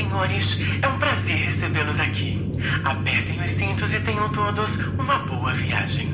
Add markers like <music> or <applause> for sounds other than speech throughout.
senhores, é um prazer recebê-los aqui. Apertem os cintos e tenham todos uma boa viagem.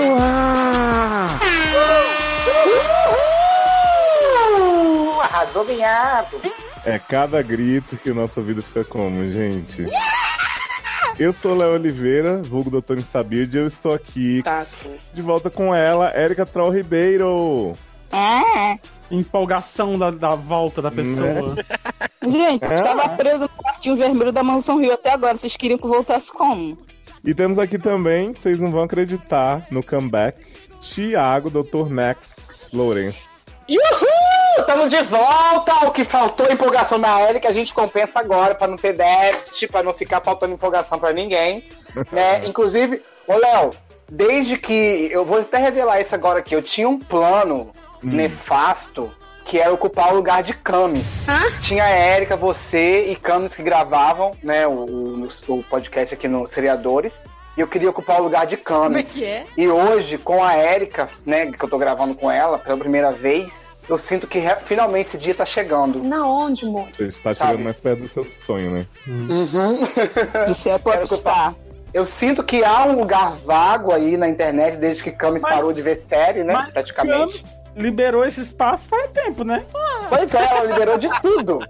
No ar! Arrasou, vinhado. É cada grito que o nosso vida fica como, gente? Eu sou Léo Oliveira, vulgo Doutor Instabide, e eu estou aqui Tá, sim. de volta com ela, Érica Troll Ribeiro. É. Empolgação da, da volta da pessoa. Gente, É. estava preso no quartinho vermelho da Mansão Rio até agora. Vocês queriam que eu voltasse como? E temos aqui também, vocês não vão acreditar, no comeback, Tiago Dr. Max Lourenço. Uhul! Estamos de volta! O que faltou empolgação na Erika, a gente compensa agora pra não ter déficit, pra não ficar faltando empolgação pra ninguém. <laughs> né? Inclusive, ô Léo, desde que. Eu vou até revelar isso agora aqui. Eu tinha um plano nefasto que era ocupar o lugar de Camis. Tinha a Érica, você e Camis que gravavam, né, o, o, o podcast aqui no Seriadores. E eu queria ocupar o lugar de Camis. Como é que é? E hoje, com a Érica, né, que eu tô gravando com ela pela primeira vez, eu sinto que re- finalmente esse dia tá chegando. Na onde, amor? Você está Sabe. chegando mais perto do seu sonho, né? Uhum. De ser popstar. Eu sinto que há um lugar vago aí na internet desde que Camis Mas- parou de ver série, né? mas praticamente. Liberou esse espaço faz tempo, né? Pois é, ela liberou de tudo.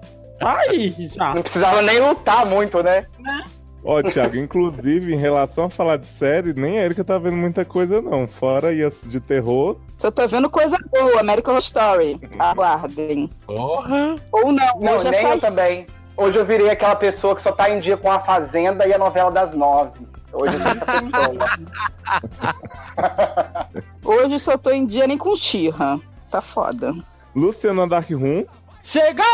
Aí, já. Não precisava nem lutar muito, né? Ó, Thiago, inclusive, em relação a falar de série, nem a Erika tá vendo muita coisa, não. Fora aí as de terror. Eu tô vendo coisa boa, American Horror Story. Aguardem. Porra! Ou não, Não, hoje é nem só eu também. Hoje eu virei aquela pessoa que só tá em dia com a Fazenda e a novela das nove. Hoje eu essa pessoa. <laughs> Hoje eu só tô em dia nem com Xirra. Tá foda. Luciano Dark Room. Chegou!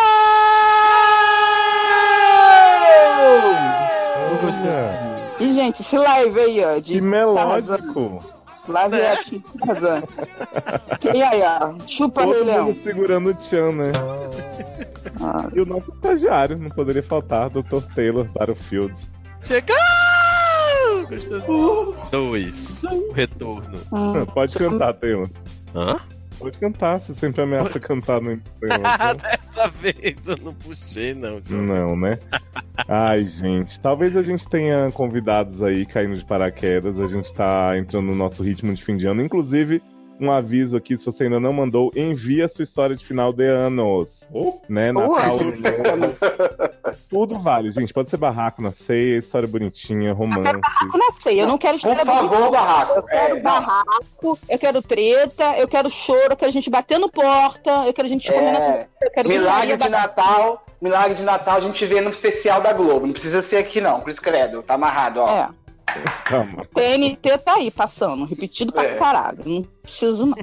Olha, E, gente, esse live aí, ó, de que Tarzan. melódico. Live é aqui, Tarzan. E aí, ó, chupa Rei Todo Leão. mundo segurando o Tchan, né? Ah, E o nosso estagiário, não poderia faltar, Dr. Taylor Battlefield. Chegou! Gostoso. Dois. O retorno. hum. Pode cantar, Taylor. Hã? Pode cantar, você sempre ameaça cantar no Ah, <laughs> dessa vez eu não puxei, não. João. Não, né? Ai, gente. Talvez a gente tenha convidados aí caindo de paraquedas. A gente tá entrando no nosso ritmo de fim de ano. Inclusive, um aviso aqui: se você ainda não mandou, envie a sua história de final de anos. Né? Natal. Tudo vale, gente. Pode ser barraco na ceia, história bonitinha, romance. Eu não sei, eu não quero Por história bonita. favor, barraco. Eu quero É, não. barraco, eu quero treta, eu quero choro, eu quero gente batendo porta, eu quero gente escondendo É, eu quero milagre de Natal. Milagre de Natal a gente vê no especial da Globo. Não precisa ser aqui, não. Cruz Credo. Tá amarrado, ó. É, Calma. TNT tá aí passando, repetido pra É. caralho. Não preciso não.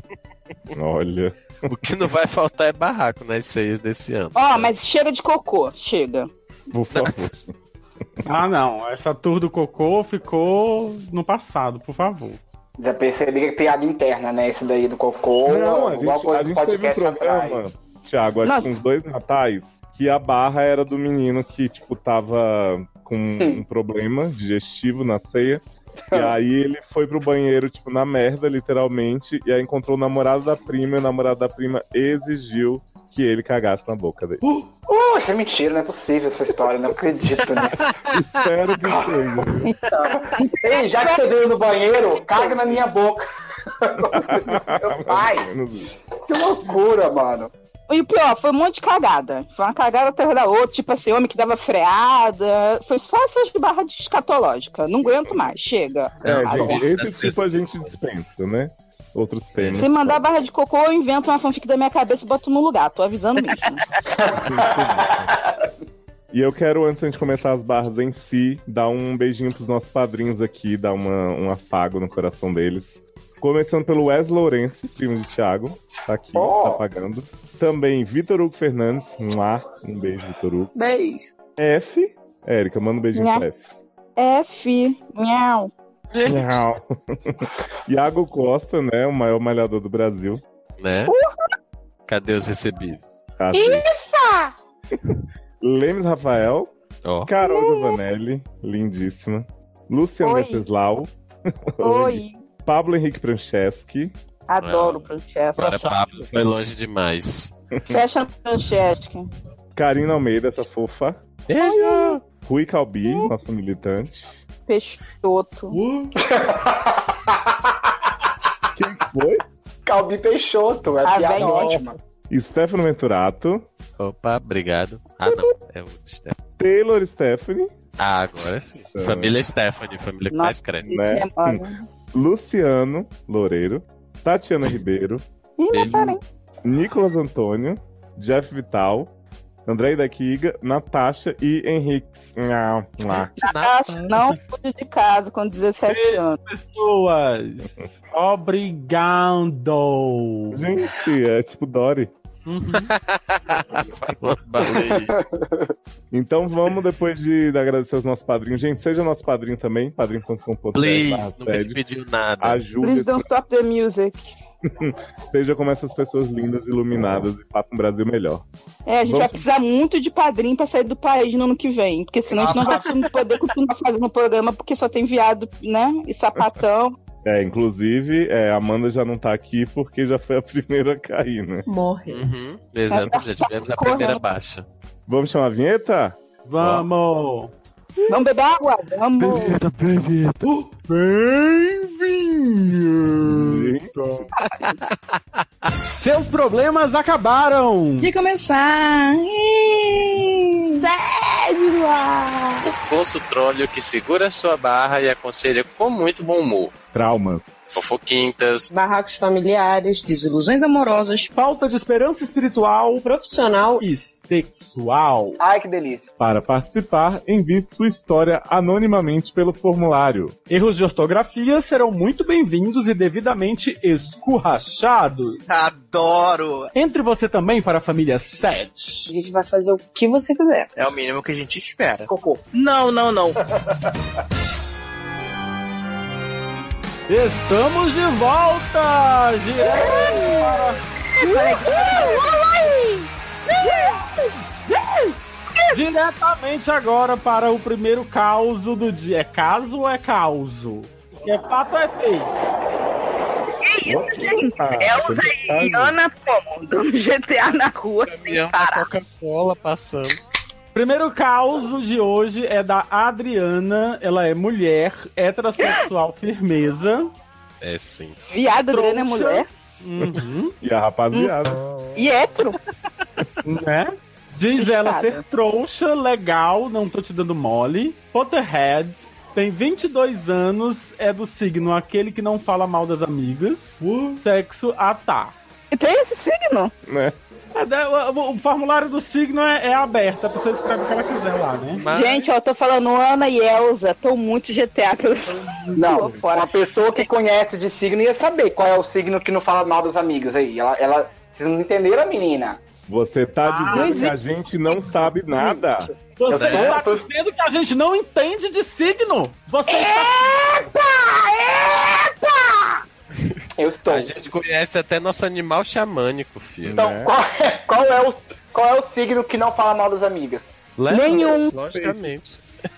Olha. O que não vai faltar é barraco nas ceias desse ano. Ó, mas chega de cocô, chega. Por favor. Ah, não. Essa tour do cocô ficou no passado, por favor. Já percebi que é piada interna, né? Esse daí do cocô. Não, a gente, coisa a do gente teve um podcast programa, atrás. Thiago, acho que uns dois natais, que a barra era do menino que, tipo, tava com um problema digestivo na ceia. E aí ele foi pro banheiro, tipo, na merda, literalmente, e aí encontrou o namorado da prima, e o namorado da prima exigiu que ele cagasse na boca dele. Uh, isso é mentira, não é possível essa história, não acredito nisso. Espero que seja. Ei, já que você veio no banheiro, caga na minha boca. <laughs> Meu pai, que loucura, mano. E o pior, foi um monte de cagada. Foi uma cagada atrás da outra, tipo assim, homem que dava freada. Foi só essas barras de escatológica. Não aguento mais, chega. É, Ah, gente, nossa, esse tipo a gente dispensa, né? Outros temas. Se mandar barra de cocô, eu invento uma fanfic da minha cabeça e boto no lugar. Tô avisando mesmo. <laughs> E eu quero, antes de a gente começar as barras em si, dar um beijinho pros nossos padrinhos aqui, dar uma, um afago no coração deles. Começando pelo Wes Lourenço, primo de Thiago, tá aqui, Oh. tá pagando. Também Vitor Hugo Fernandes, um ar, um beijo, Vitor Hugo. Beijo. F, Érica, manda um beijinho Nha. pra F. F. Miau. <laughs> Miau. Iago Costa, né? O maior malhador do Brasil. Né? Cadê os recebidos? Cadê? <laughs> Lemes Rafael. Ó. Carol Giovanelli, lindíssima. Luciano Oi. Venceslau. <laughs> Oi. Pablo Henrique Franceschi. Adoro Ah. Francesca. Agora Pablo foi longe demais. Fecha Francesca. Karina Almeida, essa fofa. Beijo! Rui Calbi, nosso militante. Peixoto. <laughs> Quem que foi? Calbi Peixoto, é Ah, piada velho. ótima. Stefano Venturato. Opa, obrigado. Ah, não. É o Stephanie. Taylor Stephanie. Ah, agora sim. Família Stephanie, família que Nossa. mais crédito. Né? Luciano Loureiro. Tatiana Ribeiro. Beijo. Nicolas Antônio. Jeff Vital. André Daquiga. Natasha e Henrique. Nha, nha. Natasha não fude de casa com 17 anos. Pessoas, <laughs> obrigado. Gente, é tipo Dory. Uhum. <laughs> Então vamos, depois de, de agradecer aos nossos padrinhos. Gente, seja nosso padrinho também, padrinho.com.br. Please, nunca te pediu nada. Ajude, Please don't stop the music. Seja como essas pessoas lindas, iluminadas e faça um Brasil melhor. É, a gente Vamos- vai precisar muito de padrinho pra sair do país no ano que vem. Porque senão a gente não vai poder continuar fazendo o programa porque só tem viado, né? E sapatão. <laughs> É, inclusive, é, a Amanda já não tá aqui porque já foi a primeira a cair, né? Morre. Uhum, exato, já tivemos a Correndo. primeira baixa. Vamos chamar a vinheta? Vamos! Vamos beber água? Vamos. Gente, Seus problemas acabaram! De começar. Sério? lá. O Poço Trolho que segura sua barra e aconselha com muito bom humor. traumas. Fofoquintas, Barracos familiares, desilusões amorosas, Falta de esperança espiritual profissional. e sexual. Ai, que delícia. Para participar, envie sua história anonimamente pelo formulário. Erros de ortografia serão muito bem-vindos e devidamente escurrachados. Adoro! Entre você também para a família A 7. gente vai fazer o que você quiser. É o mínimo que a gente espera. Cocô. Não, não, não. <laughs> Estamos de volta! Direto para... Diretamente agora para o primeiro caos do dia. É caso ou é causo? É fato ou é feio? Elza e Ana como? Dando GTA na rua sem parar. Coca-Cola passando. Primeiro caos de hoje é da Adriana. Ela é mulher, heterossexual, <laughs> firmeza. É sim. Viada, Adriana é mulher. Uhum. E a rapaziada. E hétero. Né? Diz ela ser trouxa, legal, não tô te dando mole. Potterhead, tem 22 anos, é do signo aquele que não fala mal das amigas. Sexo, ah tá. E tem esse signo? né? É, da- o, formulário do signo é, é aberto, a pessoa escreve o que ela quiser lá, né? Mas Gente, ó, eu tô falando Ana e Elza. Estão muito GTA pelos. Não, Tô fora. uma pessoa que conhece de signo ia saber qual é o signo que não fala mal das amigas aí. Ela, ela, vocês não entenderam, menina? Você tá não dizendo que a gente não sabe nada. Você está dizendo que a gente não entende de signo? Você É! está... Eu estou. a gente conhece até nosso animal xamânico, filho. Então, né? qual, é, qual, é o, qual é o signo que não fala mal das amigas? Leão, Nenhum. Logicamente. <laughs>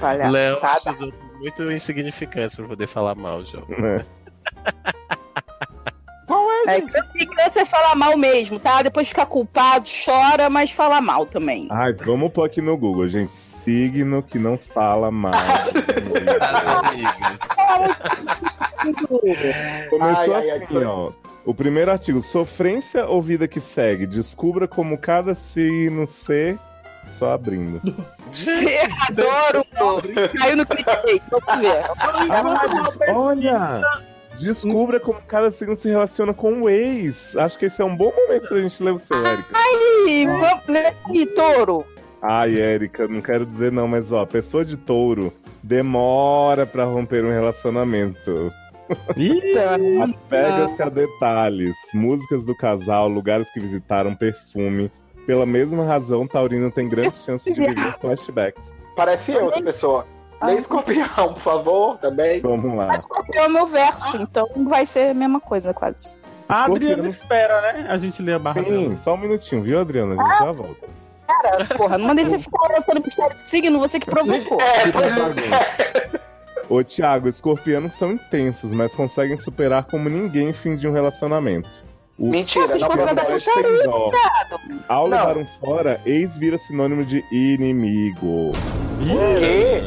Olha, outros muito insignificantes pra poder falar mal, João. é, <laughs> É, gente? criança fala mal mesmo, tá? Depois fica culpado, chora, mas fala mal também. Ai, vamos pôr aqui no Google, gente. Signo que não fala mal. <laughs> As amigas. Começou Ai, ai, ai, assim, ó. O primeiro artigo, sofrência ou vida que segue? Descubra como cada signo ser. Só abrindo. Você adoro! Caiu no clickbait, vamos ver. Olha! Descubra como cada signo se relaciona com o ex. Acho que esse é um bom momento pra gente ler o seu, Érica. Ih, vamos touro. Ai, Érica, não quero dizer não, mas ó, pessoa de touro demora pra romper um relacionamento. Apega-se a detalhes, músicas do casal, lugares que visitaram, perfume, Pela mesma razão, Taurino tem grandes chances de viver <laughs> flashbacks. Parece eu, essa pessoa. Lê escorpião, por favor, também. Vamos lá. É o meu verso, então vai ser a mesma coisa, quase. A Adriana Escorpião. espera, né? A gente lê a barra dela. Sim, só um minutinho, viu, Adriana? A gente já volta. Cara, porra, não mandei você ficar lançando mistério de signo, você que provocou. É, pois é. Ô, Thiago, escorpianos são intensos, mas conseguem superar como ninguém em fim de um relacionamento. O Mentira, não putaria, ter dó. Ao Não. levar um fora, ex vira sinônimo de inimigo. quê?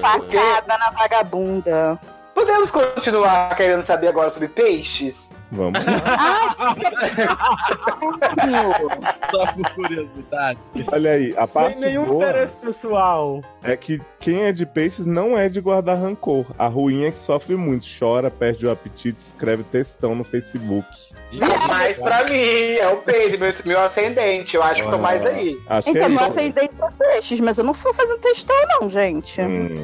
Facada na vagabunda. Podemos continuar querendo saber agora sobre peixes? Vamos lá. <laughs> Só por curiosidade. Olha aí, a parte Sem nenhum boa interesse pessoal. é que quem é de peixes não é de guardar rancor. A ruim é que sofre muito, chora, perde o apetite, escreve textão no Facebook. Mas pra mim, é o peixe, meu, meu ascendente. Eu acho que tô mais aí. É Então, eu isso. acendei pra peixes, mas eu não fui fazendo textão, não, gente. Hum.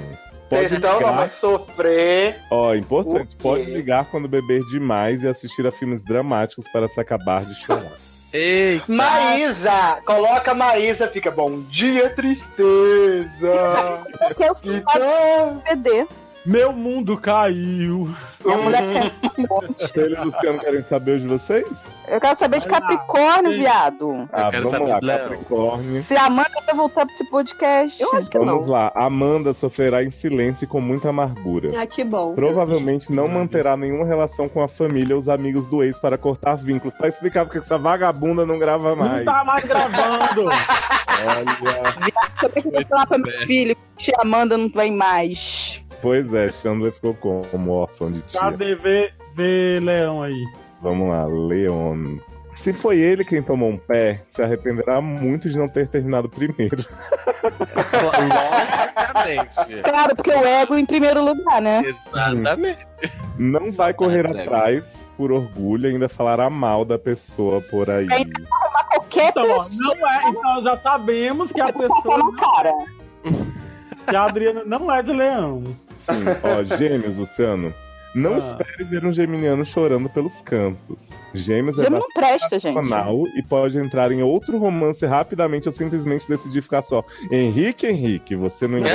Pode Então não ligar, vai sofrer. ó, importante, pode ligar quando beber demais e assistir a filmes dramáticos para se acabar de chorar. Eita! Maísa! Coloca a Maísa, fica bom dia, tristeza. <laughs> Porque eu sou Então. PD. Meu mundo caiu. Minha mulher quer Ele e o Luciano querem saber de vocês? Eu quero saber de Capricórnio, viado. Ah, quero vamos saber lá. Capricórnio. Se a Amanda vai voltar pra esse podcast. Eu acho que Vamos não. lá, Amanda sofrerá em silêncio e com muita amargura. Ah, que bom. Provavelmente não manterá nenhuma relação com a família ou os amigos do ex para cortar vínculos. Pra explicar porque essa vagabunda não grava Não mais. tá mais gravando. <laughs> Olha. Também que eu vou falar pra meu filho que a Amanda não vem mais. Pois é, Chandler ficou como órfão de tia. Cadê V, V Leão aí? Vamos lá, Leon. Se foi ele quem tomou um pé, se arrependerá muito de não ter terminado primeiro. Logicamente. Claro, porque o ego em primeiro lugar, né? Exatamente. Não vai correr atrás por orgulho, ainda falará mal da pessoa por aí. Qualquer Então, pessoa não é, então já sabemos que a pessoa, cara. que a Adriana não é de leão. Sim, ó, gêmeos, Luciano. Não Ah. espere ver um geminiano chorando pelos cantos. Gêmeos é Já não presta, gente. e pode entrar em outro romance rapidamente ou simplesmente decidir ficar só. Henrique, Henrique, você não <laughs>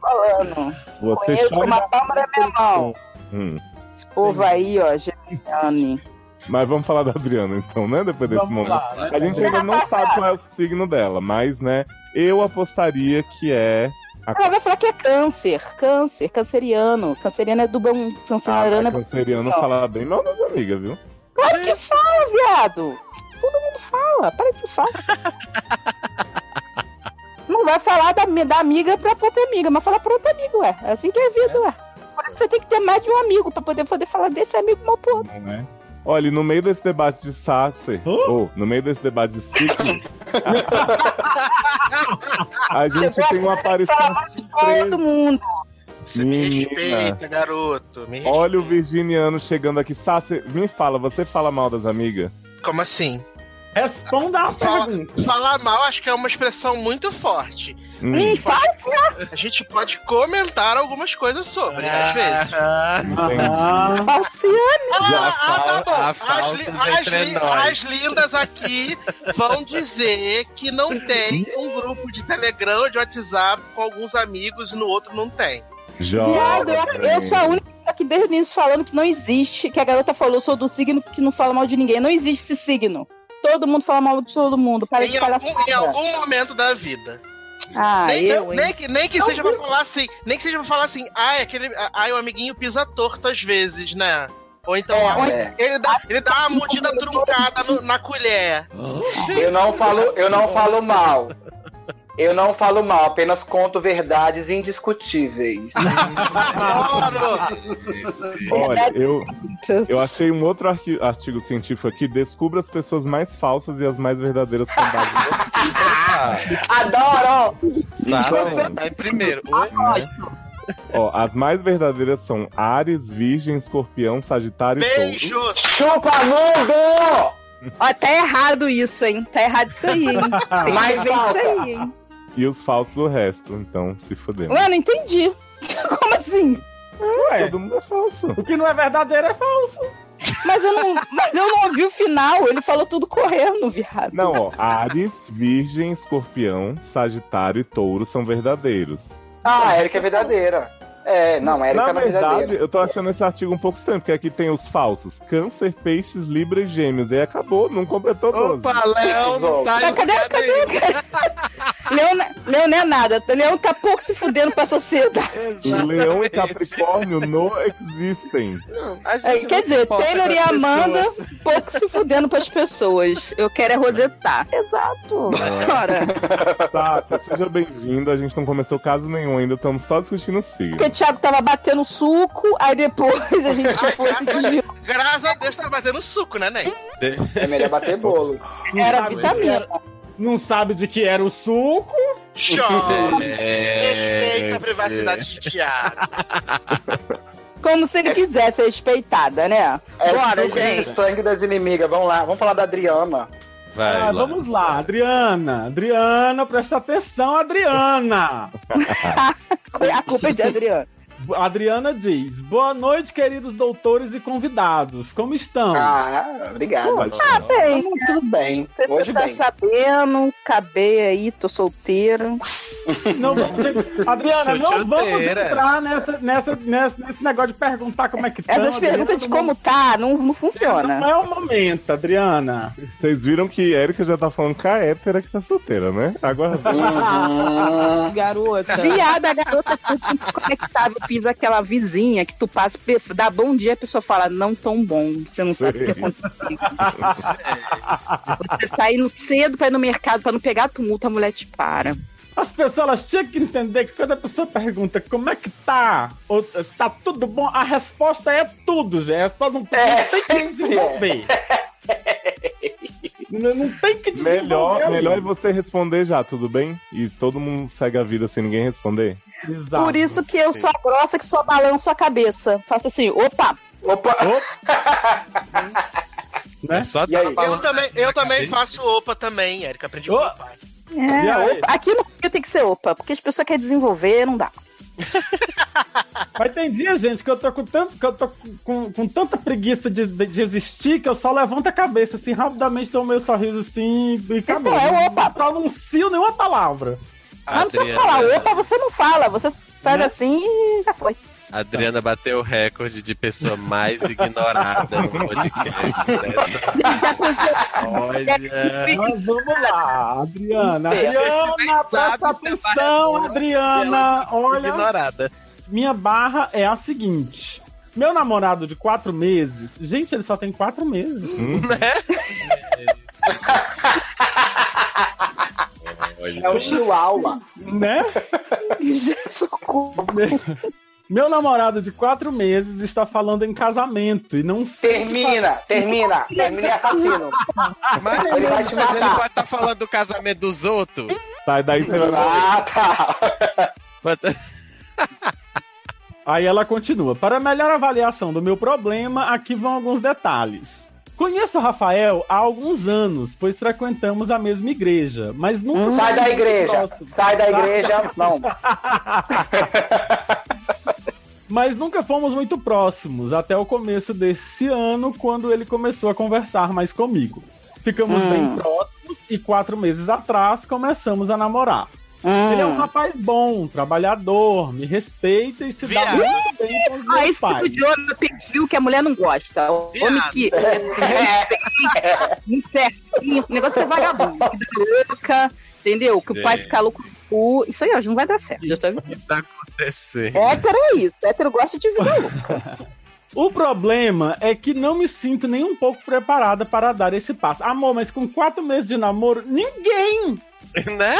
Falando. Você Conheço chora- como a palma da minha mão. Hum. Esse povo aí, ó, Geminiane. Mas vamos falar da Adriana, então, né? Depois desse Vamos momento. lá, né? A gente ainda não sabe qual é o signo dela, mas, né, eu apostaria que é. A... Ela vai falar que é câncer, câncer, canceriano. Canceriano é do bom, Ah, canceriano é mas canceriano fala bem mal das amigas, viu? Claro que fala, viado. Todo mundo fala. Para de ser fácil. <laughs> Não vai falar da, da amiga pra própria amiga, mas falar pra outra amiga, ué. É assim que é a vida, ué. Por isso você tem que ter mais de um amigo pra poder, poder falar desse amigo mal pro outro. Não é? Olha, e no meio desse debate de Sasser, ou no meio desse debate de signos, <laughs> a gente tem uma aparição Todo mundo. Você me Menina. respeita, garoto. Me Olha o virginiano chegando aqui. Sasser, me fala, você fala mal das amigas? Como assim? Responda a Fala- pergunta. Falar mal acho que é uma expressão muito forte. Hum, fácil. A gente pode comentar algumas coisas sobre, às vezes. Ah, Falciane. Ah, fal- tá bom. As, li- as lindas aqui vão dizer que não tem um grupo de Telegram ou de WhatsApp com alguns amigos e no outro não tem. Viado, eu, eu sou a única que aqui desde o início falando que não existe. Que a garota falou, sou do signo que não fala mal de ninguém. Não existe esse signo. Todo mundo fala mal de todo mundo. Para Em de algum, em algum momento da vida. Ah, nem, eu, hein? nem que, nem que seja pra falar assim, nem que seja pra falar assim, ai, aquele. Ai, o amiguinho pisa torto às vezes, né? Ou então, É, ah, É. ele, dá, ele dá uma mordida truncada no- na colher. Eu não falo, eu não falo mal. Eu não falo mal, apenas conto verdades indiscutíveis. <laughs> Adoro! Olha, eu, eu achei um outro artigo científico aqui. Descubra as pessoas mais falsas e as mais verdadeiras com base no <laughs> Adoro! Sasser vai primeiro. Oi? Ó, as mais verdadeiras são Ares, Virgem, Escorpião, Sagitário e Touro. Beijos! Chupa mundo! Ó, tá errado isso, hein? Tá errado isso aí, hein? <laughs> Tem que Mais ver isso aí, hein? E os falsos o resto, então se fudemos. Ué, não entendi. <laughs> Como assim? ué, Todo mundo é falso. o que não é verdadeiro é falso. Mas eu não, mas eu não ouvi o final. Ele falou tudo correndo, viado. Não, ó. Ares, Virgem, Escorpião, Sagitário e Touro são verdadeiros. Ah, a Erika é verdadeira. É, não, a Erika Na não é verdade, verdadeira. eu tô achando esse artigo um pouco estranho, porque aqui tem os falsos: Câncer, Peixes, Libra e Gêmeos. E aí acabou, não completou 12. Opa, Léo, não tá Cadê, cadê, cadê? <laughs> Leão, não- Leão não é nada. Leão tá pouco se fudendo pra sociedade. Leão e Capricórnio não existem. É, quer dizer, Taylor e Amanda pouco se fudendo pras pessoas. Eu quero é rosetar. Exato. Ora, Tá, seja bem-vindo. A gente não começou caso nenhum ainda, estamos só discutindo o signo. Thiago tava batendo suco, aí depois a gente foi se desviou. Graças a Deus tá batendo suco, né, Ney? É melhor bater bolo. Era sabe vitamina. Não sabe de que era o suco? Chora. É, Respeita a privacidade de Thiago. Como se ele quisesse ser respeitada, né? É Bora, gente. sangue das inimigas. Vamos lá, vamos falar da Adriana. Vai Ah, lá. vamos lá, Adriana. Adriana, presta atenção, Adriana. <laughs> A culpa é de Adriano. A Adriana diz: Boa noite, queridos doutores e convidados. Como estão? Ah, obrigado. Ah, bem. Tudo bem. Você Hoje tá bem. sabendo, acabei aí, tô solteira. Não Adriana, Sou não vamos entrar nessa, nessa, nessa, nesse negócio de perguntar como é que estão. Essas perguntas de como tá não, não funciona. Não é o momento, Adriana. Vocês viram que Erika já tá falando com a hétera que tá solteira, né? Agora. Uhum. Garota. Viada, a garota conectável. Fiz aquela vizinha que tu passa, dá bom dia, a pessoa fala, não tão bom. Você não sabe o que aconteceu. Você está indo cedo pra ir no mercado pra não pegar tumulto, a mulher te para. As pessoas elas tinham que entender que quando a pessoa pergunta como é que tá, ou se tá tudo bom, a resposta é tudo, já. É só não, É, não tem que sempre desenvolver. Não, não tem que desenvolver. Melhor, ali. melhor é você responder já, tudo bem? E todo mundo segue a vida sem ninguém responder. Exato. Por isso que eu sou a grossa que só balanço a cabeça. Faço assim, opa, Opa! Né? É só E aí? Eu também, eu também faço opa também, Érica. Aprendi com meu pai. E É, aí? opa. Aqui no Rio tem que ser opa, porque as pessoas querem desenvolver, não dá. <laughs> Mas tem dias, gente, que eu tô com tanto, que eu tô com, com tanta preguiça de, de, de existir que eu só levanto a cabeça, assim, rapidamente dou meu sorriso assim e acabou. Então, é opa. Não pronuncio nenhuma palavra. Mas não precisa falar opa, você não fala, você faz Né? assim e já foi. Adriana bateu o recorde de pessoa mais <laughs> ignorada no podcast dessa. Olha. Mas vamos lá, Adriana. É. Adriana, presta atenção, Adriana. Olha, Ignorada. minha barra é a seguinte. Meu namorado de quatro meses. Gente, ele só tem quatro meses. Né? <laughs> É o Chihuahua. Né? <laughs> Socorro. Meu namorado de quatro meses está falando em casamento e não sei. Termina, termina, termina assassino. Mas, Ele vai te mas ele pode estar falando do casamento dos outros. Sai daí você vai Ah, tá. Aí ela continua. Para melhor avaliação do meu problema, aqui vão alguns detalhes. Conheço o Rafael há alguns anos, pois frequentamos a mesma igreja, mas nunca. Sai da igreja. Sai da igreja. Não. <laughs> Mas nunca fomos muito próximos, até o começo desse ano, quando ele começou a conversar mais comigo. Ficamos Hum. bem próximos e quatro meses atrás começamos a namorar. Ele é um Hum. rapaz bom, trabalhador, me respeita e se dá Viado. muito bem com os Ah, meus esse tipo pais. de homem pediu que a mulher não gosta. O Homem que. Muito certinho. O negócio é vagabundo. Louca, entendeu? Que o pai É. fica louco no cu. Isso aí, ó, não vai dar certo. Já tá vendo? O que acontecendo? Hétero é isso. Hétero gosta de vida louca. <laughs> O problema é que não me sinto nem um pouco preparada para dar esse passo. Amor, mas com quatro meses de namoro, ninguém <laughs> Né?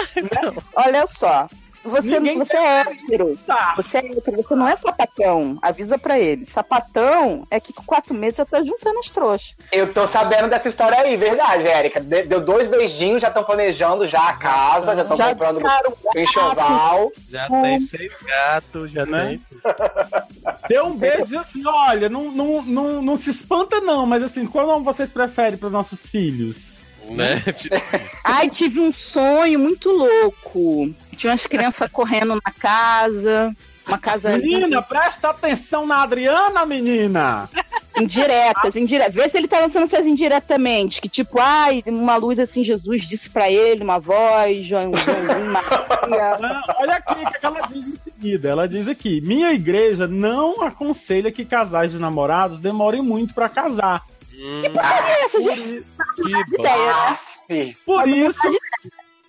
Olha só. Você, Ninguém você é hétero. tá. Você é hétero, você não é sapatão. Avisa pra ele. Sapatão é que com quatro meses já tá juntando as trouxas. Eu tô sabendo dessa história aí, verdade, Érica. De- Deu dois beijinhos, já estão planejando já a casa, já estão comprando ficaram o enxoval. Já Hum. tem seis gatos, já Né? tem. <laughs> Deu um beijo e assim: olha, não, não, não, não se espanta, não, mas assim, qual nome vocês preferem para os nossos filhos? <laughs> Né? Tipo isso. Ai, tive um sonho muito louco. Tinha umas crianças correndo na casa. Uma casa. Menina, presta atenção na Adriana, menina! Indiretas, indiretas. Vê se ele tá lançando essas indiretamente. Que tipo, ai, uma luz assim, Jesus disse pra ele, uma voz, João, Joãozinho, Maria. <laughs> Não, olha aqui o que ela diz em seguida. Ela diz aqui: minha igreja não aconselha que casais de namorados demorem muito pra casar. Que porcaria é essa, gente? Que ideia, né? Por isso.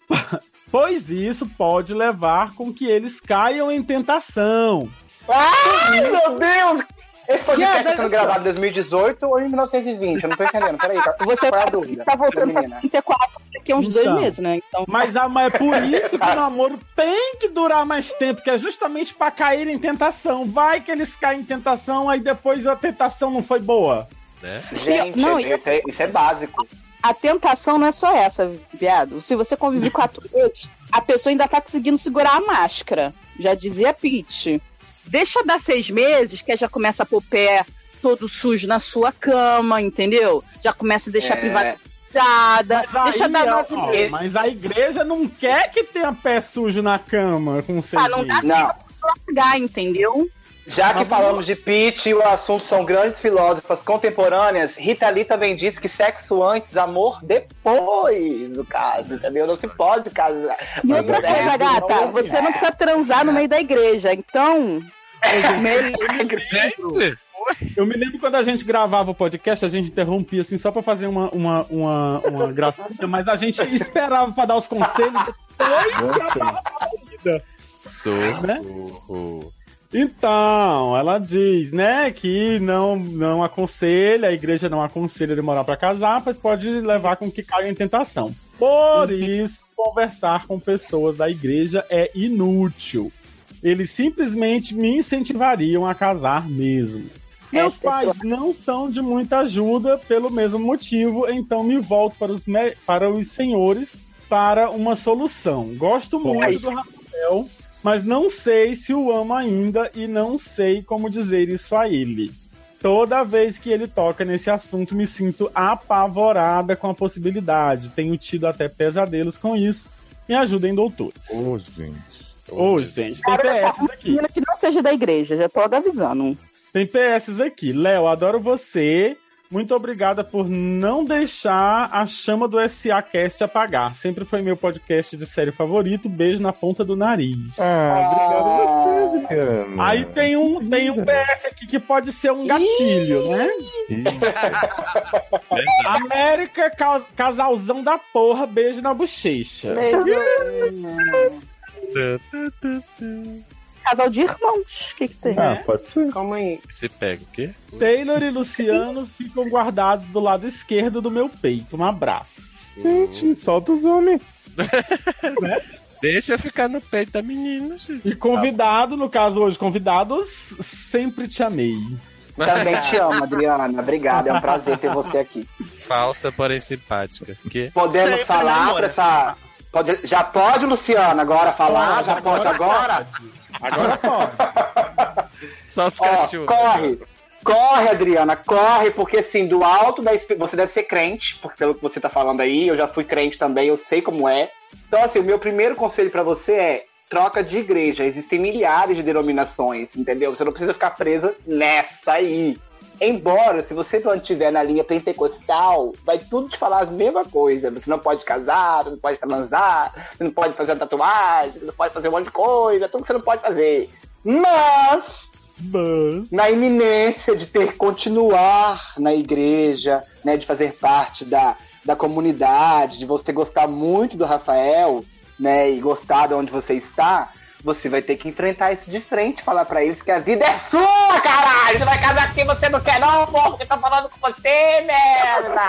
<laughs> Pois isso pode levar com que eles caiam em tentação. Ai, meu Deus! Esse podcast Yeah, tá sendo mas- gravado em 2018 ou em 1920? Eu não tô entendendo. Peraí, tá- Você qual é a tá, dúvida? tá voltando pra menina? 34 daqui a uns dois Então. meses, né? Então, Mas, ah, mas é por <laughs> isso que o namoro tem que durar mais tempo, que é justamente pra cair em tentação. Vai que eles caem em tentação, aí depois a tentação não foi boa. Né? Gente, Não, isso, é, isso é básico. a tentação não é só essa, viado. Se você convive quatro vezes, a pessoa ainda tá conseguindo segurar a máscara. Já dizia Pete. Deixa dar seis meses, que já começa a pôr o pé todo sujo na sua cama, entendeu? Já começa a deixar É. privatizada. Mas, Deixa aí, dar ó, nove ó, meses. mas a igreja não quer que tenha pé sujo na cama com seis Ah, não dá. Não. largar, entendeu? Já que falamos de Pete e o assunto são grandes filósofas contemporâneas, Rita Lee também disse que sexo antes, amor depois do caso, entendeu? Não se pode casar. E outra é, coisa, gata, não, você não precisa transar no meio da igreja. Então, Gente, Eu me lembro quando a gente gravava o podcast, a gente interrompia assim só pra fazer uma, uma, uma, uma gracinha, mas a gente esperava pra dar os conselhos depois que a vida. socorro. Então, ela diz, né, que não, não aconselha, a igreja não aconselha demorar pra casar, mas pode levar com que caia em tentação. Por isso, conversar com pessoas da igreja é inútil. Eles simplesmente me incentivariam a casar mesmo. Meus Essa pessoa- pais não são de muita ajuda pelo mesmo motivo, então me volto para os, para os senhores para uma solução. Gosto muito do Rafael, mas não sei se o amo ainda e não sei como dizer isso a ele. Toda vez que ele toca nesse assunto, me sinto apavorada com a possibilidade. Tenho tido até pesadelos com isso. Me ajudem, doutores. Ô, gente. Ô, gente, tem PS aqui. que não seja da igreja, já tô avisando. Tem PS aqui. Léo, adoro você. Muito obrigada por não deixar a chama do SA Cast apagar. Sempre foi meu podcast de série favorito. Beijo na ponta do nariz. Ah, obrigado você, Adriana. Aí tem um, tem um PS aqui que pode ser um gatilho, né? <laughs> América, cas- casalzão da porra, beijo na bochecha. Casal de irmãos, o que que tem? Ah, pode ser. Calma aí. Se pega o quê? Taylor e Luciano ficam guardados do lado esquerdo do meu peito. Um abraço. Gente, solta os homens. <laughs> Deixa eu ficar no peito da menina, gente. E convidado, no caso hoje, convidados, sempre te amei. Também te amo, Adriana. Obrigado, é um prazer ter você aqui. Falsa, porém simpática. Que? Podemos Sempre falar namora. pra essa. Pode... Já pode, Luciano, agora falar? já pode agora? Agora pode. Só os cachorros. corre. Corre, Adriana, corre, porque assim, do alto da você deve ser crente, porque pelo que você tá falando aí, eu já fui crente também, eu sei como é. Então, assim, o meu primeiro conselho pra você é troca de igreja. Existem milhares de denominações, entendeu? Você não precisa ficar presa nessa aí. Embora, se você mantiver na linha pentecostal, vai tudo te falar a mesma coisa. Você não pode casar, você não pode transar, você não pode fazer tatuagem, você não pode fazer um monte de coisa, tudo que você não pode fazer. Mas Mas... na iminência de ter que continuar na igreja, né, de fazer parte da, da comunidade, de você gostar muito do Rafael, né, e gostar de onde você está, você vai ter que enfrentar isso de frente, falar pra eles que a vida é sua, caralho! Você vai casar com quem você não quer não, porra, porque tá falando com você, merda!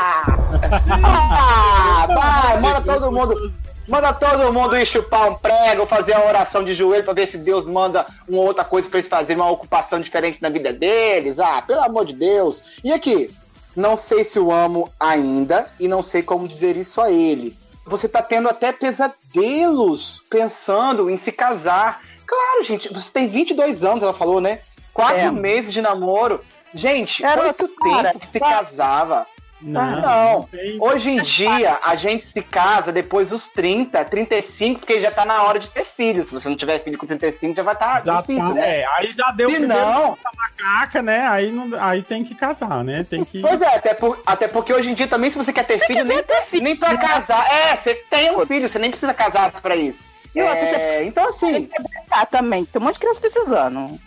Ah, vai, manda todo mundo... Manda todo mundo ir chupar um prego, fazer a oração de joelho pra ver se Deus manda uma outra coisa pra eles fazerem uma ocupação diferente na vida deles. Ah, pelo amor de Deus. E aqui, não sei se o amo ainda e não sei como dizer isso a ele. Você tá tendo até pesadelos pensando em se casar. Claro, gente, você tem 22 anos, ela falou, né? Quatro É. meses de namoro. Gente, Garoto, quanto tempo que se para. casava? Não. Hoje em dia, a gente se casa depois dos 30, 35, porque já tá na hora de ter filho. Se você não tiver filho com 35, já vai estar Já difícil, tá- né? é, aí já deu Se não- macaca, né? Aí, não, aí tem que casar, né? Tem que. Pois é, até, por- até porque hoje em dia também, se você quer ter filho, nem, nem pra casar. É, você tem um filho, você nem precisa casar pra isso. E outra, É, então assim. Ah, também. Tem um monte de criança precisando.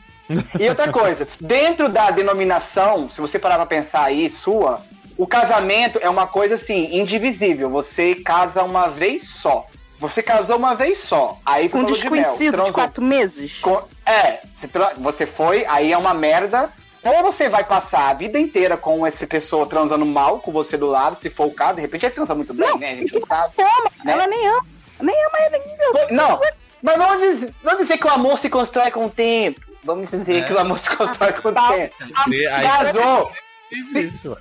E outra coisa, dentro da denominação, se você parar pra pensar aí, sua, o casamento é uma coisa assim, indivisível. Você casa uma vez só. Você casou uma vez só. Aí Com um falou de mel, desconhecido de quatro meses. Com- é, você, foi, aí é uma merda. Ou você vai passar a vida inteira com essa pessoa transando mal com você do lado, se for o caso, de repente ele transa muito bem, né? A gente não sabe. né? Ela nem ama. Nem ama ele. Não, mas vamos dizer, vamos dizer que o amor se constrói com o tempo. Vamos dizer É. que o amor se constrói com o Tá. tempo. Aí- Casou. Fiz isso.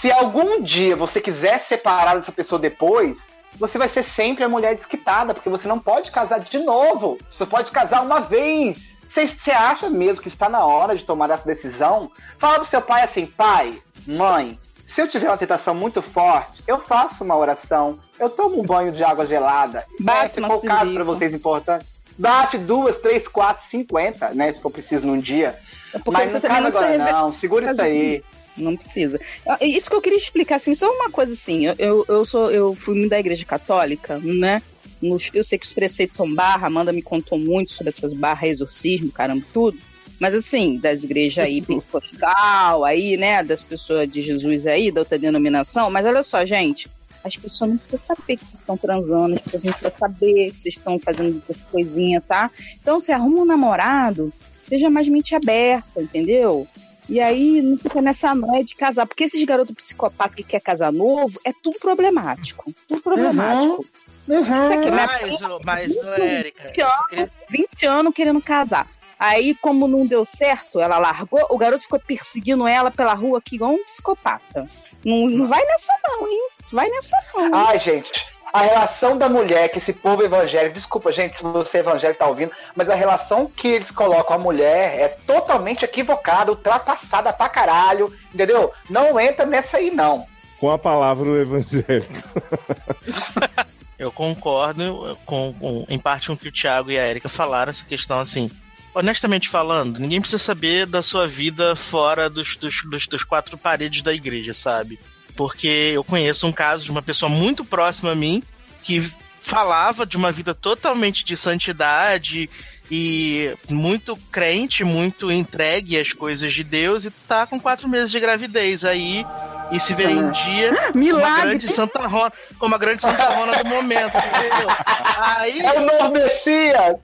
Se algum dia você quiser separar dessa pessoa depois, você vai ser sempre a mulher desquitada, porque você não pode casar de novo. Você pode casar uma vez. Você, acha mesmo que está na hora de tomar essa decisão? Fala pro seu pai assim, pai, mãe, se eu tiver uma tentação muito forte, eu faço uma oração, eu tomo um banho de água gelada. Bate se uma for caso para vocês importante, bate duas, três, quatro, cinquenta, né? Se for preciso num dia. É Porque Mas você não também não precisa agora, rever- não. Segura isso aí. Não precisa. Ah, Isso que eu queria explicar, assim, só uma coisa assim. Eu, eu, sou, eu fui muito da igreja católica, né? Nos, eu sei que os preceitos são barra, Amanda me contou muito sobre essas barras, exorcismo, caramba, tudo. Mas assim, das igrejas aí, pentecostal, aí, né, das pessoas de Jesus aí, da outra denominação. Mas olha só, gente, as pessoas não precisam saber que vocês estão transando, as pessoas não precisam saber que vocês estão fazendo coisinha, tá? Então, se arruma um namorado, seja mais mente aberta, entendeu? E aí não fica nessa noia de casar. Porque esses garotos psicopatas que quer casar novo é tudo problemático. Tudo problemático. Isso aqui, minha Mas, ô, mas, ô, Érica, 20 anos, 20 anos querendo casar. Aí, como não deu certo, ela largou, o garoto ficou perseguindo ela pela rua aqui igual um psicopata. Não, não vai nessa não, hein? Vai nessa não. Ai, gente, a relação da mulher que esse povo evangélico, desculpa, gente, se você é evangélico tá ouvindo, mas a relação que eles colocam a mulher é totalmente equivocada, ultrapassada pra caralho, entendeu? Não entra nessa aí, não. Com a palavra o evangélico. <laughs> Eu concordo com, com- em parte com o que o Thiago e a Erika falaram, essa questão assim. Honestamente falando, ninguém precisa saber da sua vida fora dos, dos, dos, dos quatro paredes da igreja, sabe? Porque eu conheço um caso de uma pessoa muito próxima a mim que falava de uma vida totalmente de santidade e muito crente, muito entregue às coisas de Deus e tá com quatro meses de gravidez aí e se vê em dia <gasps> uma Milagre. grande Santa Rona, como a grande Santa Rona do momento, entendeu? Aí, É o novo Messias!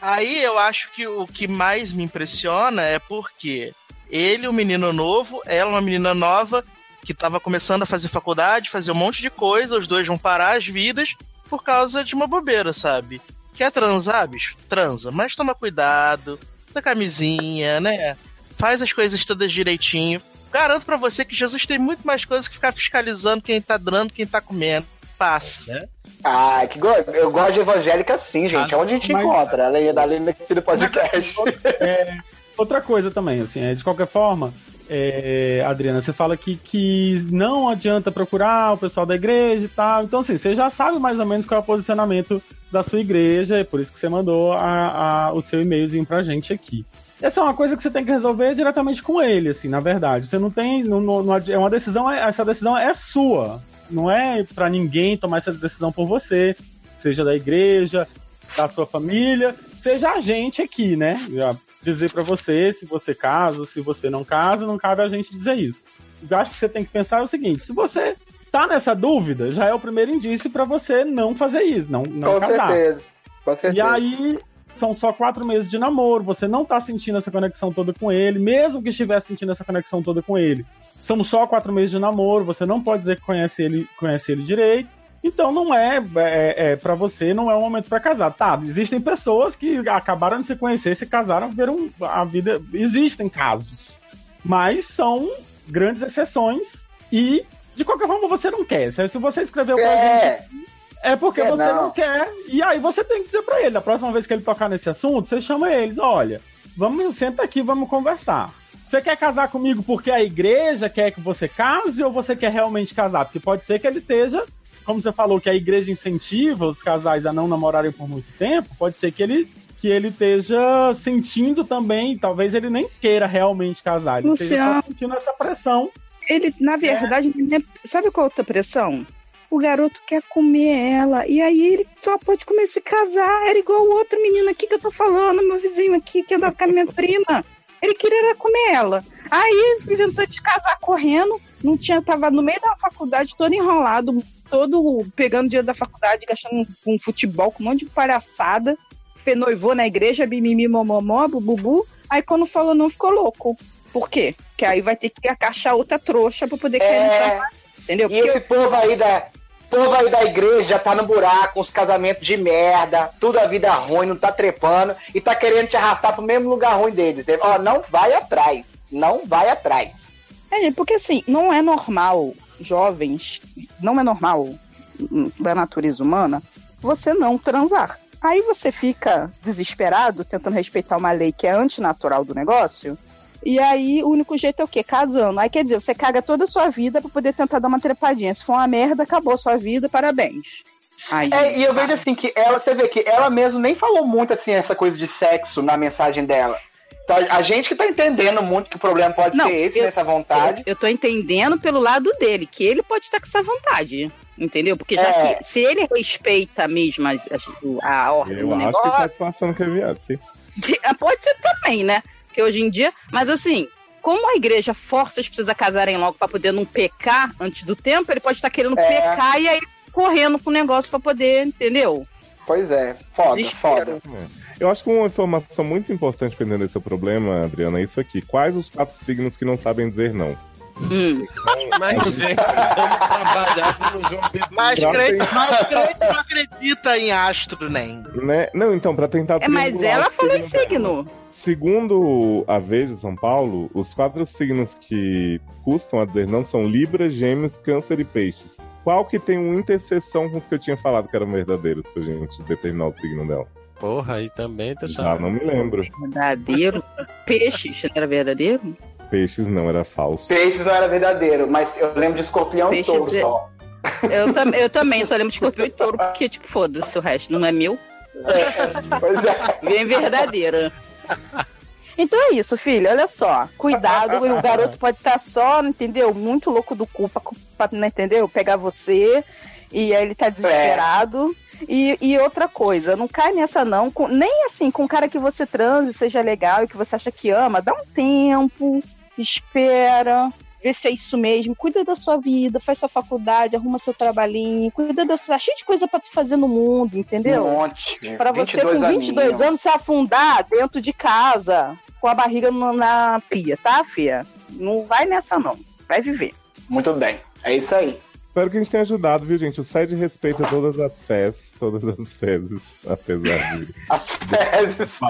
aí eu acho que o que mais me impressiona é porque ele, um menino novo, ela, uma menina nova, que tava começando a fazer faculdade, fazer um monte de coisa, os dois vão parar as vidas por causa de uma bobeira, sabe? Quer transar, bicho? Transa, mas toma cuidado, usa camisinha, né? Faz as coisas todas direitinho. Garanto pra você que Jesus tem muito mais coisas que ficar fiscalizando quem tá dando, quem tá comendo. Passa. Ah, que go... eu gosto de evangélica sim, gente. Onde a gente Mas- encontra? Além da lenda aqui do podcast. É, outra coisa também, assim, é, de qualquer forma, é, Adriana, você fala que, que não adianta procurar o pessoal da igreja e tal. Então, assim, você já sabe mais ou menos qual é o posicionamento da sua igreja, é por isso que você mandou a- a- o seu e-mailzinho pra gente aqui. Essa é uma coisa que você tem que resolver diretamente com ele, assim, na verdade. Você não tem. Não, não- é uma decisão, essa decisão é sua. Não é pra ninguém tomar essa decisão por você, seja da igreja, da sua família, seja a gente aqui, né? Já dizer pra você se você casa, se você não casa, não cabe a gente dizer isso. Eu acho que você tem que pensar o seguinte: se você tá nessa dúvida, já é o primeiro indício pra você não fazer isso, não, não Com casar. certeza. Com certeza. E aí, são só quatro meses de namoro, você não tá sentindo essa conexão toda com ele, mesmo que estivesse sentindo essa conexão toda com ele. São só quatro meses de namoro, você não pode dizer que conhece ele, conhece ele direito. Então não é, é, é para você, não é o momento pra casar. Tá, existem pessoas que acabaram de se conhecer, se casaram, viram a vida. Existem casos. Mas são grandes exceções e, de qualquer forma, você não quer. Se você escreveu pra gente É, é porque Quer você não. não. quer. E aí você tem que dizer pra ele. Da próxima vez que ele tocar nesse assunto, você chama eles. Olha, vamos, senta aqui, vamos conversar. Você quer casar comigo porque a igreja quer que você case ou você quer realmente casar? Porque pode ser que ele esteja, como você falou, que a igreja incentiva os casais a não namorarem por muito tempo, pode ser que ele que ele esteja sentindo também, talvez ele nem queira realmente casar, ele esteja Luciano. só sentindo essa pressão. Ele, na verdade, ele é- sabe qual é a outra pressão? O garoto quer comer ela. E aí ele só pode comer se casar. Era igual o outro menino aqui que eu tô falando, meu vizinho aqui, que andava com a minha prima. Ele queria comer ela. Aí inventou de casar correndo. Não tinha, tava no meio da faculdade, todo enrolado, todo pegando dinheiro da faculdade, gastando com futebol, com um monte de palhaçada. Fe noivou na igreja, bimimi, momomó, bububu. Aí quando falou não, ficou louco. Por quê? Porque aí vai ter que encaixar outra trouxa pra poder cair nessa É, Entendeu? e esse povo aí da. povo aí da igreja tá no buraco, uns casamentos de merda, tudo a vida ruim, não tá trepando e tá querendo te arrastar pro mesmo lugar ruim deles. Ó, não vai atrás. Não vai atrás. É, porque assim, não é normal, jovens, não é normal da natureza humana você não transar. Aí você fica desesperado tentando respeitar uma lei que é antinatural do negócio. E aí o único jeito é o quê? Casando. Aí quer dizer, você caga toda a sua vida pra poder tentar dar uma trepadinha. Se for uma merda, acabou a sua vida, parabéns. É, e eu vejo assim que ela, você vê que ela mesmo nem falou muito assim essa coisa de sexo na mensagem dela. Então, a gente que tá entendendo muito que o problema pode Não, ser esse, eu- nessa vontade. Eu tô entendendo pelo lado dele, que ele pode estar com essa vontade. Entendeu? Porque já É. que se ele respeita mesmo as- as- a ordem Eu do acho que negócio. tá se passando que é viado. sim. <laughs> Ah, Pode ser também, né? Porque hoje em dia. Mas assim, como a igreja força as pessoas a casarem logo pra poder não pecar antes do tempo, ele pode estar querendo É. pecar e aí correndo com o negócio pra poder, entendeu? Pois é, foda, Desespero. foda. Eu acho que uma informação muito importante para entender seu problema, Adriana, é isso aqui. Quais os quatro signos que não sabem dizer não? Hum. Mas, gente, vamos trabalhar no João Pedro. Mas crente, tem- mas crente não acredita em astro, nem. Né? Não, então, para tentar. É, mas ela falou em signo dela. Segundo a Veja São Paulo, os quatro signos que custam a dizer não são Libra, Gêmeos, Câncer e Peixes. Qual que tem uma interseção com os que eu tinha falado que eram verdadeiros pra gente determinar o signo dela? Porra, aí também tu Já não me lembro. Verdadeiro. Peixes, não era verdadeiro? Peixes não, era falso. Peixes não era verdadeiro, mas eu lembro de escorpião Peixes e touro é- só. Eu, tam eu também, só lembro de escorpião e touro, porque, tipo, foda-se, o resto não é meu. Pois é. Bem verdadeira. Então é isso, filho. Olha só. Cuidado, o garoto pode estar só, entendeu? Muito louco do cu pra, pra não entendeu? Pegar você. E aí ele tá desesperado. E, e outra coisa, não cai nessa não. com- nem assim, com o cara que você transe, seja legal e que você acha que ama, dá um tempo, espera, vê se é isso mesmo. Cuida da sua vida, faz sua faculdade, arruma seu trabalhinho, cuida da sua. Tá cheio de coisa pra tu fazer no mundo, entendeu? Um monte. Pra você, com 22 aninhos. anos, se afundar dentro de casa, com a barriga na pia, tá, Fia? Não vai nessa, não. Vai viver. Muito bem. É isso aí. Espero que a gente tenha ajudado, viu, gente? O SED respeita todas as fés, todas as fezes, apesar de As fezes. <laughs>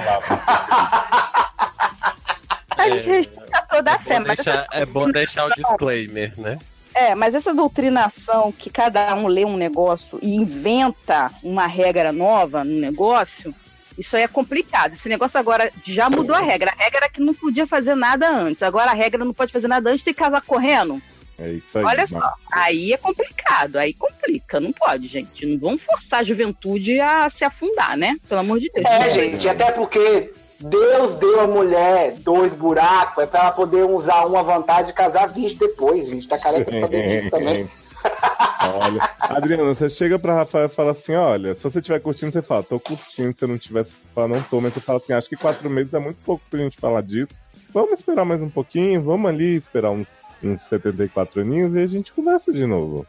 A gente respeita toda a fé, mas deixar- é bom deixar o disclaimer, né? É, mas essa doutrinação que cada um lê um negócio e inventa uma regra nova no negócio, isso aí é complicado. Esse negócio agora já mudou a regra. A regra era que não podia fazer nada antes. Agora a regra não pode fazer nada antes, tem que casar correndo. É isso aí. Olha só, aí é complicado, aí complica. Não pode, gente. Não vamos forçar a juventude a se afundar, né? Pelo amor de Deus. É, gente, até porque Deus deu a mulher dois buracos, é pra ela poder usar uma vantagem e casar 20 depois, gente. Tá careca pra saber disso também. <laughs> Olha, Adriana, você chega pra Rafael e fala assim: olha, se você estiver curtindo, você fala, tô curtindo, se eu não tiver, você fala, não tô, mas você fala assim, acho que quatro meses é muito pouco pra gente falar disso. Vamos esperar mais um pouquinho, vamos ali esperar uns, uns 74 aninhos e a gente conversa de novo.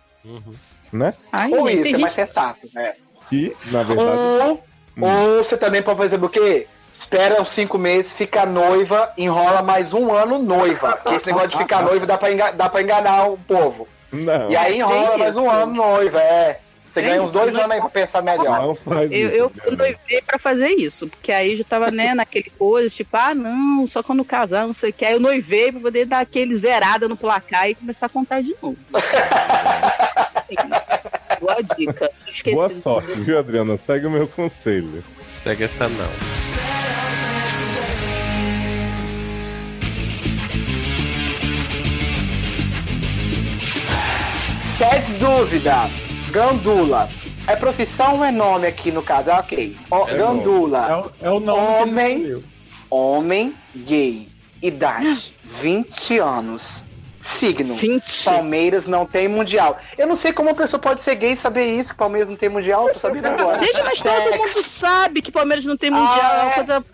Né? Ai, Ou isso, tem é mais gente- sensato, né? Que, na verdade. Ou, ou você também pode fazer o quê? Espera uns cinco meses, fica noiva, enrola mais um ano noiva. Porque esse negócio de ficar noiva dá pra, enga- dá pra enganar o povo. Não, E aí enrola Tem mais um isso. ano noiva, é. Você Tem ganha uns dois anos aí pra pensar melhor. não faz Eu, isso. eu noivei pra fazer isso, porque aí eu já tava, né, naquele coisa, tipo, ah, não, só quando casar, não sei o que. Aí eu noivei pra poder dar aquele zerada no placar e começar a contar de novo. <laughs> Boa dica. Esqueci. Boa sorte, viu, Adriana? Segue o meu conselho. Segue essa não. Quer dúvida? Gandula. É profissão ou é nome aqui no caso? Ah, Ok. Ó, É Gandula. É o, é o nome Homem, homem gay. Idade: <gasps> 20 anos. Signo: 20. Palmeiras não tem mundial. Eu não sei como uma pessoa pode ser gay e saber isso, que Palmeiras não tem mundial, tô sabendo agora. Desde mas todo Sexo. mundo sabe que Palmeiras não tem mundial. Ah, é uma é? coisa.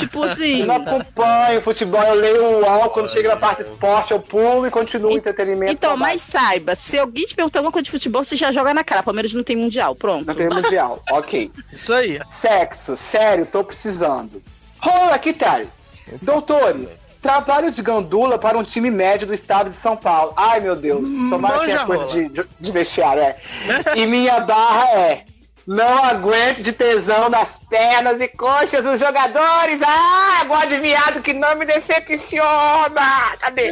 Tipo assim. Eu não acompanho futebol, eu leio o UOL, quando chega na parte esporte, eu pulo e continuo o entretenimento. Então, mas saiba, se alguém te perguntar alguma coisa de futebol, você já joga na cara. Palmeiras não tem mundial. Pronto. Não tem mundial, <laughs> ok. Isso aí. Sexo, sério, tô precisando. Rola, que tal? Doutores, trabalho de gandula para um time médio do estado de São Paulo. Ai, meu Deus, tomara que é manja coisa de, de, de vestiário, é. E minha barra é... Não aguento de tesão nas pernas e coxas dos jogadores. Ah, gosto de viado que não me decepciona. Cadê?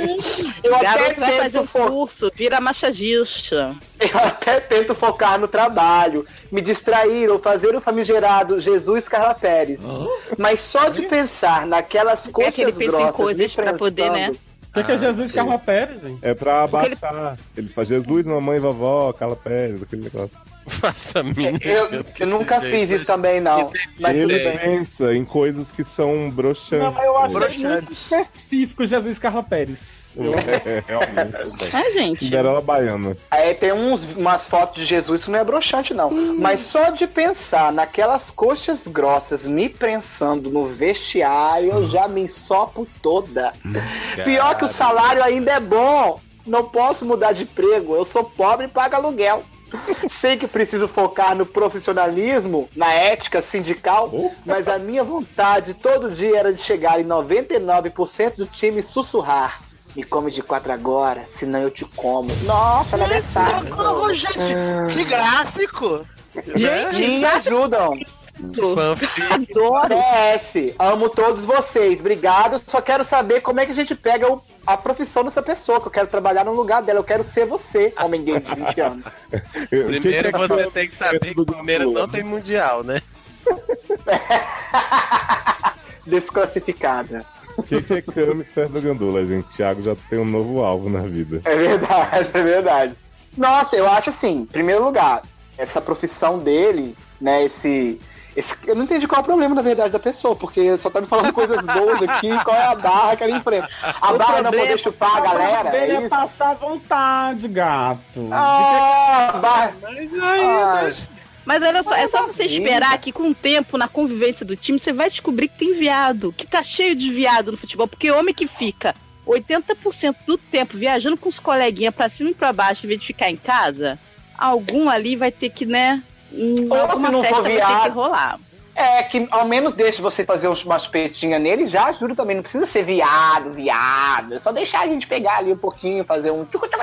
Eu até Garoto vai tento fazer um fo- curso, vira machagista. eu até tento focar no trabalho, me distrair ou fazer o famigerado Jesus Carla Pérez. Mas só de pensar naquelas É coisas que ele pensa em grossas coisas me pra poder, né? O que, que é Jesus Carla Pérez, hein? É pra Porque ele- abaixar. Ele... faz Jesus, mamãe, vovó, Carla Pérez, aquele negócio. Faça a mínima Eu, eu nunca fiz isso, também, não. Mas tudo ele bem. pensa em coisas que são broxantes. Não, mas eu achei muito Broxantes. específico Jesus Carla Pérez. É, realmente. É, gente. Cinderela baiana. Aí tem uns, umas fotos de Jesus que não é broxante, não. Mas só de pensar naquelas coxas grossas me prensando no vestiário, eu já me ensopo toda. Pior que o salário ainda é bom. Não posso mudar de emprego. Eu sou pobre e pago aluguel. Sei que preciso focar no profissionalismo, na ética sindical, mas a minha vontade todo dia era de chegar em 99% do time e sussurrar. Me come de quatro agora, senão eu te como. Nossa, ela é verdade. Socorro, gente. Que gráfico. Gente, Me ajudam. Fanfic. adoro. PS, amo todos vocês, obrigado. Só quero saber como é que a gente pega o- a profissão dessa pessoa, que eu quero trabalhar no lugar dela. Eu quero ser você, homem gay de 20 anos. <laughs> Primeiro você tem que saber que o Palmeiras não tem mundial, né? <laughs> Desclassificada. O que, que é Camis perto do Gandula, gente? Thiago já tem um novo alvo na vida. É verdade, é verdade. Nossa, eu acho assim, em primeiro lugar, essa profissão dele, né, esse. Esse eu não entendi qual é o problema, na verdade, da pessoa, porque só tá me falando coisas boas aqui, <laughs> qual é a barra que ele enfrenta. A O barra não problema- poder chupar a galera, dele é é isso? passar vontade, gato. Ah, barra. Mas Ah, Mas olha só, é só Mas você é esperar que com o tempo, na convivência do time, você vai descobrir que tem viado, que tá cheio de viado no futebol, porque homem que fica 80% do tempo viajando com os coleguinhas pra cima e pra baixo, em vez de ficar em casa, algum ali vai ter que, né, Ou se não for ter que viado. rolar. É, que ao menos deixe você fazer umas peitinhas nele, já ajuda também. Não precisa ser viado, viado. É só deixar a gente pegar ali um pouquinho, fazer um. que você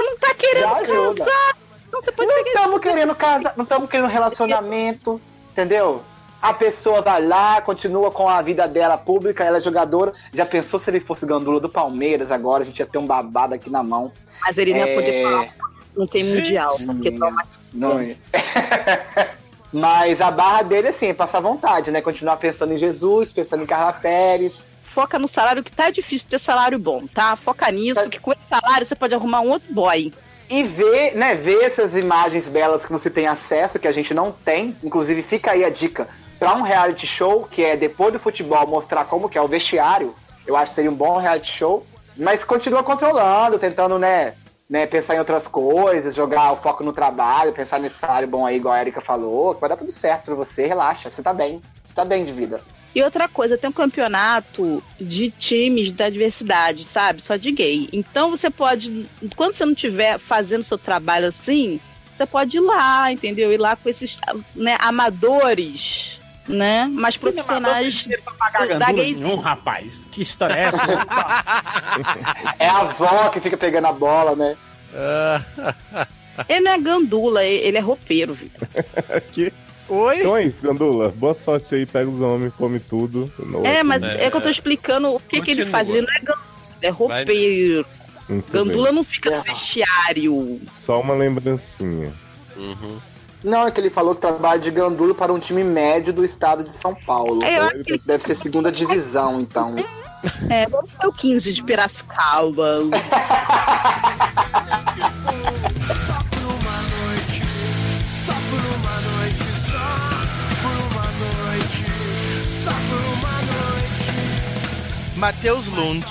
não tá querendo casar. Então você pode Não estamos querendo casar, não estamos querendo relacionamento, entendeu? A pessoa vai lá, continua com a vida dela pública, ela é jogadora. Já pensou se ele fosse gandula do Palmeiras agora? A gente ia ter um babado aqui na mão. Mas ele não ia poder É, falar, não tem mundial, Sim. porque toma Não é. <laughs> Mas a barra dele, assim, é passar vontade, né? Continuar pensando em Jesus, pensando em Carla Pérez. foca no salário, que tá difícil ter salário bom, tá? Foca nisso, Tá. que com esse salário você pode arrumar um outro boy. E ver, né, ver essas imagens belas que você tem acesso, que a gente não tem. Inclusive, fica aí a dica para um reality show, que é depois do futebol mostrar como que é o vestiário. Eu acho que seria um bom reality show. Mas continua controlando, tentando, né, né, pensar em outras coisas, jogar o foco no trabalho, pensar nesse salário bom aí, igual a Erika falou. que Vai dar tudo certo pra você, relaxa, você tá bem. Você tá bem de vida. E outra coisa, tem um campeonato de times da diversidade, sabe? Só de gay. Então você pode, quando você não estiver fazendo seu trabalho assim, você pode ir lá, entendeu? Ir lá com esses né, amadores, né? Mas profissionais da gandula gay. nenhum, rapaz. Que história é essa? É a avó que fica pegando a bola, né? Ele não é gandula, ele é roupeiro, viu? <laughs> Aqui. Oi? Então é Gandula. Boa sorte aí, pega os homens, come tudo. No- É, mas É. é, que eu tô explicando o que, que ele faz. Ele não é gandula, é roupeiro. Bem. Gandula não fica É. no vestiário. Só uma lembrancinha. Uhum. Não, é que ele falou que trabalha de gandula para um time médio do estado de São Paulo. É, Deve ser segunda divisão, então. É, vamos o 15 de Piracicaba. Matheus Lund,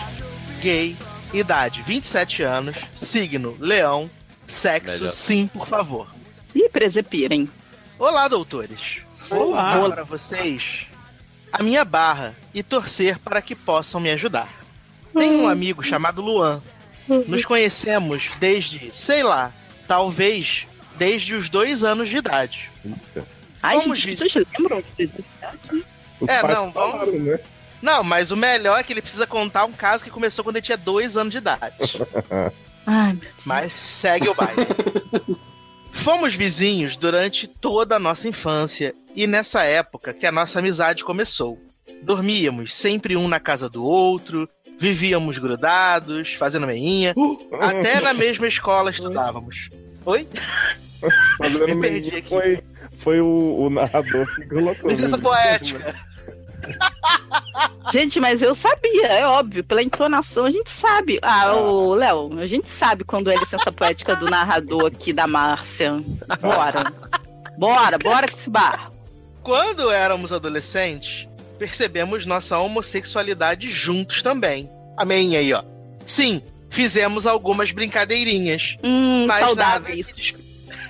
gay, idade 27 anos, signo leão, sexo Melhor. sim, por favor. Ih, presepirem. Olá, doutores. Vou Olá. contar para vocês a minha barra e torcer para que possam me ajudar. Tenho um amigo chamado Luan. Nos conhecemos desde, sei lá, talvez desde os dois anos de idade. Ai, gente, vocês lembram? É, não, vamos- falaram, né? Não, mas o melhor é que ele precisa contar um caso que começou quando ele tinha dois anos de idade. <laughs> Ai, meu Deus. Mas segue o baile. <laughs> Fomos vizinhos durante toda a nossa infância e nessa época que a nossa amizade começou. Dormíamos sempre um na casa do outro, vivíamos grudados, fazendo meinha, até na <laughs> mesma escola estudávamos. Oi? Fazendo <laughs> Me perdi aqui. Foi, foi o, o narrador que colocou. Licença poética. <laughs> Gente, mas eu sabia, é óbvio, pela entonação a gente sabe. Ah, o Léo, a gente sabe quando é licença poética do narrador aqui da Márcia. Bora. Bora, bora que se bar. Quando éramos adolescentes, percebemos nossa homossexualidade juntos também. Amém aí, ó. Sim, fizemos algumas brincadeirinhas. Hum, Mas saudáveis. nada des-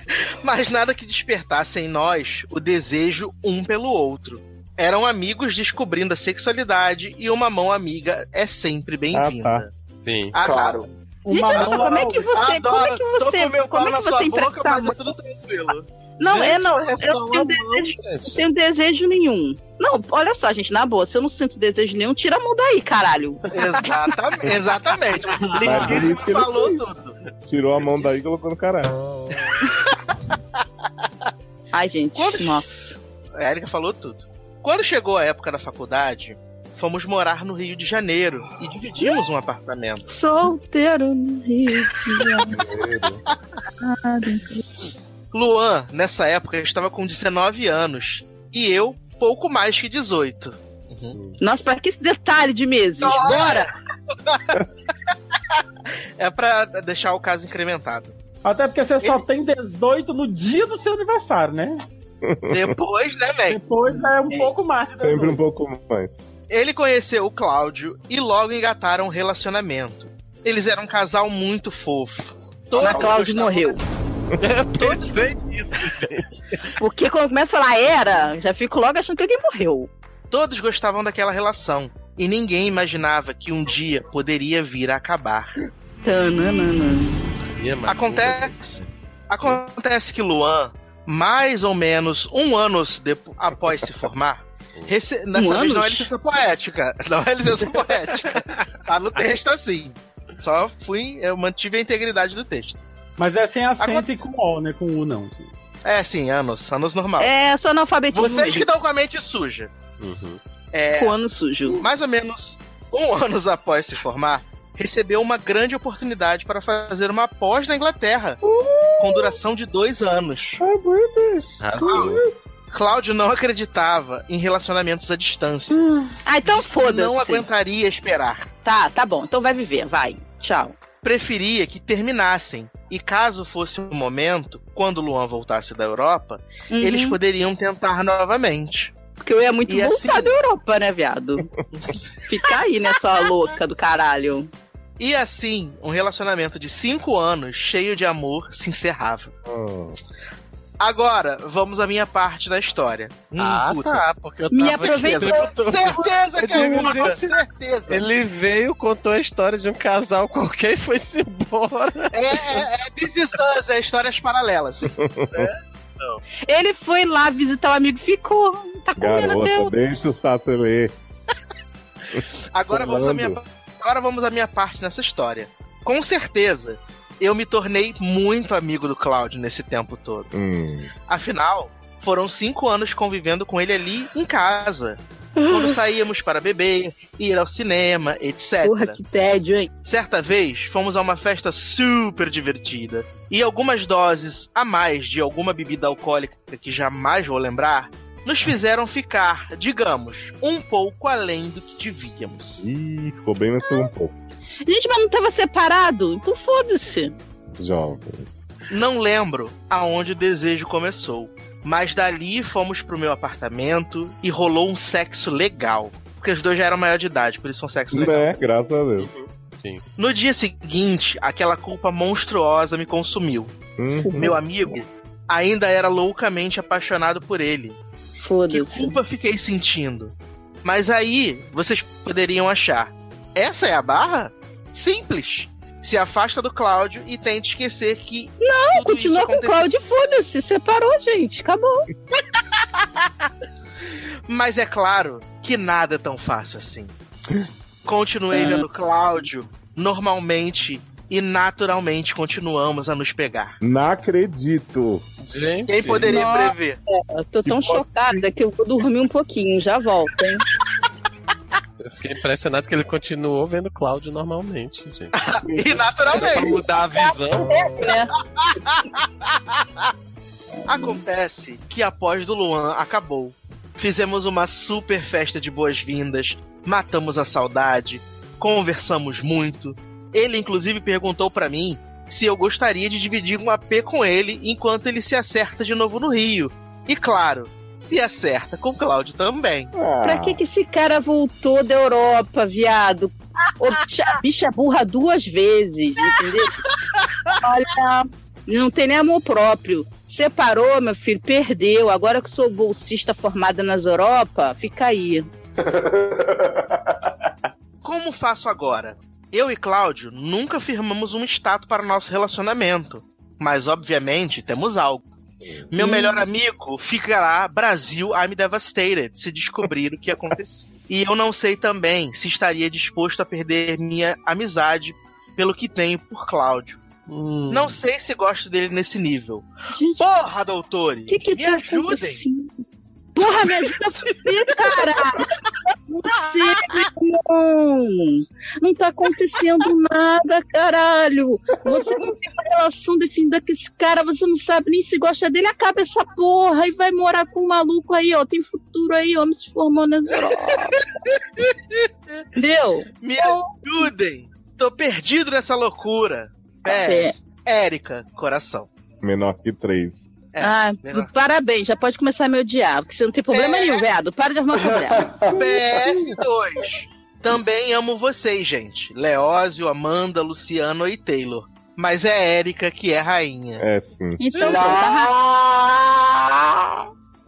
<laughs> Mas nada que despertasse em nós o desejo um pelo outro. Eram amigos descobrindo a sexualidade e uma mão amiga é sempre bem-vinda. Sim. Ah, tá. Claro. Gente, olha só, como é que você. Como é que você. Como é que você boca, interpreta mas é tudo tranquilo. Não, é Gente, não. é Eu só não tenho desejo, não tenho desejo nenhum. Não, olha só, gente, na boa, se eu não sinto desejo nenhum, tira a mão daí, caralho. Exatamente. <laughs> exatamente. Ele falou tudo. Tirou a mão daí e colocou no caralho. Ai, gente, Quando- nossa. A Erika falou tudo. Quando chegou a época da faculdade, fomos morar no Rio de Janeiro e dividimos um apartamento. Solteiro no Rio de Janeiro. <laughs> Luan, nessa época, estava com 19 anos e eu, pouco mais que 18. Nossa, pra que esse detalhe de meses? Bora! <laughs> É pra deixar o caso incrementado. Até porque você só tem 18 no dia do seu aniversário, né? Depois, né, velho? Depois é um pouco mais 18. Sempre um pouco mais. Ele conheceu o Cláudio e logo engataram um relacionamento. Eles eram um casal muito fofo. Todos Mas Cláudio morreu. Eu <laughs> pensei nisso, gente. Porque quando começa a falar era, já fico logo achando que alguém morreu. Todos gostavam daquela relação. E ninguém imaginava que um dia poderia vir a acabar. Tananana. Acontece, acontece que Luan, mais ou menos um ano depo- após se formar, <laughs> rece... dessa vez anos? não é licença poética. <laughs> Não é licença poética. Tá no texto assim. Só fui, eu mantive a integridade do texto. Mas é sem acento e com O, né? Com U, não. É, sim, anos, anos normal. É, só analfabetismo. Vocês que estão com a mente suja. Uhum. É, Com ano sujo. mais ou menos um <laughs> ano após se formar, recebeu uma grande oportunidade para fazer uma pós na Inglaterra, com duração de dois anos. Arrasou. Cláudio não acreditava em relacionamentos à distância. Ah, então que Não foda-se. aguentaria esperar. Tá, tá bom. Então vai viver, vai. Tchau. Preferia que terminassem. E caso fosse o momento, quando Luan voltasse da Europa, Uhum. eles poderiam tentar novamente. Porque eu ia muito E voltar assim- da Europa, né, viado? <laughs> Ficar aí, né, sua louca do caralho. E assim, um relacionamento de cinco anos, cheio de amor, se encerrava. Ah. Agora, vamos à minha parte da história. Hum, Ah, puta. tá, porque eu Me tava aqui, aproveitou. tô- Certeza que é uma, gente, certeza. Ele veio, contou a história de um casal qualquer e foi-se embora. É, é, é This Is Us, é histórias paralelas. <laughs> Ele foi lá visitar o amigo, ficou. Tá comendo até Garota, o... deixa o Sato ler. <laughs> Agora vamos, à minha, agora vamos à minha parte nessa história. Com certeza, eu me tornei muito amigo do Cláudio nesse tempo todo. Hum. Afinal, foram cinco anos convivendo com ele ali em casa. Quando <laughs> saíamos para beber, ir ao cinema, etc. Porra, que tédio, hein? Certa vez, fomos a uma festa super divertida. E algumas doses a mais de alguma bebida alcoólica que jamais vou lembrar, nos fizeram ficar, digamos, um pouco além do que devíamos. Ih, ficou bem nesse um pouco. Gente, mas não tava separado? Então foda-se. Jovem. Não lembro aonde o desejo começou, mas dali fomos pro meu apartamento e rolou um sexo legal. porque os dois já eram maior de idade, por isso foi um sexo legal. Né, graças a Deus. Sim. No dia seguinte, aquela culpa monstruosa me consumiu. Uhum. Meu amigo ainda era loucamente apaixonado por ele. Que Foda-se. culpa fiquei sentindo? Mas aí, vocês poderiam achar: essa é a barra? Simples. Se afasta do Cláudio e tente esquecer que. Não, continua com o. Cláudio, foda-se. Separou, gente. Acabou. <laughs> Mas é claro que nada é tão fácil assim. Continuei É. vendo Cláudio normalmente e naturalmente continuamos a nos pegar. Não acredito. Gente. Quem poderia Nossa. prever? Eu tô tão chocada que eu vou dormir um pouquinho. Já volto, hein? Eu fiquei impressionado que ele continuou vendo Cláudio normalmente, gente. <laughs> E Pra naturalmente. mudar a visão. né? Acontece que após do Luan acabou. Fizemos uma super festa de boas-vindas, matamos a saudade, conversamos muito. Ele inclusive perguntou pra mim se eu gostaria de dividir um AP com ele enquanto ele se acerta de novo no Rio. E claro, se acerta com Cláudio também. Pra que, que esse cara voltou da Europa, viado? Ô, bicha, bicha burra duas vezes, entendeu? Olha, não tem nem amor próprio. Separou, meu filho, perdeu. Agora que sou bolsista formada nas Europa, fica aí. Como faço agora? Eu e Cláudio nunca firmamos um status para o nosso relacionamento, mas obviamente temos algo. Meu Hum. melhor amigo ficará Brasil I'm devastated se descobrir o que aconteceu. E eu não sei também se estaria disposto a perder minha amizade pelo que tenho por Cláudio. Hum. Não sei se gosto dele nesse nível. Gente, Porra, doutores! que que me tá ajudem! Porra, me ajuda! Você, irmão! Não tá acontecendo nada, caralho! Você não tem uma relação definida com esse cara, você não sabe nem se gosta dele, acaba essa porra e vai morar com um maluco aí, ó. Tem futuro aí, homem se formou nas Europa. Entendeu? Me ajudem! Tô perdido nessa loucura. Pés, Érica, coração. Menor que três. É, ah, menor. parabéns, já pode começar a me odiar, porque você não tem problema É. nenhum, viado. Para de arrumar problema. PS2. Também amo vocês, gente. Leózio, Amanda, Luciano e Taylor. Mas é Érica que é rainha. É, sim. Então, pronto,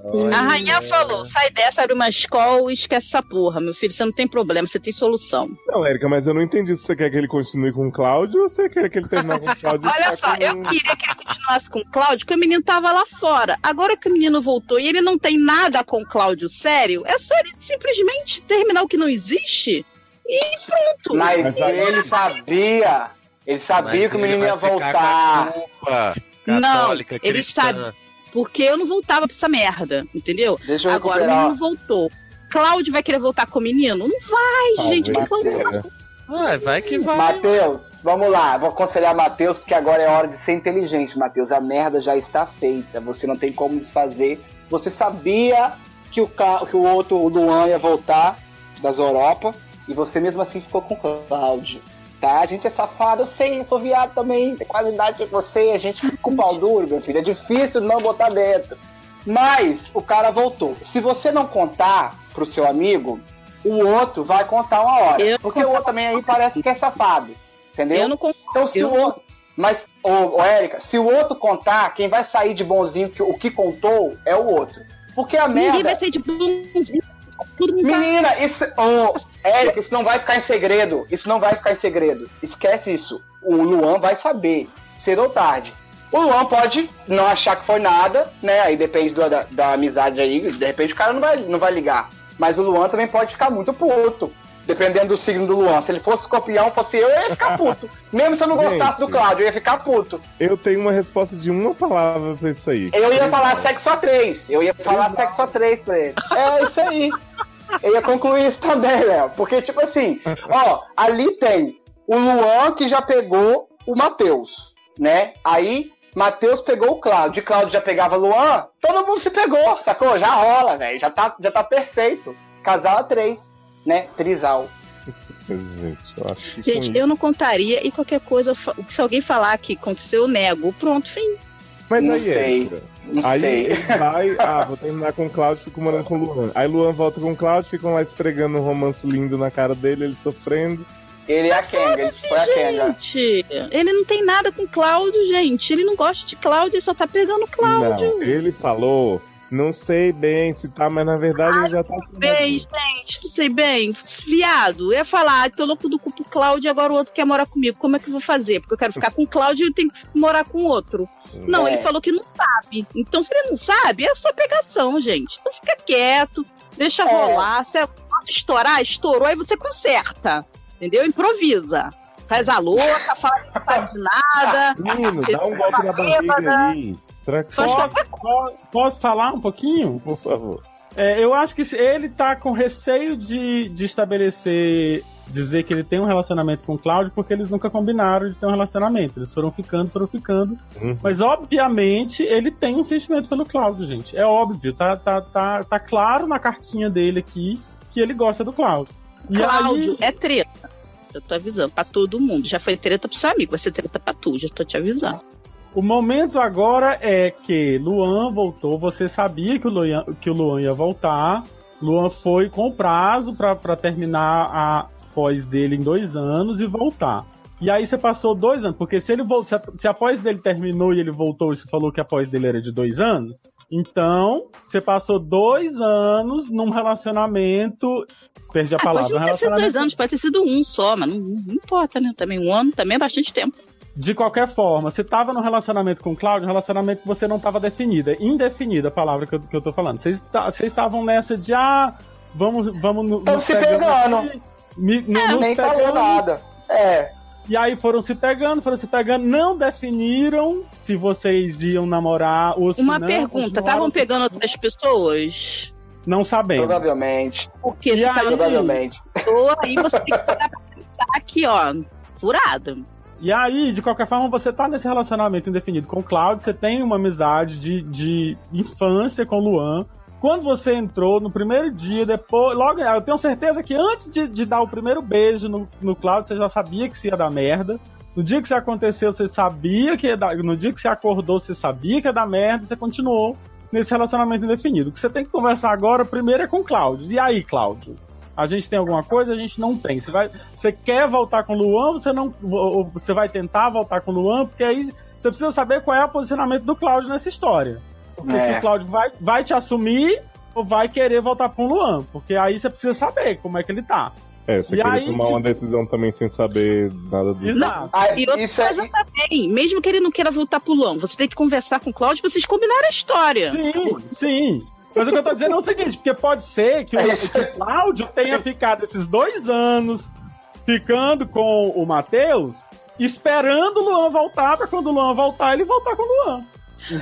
a, ra- a rainha falou: sai dessa, abre uma escola e esquece essa porra, meu filho. Você não tem problema, você tem solução. Não, Érica, mas eu não entendi se você quer que ele continue com o Cláudio ou você quer que ele termine com o Cláudio. e Olha só, com- eu queria que ele continuasse com o Cláudio, porque o menino tava lá fora. Agora que o menino voltou e ele não tem nada com o Cláudio sério, é só ele simplesmente terminar o que não existe e pronto. Mas aí- ele sabia. Ele sabia Mas que o menino ia voltar. com a culpa Não, católica, ele cristã. Porque eu não voltava pra essa merda, entendeu? Deixa eu Agora o recuperar. menino voltou. Cláudio vai querer voltar com o menino? Não vai, Talvez gente. Não vai que vai. Matheus, vamos lá. Vou aconselhar Matheus, porque agora é hora de ser inteligente, Matheus. A merda já está feita. Você não tem como desfazer. Você sabia que o, ca- que o outro, o Luan, ia voltar das Europa. E você mesmo assim ficou com o Cláudio. Tá? A gente é safado, eu sei, eu sou viado também. Tem quase idade de você. A gente fica com pau <laughs> duro, meu filho. É difícil não botar dentro. Mas o cara voltou. Se você não contar pro seu amigo, o outro vai contar uma hora. Eu- Porque o outro também aí parece que é safado. Entendeu? Eu não concordo. Então, se eu o outro. Mas, ô, ô, Érica, se o outro contar, quem vai sair de bonzinho, que, o que contou, é o outro. Porque a Ninguém merda. vai ser de bonzinho. Menina, isso. Érica, isso não vai ficar em segredo. Isso não vai ficar em segredo. Esquece isso. O Luan vai saber, cedo ou tarde. O Luan pode não achar que foi nada, né? Aí depende do- da, da amizade aí. De repente o cara não vai, não vai ligar. Mas o Luan também pode ficar muito puto. Dependendo do signo do Luan. Se ele fosse escorpião, fosse eu, eu ia ficar puto. <laughs> Mesmo se eu não gostasse do Gente. Cláudio, eu ia ficar puto. Eu tenho uma resposta de uma palavra pra isso aí. Eu ia falar sexo a três. Eu ia falar sexo a três pra ele. É isso aí. <laughs> Eu ia concluir isso também, Léo. Porque, tipo assim, ó, ali tem o Luan que já pegou o Matheus, né? Aí, Matheus pegou o Cláudio. E Cláudio já pegava Luan. Todo mundo se pegou, sacou? Já rola, velho. Já tá, já tá perfeito. Casal a três, né? Trisal. Gente, eu acho que Gente, eu não contaria e qualquer coisa, se alguém falar que aconteceu, eu nego. Pronto, fim. Mas Não aí sei. entra. Não aí sei. ele vai, <laughs> ah, vou terminar com o Cláudio, fico morando com o Luan. Aí Luan volta com o Cláudio, ficam lá esfregando um romance lindo na cara dele, ele sofrendo. Ele é a Kenga, ele foi a Kenga. Gente, ele não tem nada com Cláudio, gente. Ele não gosta de Cláudio, ele só tá pegando Cláudio. Não, ele falou, não sei bem se tá, mas na verdade ele já tá. Bem, gente, não sei bem. Viado, eu ia falar, ah, tô louco do cu pro Cláudio e agora o outro quer morar comigo. Como é que eu vou fazer? Porque eu quero ficar com o Cláudio e eu tenho que morar com o outro. Não, É. ele falou que não sabe. Então, se ele não sabe, é só pegação, gente. Então fica quieto, deixa rolar. Se, se estourar, estourou, aí você conserta. Entendeu? Improvisa. Faz a louca, fala que não sabe de nada. Menino, dá um golpe na barriga aí. Posso, posso- posso falar um pouquinho? Por favor. É, eu acho que ele tá com receio de, de estabelecer, dizer que ele tem um relacionamento com o Cláudio, porque eles nunca combinaram de ter um relacionamento. Eles foram ficando, foram ficando. Uhum. Mas, obviamente, ele tem um sentimento pelo Cláudio, gente. É óbvio, tá, tá, tá, tá claro na cartinha dele aqui que ele gosta do Cláudio. E Cláudio, aí- é treta. Eu tô avisando pra todo mundo. Já foi treta pro seu amigo, vai ser treta pra tu, já tô te avisando. O momento agora é que Luan voltou. Você sabia que o Luan, que o Luan ia voltar. Luan foi com prazo pra pra terminar a pós dele em dois anos e voltar. E aí você passou dois anos, porque se ele se a, se a pós dele terminou e ele voltou e você falou que a pós dele era de dois anos, então você passou dois anos num relacionamento. Perdi a Ah, palavra. pode não ter sido dois anos, pode ter sido um só, mas não, não importa, né? Também um ano também é bastante tempo. De qualquer forma, você estava no relacionamento com o Cláudio, um relacionamento que você não estava definida, é indefinida a palavra que eu, que eu tô falando. Vocês tá- estavam nessa de, ah, vamos, vamos no, Tão nos se pegando pegando. aqui, me- no- É, nos nem falou pegamos. nada. É. E aí foram se pegando, foram se pegando, não definiram se vocês iam namorar ou se Uma não, pergunta, estavam se- pegando outras pessoas? Não sabemos. Provavelmente. Porque E se aí? tava Provavelmente. <laughs> pessoa, aí você tem que parar pra pensar aqui, ó, furada. E aí, de qualquer forma, você tá nesse relacionamento indefinido com o Cláudio, você tem uma amizade de, de infância com o Luan. Quando você entrou no primeiro dia, depois. Logo, eu tenho certeza que antes de, de dar o primeiro beijo no, no Cláudio, você já sabia que isso ia dar merda. No dia que isso aconteceu, você sabia que ia dar. No dia que você acordou, você sabia que ia dar merda, você continuou nesse relacionamento indefinido. O que você tem que conversar agora, primeiro, é com o Cláudio. E aí, Cláudio? A gente tem alguma coisa, a gente não tem. Você, vai, você quer voltar com o Luan, você não. ou Você vai tentar voltar com o Luan, porque aí você precisa saber qual é o posicionamento do Cláudio nessa história. Porque É. se o Cláudio vai, vai te assumir ou vai querer voltar com o Luan. Porque aí você precisa saber como é que ele tá. É, você E queria aí, tomar uma decisão também sem saber nada disso. Exato. e outra coisa também, mesmo que ele não queira voltar pro Lão, você tem que conversar com o Cláudio pra vocês combinarem a história. Sim, sim. Mas o que eu tô dizendo é o seguinte, porque pode ser que o, que o Cláudio tenha ficado esses dois anos ficando com o Matheus, esperando o Luan voltar, pra quando o Luan voltar, ele voltar com o Luan.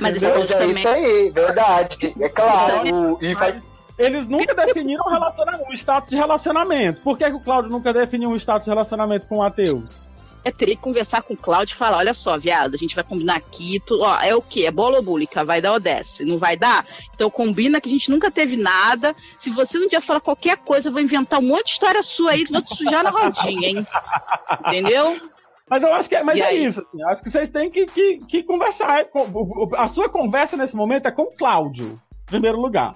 Mas esse Entendeu? Cláudio É também. isso aí, verdade. É claro. o- e Mas eles nunca definiram um, relacionamento, um status de relacionamento. Por que, que o Cláudio nunca definiu um status de relacionamento com o Matheus? É teria que conversar com o Cláudio e falar: olha só, viado, a gente vai combinar aqui. Tu, ó, é o quê? É bola ou búlica? Vai dar ou desce? Não vai dar? Então combina que a gente nunca teve nada. Se você um dia falar qualquer coisa, eu vou inventar um monte de história sua aí, vou te sujar na rodinha, hein? Entendeu? Mas eu acho que é, mas E é aí? isso. assim, eu acho que vocês têm que, que, que conversar. é A sua conversa nesse momento é com o Cláudio, primeiro lugar.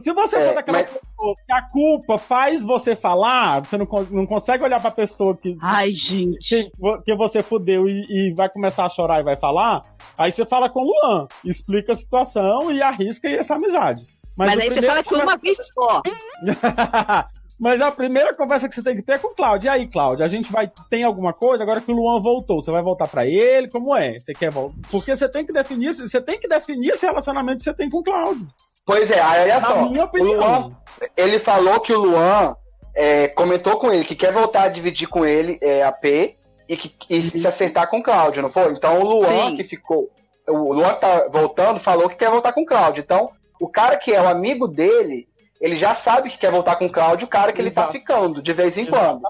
Se você É, for daquela mas- pessoa que a culpa faz você falar, você não, não consegue olhar pra pessoa que, Ai, gente. que, que você fudeu e, e vai começar a chorar e vai falar, aí você fala com o Luan, explica a situação e arrisca essa amizade. Mas, o aí você fala que foi uma vez só. <laughs> Mas a primeira conversa que você tem que ter é com o Cláudio. E aí, Cláudio, a gente vai. Tem alguma coisa agora que o Luan voltou? Você vai voltar pra ele? Como é? Você quer voltar? Porque você tem que definir. Você tem que definir esse relacionamento que você tem com o Cláudio. Pois é, aí olha Na só. minha O opinião. Luan, ele falou que o Luan é, comentou com ele que quer voltar a dividir com ele é, a P e, que, e se acertar com o Cláudio, não foi? Então o Luan Sim. que ficou. O Luan tá voltando, falou que quer voltar com o Cláudio. Então, o cara que é o amigo dele, ele já sabe que quer voltar com o Cláudio, o cara que ele tá Exato. ficando de vez em Exato. quando.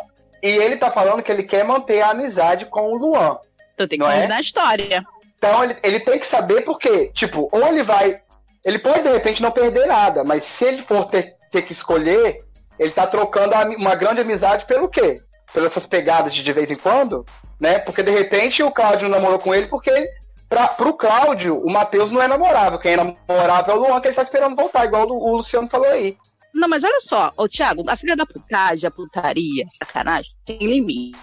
E ele tá falando que ele quer manter a amizade com o Luan. Então tem que é? combinar a história. Então ele, ele tem que saber porque, tipo, ou ele vai. Ele pode de repente não perder nada, mas se ele for ter, ter que escolher, ele tá trocando a uma grande amizade pelo quê? Pelas essas pegadas de de vez em quando, né? Porque de repente o Cláudio não namorou com ele porque ele, Pra, pro Cláudio, o Matheus não é namorável. Quem é namorável é o Luan, que ele tá esperando voltar, igual o, Luciano falou aí. Não, mas olha só, ô Thiago, a filha da putagem, a putaria, sacanagem, tem limite.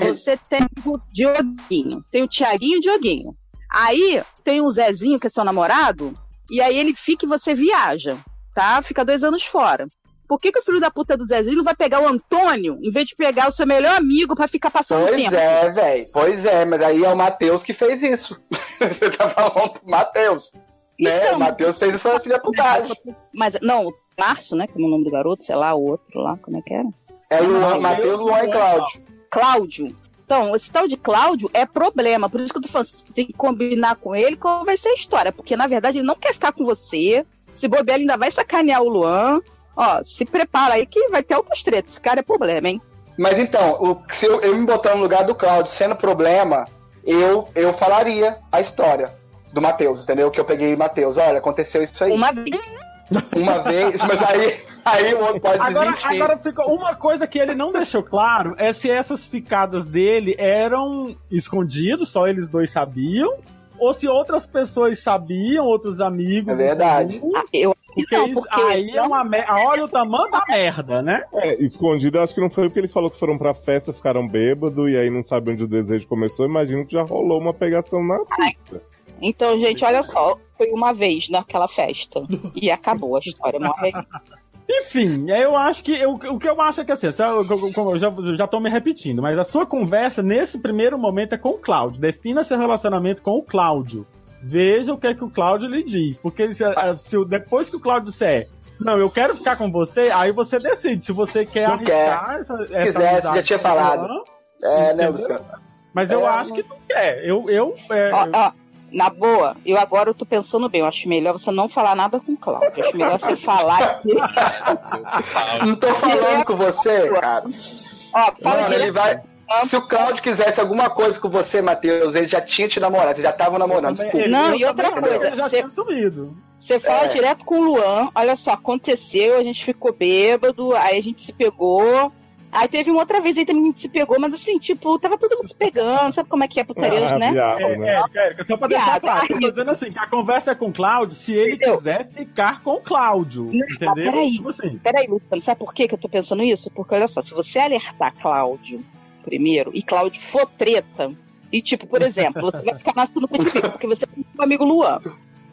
Você tem o Dioguinho, tem o Tiaguinho e o Dioguinho. Aí tem o Zezinho, que é seu namorado, e aí ele fica e você viaja, tá? Fica dois anos fora. Por que, que o filho da puta do Zezinho vai pegar o Antônio, em vez de pegar o seu melhor amigo pra ficar passando Pois tempo? é, velho. Pois é, mas aí é o Matheus que fez isso. <laughs> Você tá falando pro Matheus. Né? Então, o Matheus fez essa filha putagem. Mas, não, o Márcio, né? Que é o nome do garoto, sei lá, o outro lá, como é que era? É Luan, Matheus, Luan e Cláudio. Cláudio. Então, esse tal de Cláudio é problema. Por isso que eu tô falando, você tem que combinar com ele qual vai ser a história. Porque, na verdade, ele não quer ficar com você. Se bobear, ele ainda vai sacanear o Luan. Ó, se prepara aí que vai ter outras tretas. Esse cara é problema, hein? Mas então, o- se eu, eu me botar no lugar do Cláudio sendo problema, eu, eu falaria a história do Matheus, entendeu? Que eu peguei o Matheus. Olha, aconteceu isso aí. Uma vez. <laughs> Uma vez, mas aí, aí o outro pode Agora, desistir. agora fica uma coisa que ele não deixou claro é se essas ficadas dele eram escondidas, só eles dois sabiam, ou se outras pessoas sabiam, outros amigos. É verdade. Ah, eu Porque, não, isso- porque aí é não- uma merda. Olha o tamanho da merda, né? É, escondido, eu acho que não foi porque ele falou que foram pra festa, ficaram bêbados e aí não sabe onde o desejo começou. Imagino que já rolou uma pegação na pista. Então, gente, olha só. Foi uma vez naquela festa. E acabou a história. Morre. Enfim, eu acho que. Eu, o que eu acho é que assim, essa- eu, já, já tô me repetindo, mas a sua conversa nesse primeiro momento é com o Cláudio. Defina seu relacionamento com o Cláudio. Veja o que é que o Cláudio lhe diz. Porque se, a- se depois que o Cláudio disser. Não, eu quero ficar com você, aí você decide se você quer Não arriscar essa, essa quiser, você amizade já tinha falado. É, né, entendeu? Luciano? Mas eu É, acho que não quer. Eu, eu, é, Ó, ó, na boa, eu agora eu tô pensando bem. Eu acho melhor você não falar nada com o Cláudio. Eu acho melhor você falar. Não tô falando com você, cara. Ó, fala Mano, ele vai. Se o Cláudio quisesse alguma coisa com você, Matheus, ele já tinha te namorado, vocês já estavam namorando. também- Desculpa. Não, e outra coisa, já cê- tinha sumido. Você fala É. direto com o Luan, olha só, aconteceu, a gente ficou bêbado, aí a gente se pegou. Aí teve uma outra vez aí também a gente se pegou, mas assim, tipo, tava todo mundo se pegando, sabe como é que é putaria, Ah, né? viado, É, né? é, Érica, só pra deixar Piada. claro, eu tô dizendo assim, que a conversa é com o Cláudio se ele Entendeu? quiser ficar com o Cláudio, entendeu? peraí. Tipo assim, Peraí, Luciano, sabe por que que eu tô pensando isso? Porque olha só, se você alertar Cláudio primeiro e Cláudio for treta, e tipo, por exemplo, você vai ficar na sinuca de bico, porque você tem um amigo Luan.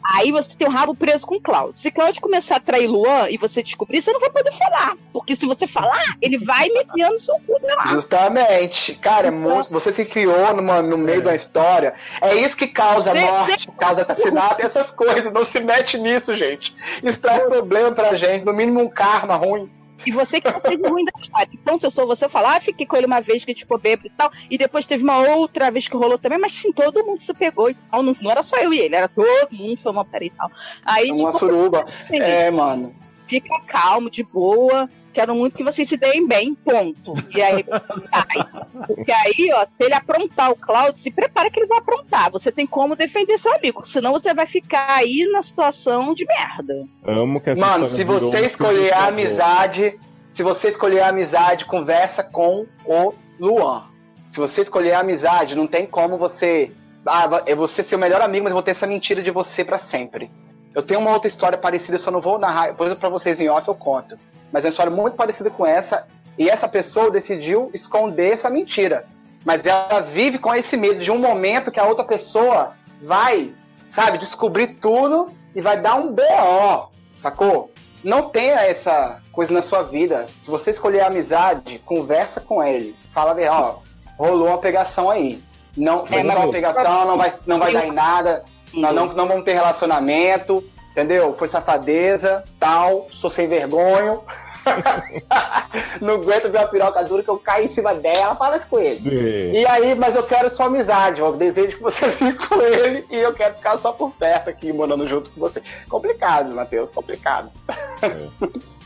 Aí você tem o rabo preso com o Cláudio. Se Cláudio começar a trair Luan e você descobrir, você não vai poder falar. Porque se você falar, ele vai metendo seu cu lá. Justamente. Cara, é muito- você se criou numa- no meio da história. É isso que causa Cê- morte, causa assassinato, essas coisas. Não se mete nisso, gente. Isso traz problema pra gente. No mínimo um karma ruim. E você que não teve ruim da história. Então, se eu sou você, eu falo, ah, fiquei com ele uma vez que a gente ficou bêbado e tal. E depois teve uma outra vez que rolou também, mas sim, todo mundo se pegou e tal. Não, não era só eu e ele, era todo mundo, foi uma putaria e tal. Aí, Uma tipo, suruba. assim, É, mano. fica calmo, de boa. Quero muito que vocês se deem bem, ponto. E aí sai. Porque aí, ó, se ele aprontar o Cláudio, se prepara que ele vai aprontar. Você tem como defender seu amigo, senão você vai ficar aí na situação de merda. Amo que Mano, se você escolher a amizade, se você escolher a amizade, conversa com o Luan. Se você escolher a amizade, não tem como você. Ah, eu vou ser seu melhor amigo, mas eu vou ter essa mentira de você pra sempre. Eu tenho uma outra história parecida, só não vou narrar, depois pra vocês em off eu conto. Mas é uma história muito parecida com essa, e essa pessoa decidiu esconder essa mentira. Mas ela vive com esse medo de um momento que a outra pessoa vai, sabe, descobrir tudo e vai dar um BO, sacou? Não tenha essa coisa na sua vida. Se você escolher a amizade, conversa com ele. Fala, ó, rolou uma pegação aí. Não, foi É, uma pegação, não vai, não vai dar em nada. Nós não, não vamos ter relacionamento, entendeu? Foi safadeza, tal, sou sem vergonha. <laughs> não aguento ver uma piroca dura que eu caio em cima dela, fala isso com ele. Sim. E aí, mas eu quero sua amizade, eu desejo que você <laughs> fique com ele e eu quero ficar só por perto aqui, morando junto com você. Complicado, Matheus, complicado.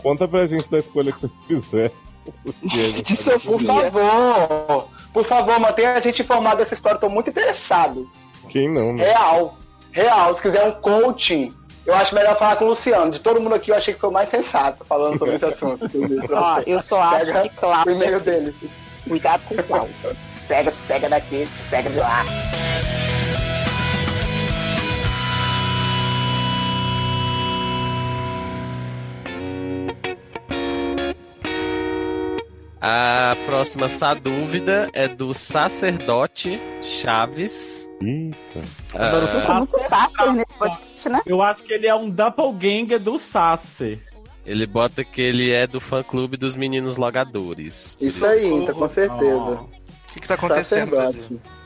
Conta pra gente da escolha que você fizer. De seu Por favor, por favor, mantenha a gente informado dessa história, tô muito interessado. Quem não, né? Real, real. Se quiser um coaching, eu acho melhor falar com o Luciano. De todo mundo aqui, eu achei que foi o mais sensato falando sobre esse assunto. <laughs> Ó, eu só acho Pega que Cláudio. O e-mail dele. Cuidado com o Cláudio. Pega, pega daqui, pega de lá. A próxima Sá Dúvida é do sacerdote Chaves. Eita. Sou muito saco nesse podcast, né? Eu acho que ele é um doppelganger do Sasser. Ele bota que ele é do fã clube dos meninos logadores. Isso aí, tá com certeza. O que, que tá acontecendo?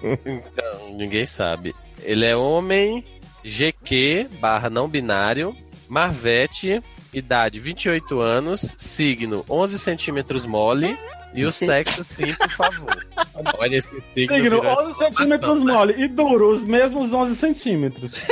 Então, ninguém sabe. Ele é homem, GQ, barra não binário, Marvete, idade 28 anos, signo 11 centímetros mole e o sexo sim, por favor. <laughs> Olha esse signo. Signo, virou 11 centímetros né? mole e duro, os mesmos 11 centímetros. <laughs>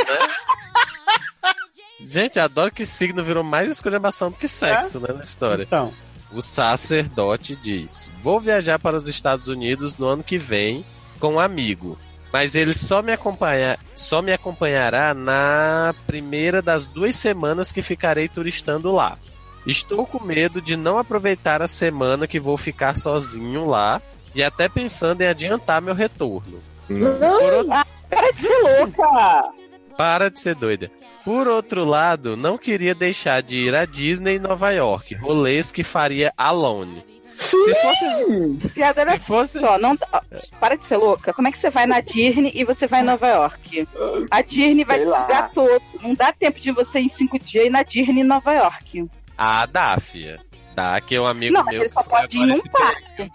Gente, adoro que signo virou mais esculhambação do que sexo, né, na história. Então, O sacerdote diz: Vou viajar para os Estados Unidos no ano que vem com um amigo, mas ele só me, acompanha, só me acompanhará na primeira das duas semanas que ficarei turistando lá. Estou com medo de não aproveitar a semana que vou ficar sozinho lá e até pensando em adiantar meu retorno. Por outro- Ah, para de ser louca! para de ser doida. Por outro lado, não queria deixar de ir à Disney em Nova York, rolês que faria alone. Se fosse. Viado, olha Se fosse- só, não, ó, para de ser louca. Como é que você vai na Disney e você vai em Nova York? A Disney vai Sei te lá. sugar todo. Não dá tempo de você em cinco dias ir na Disney em Nova York. Ah, dá, fia. Dá, que é um amigo Não, meu. ele só pode ir num parque.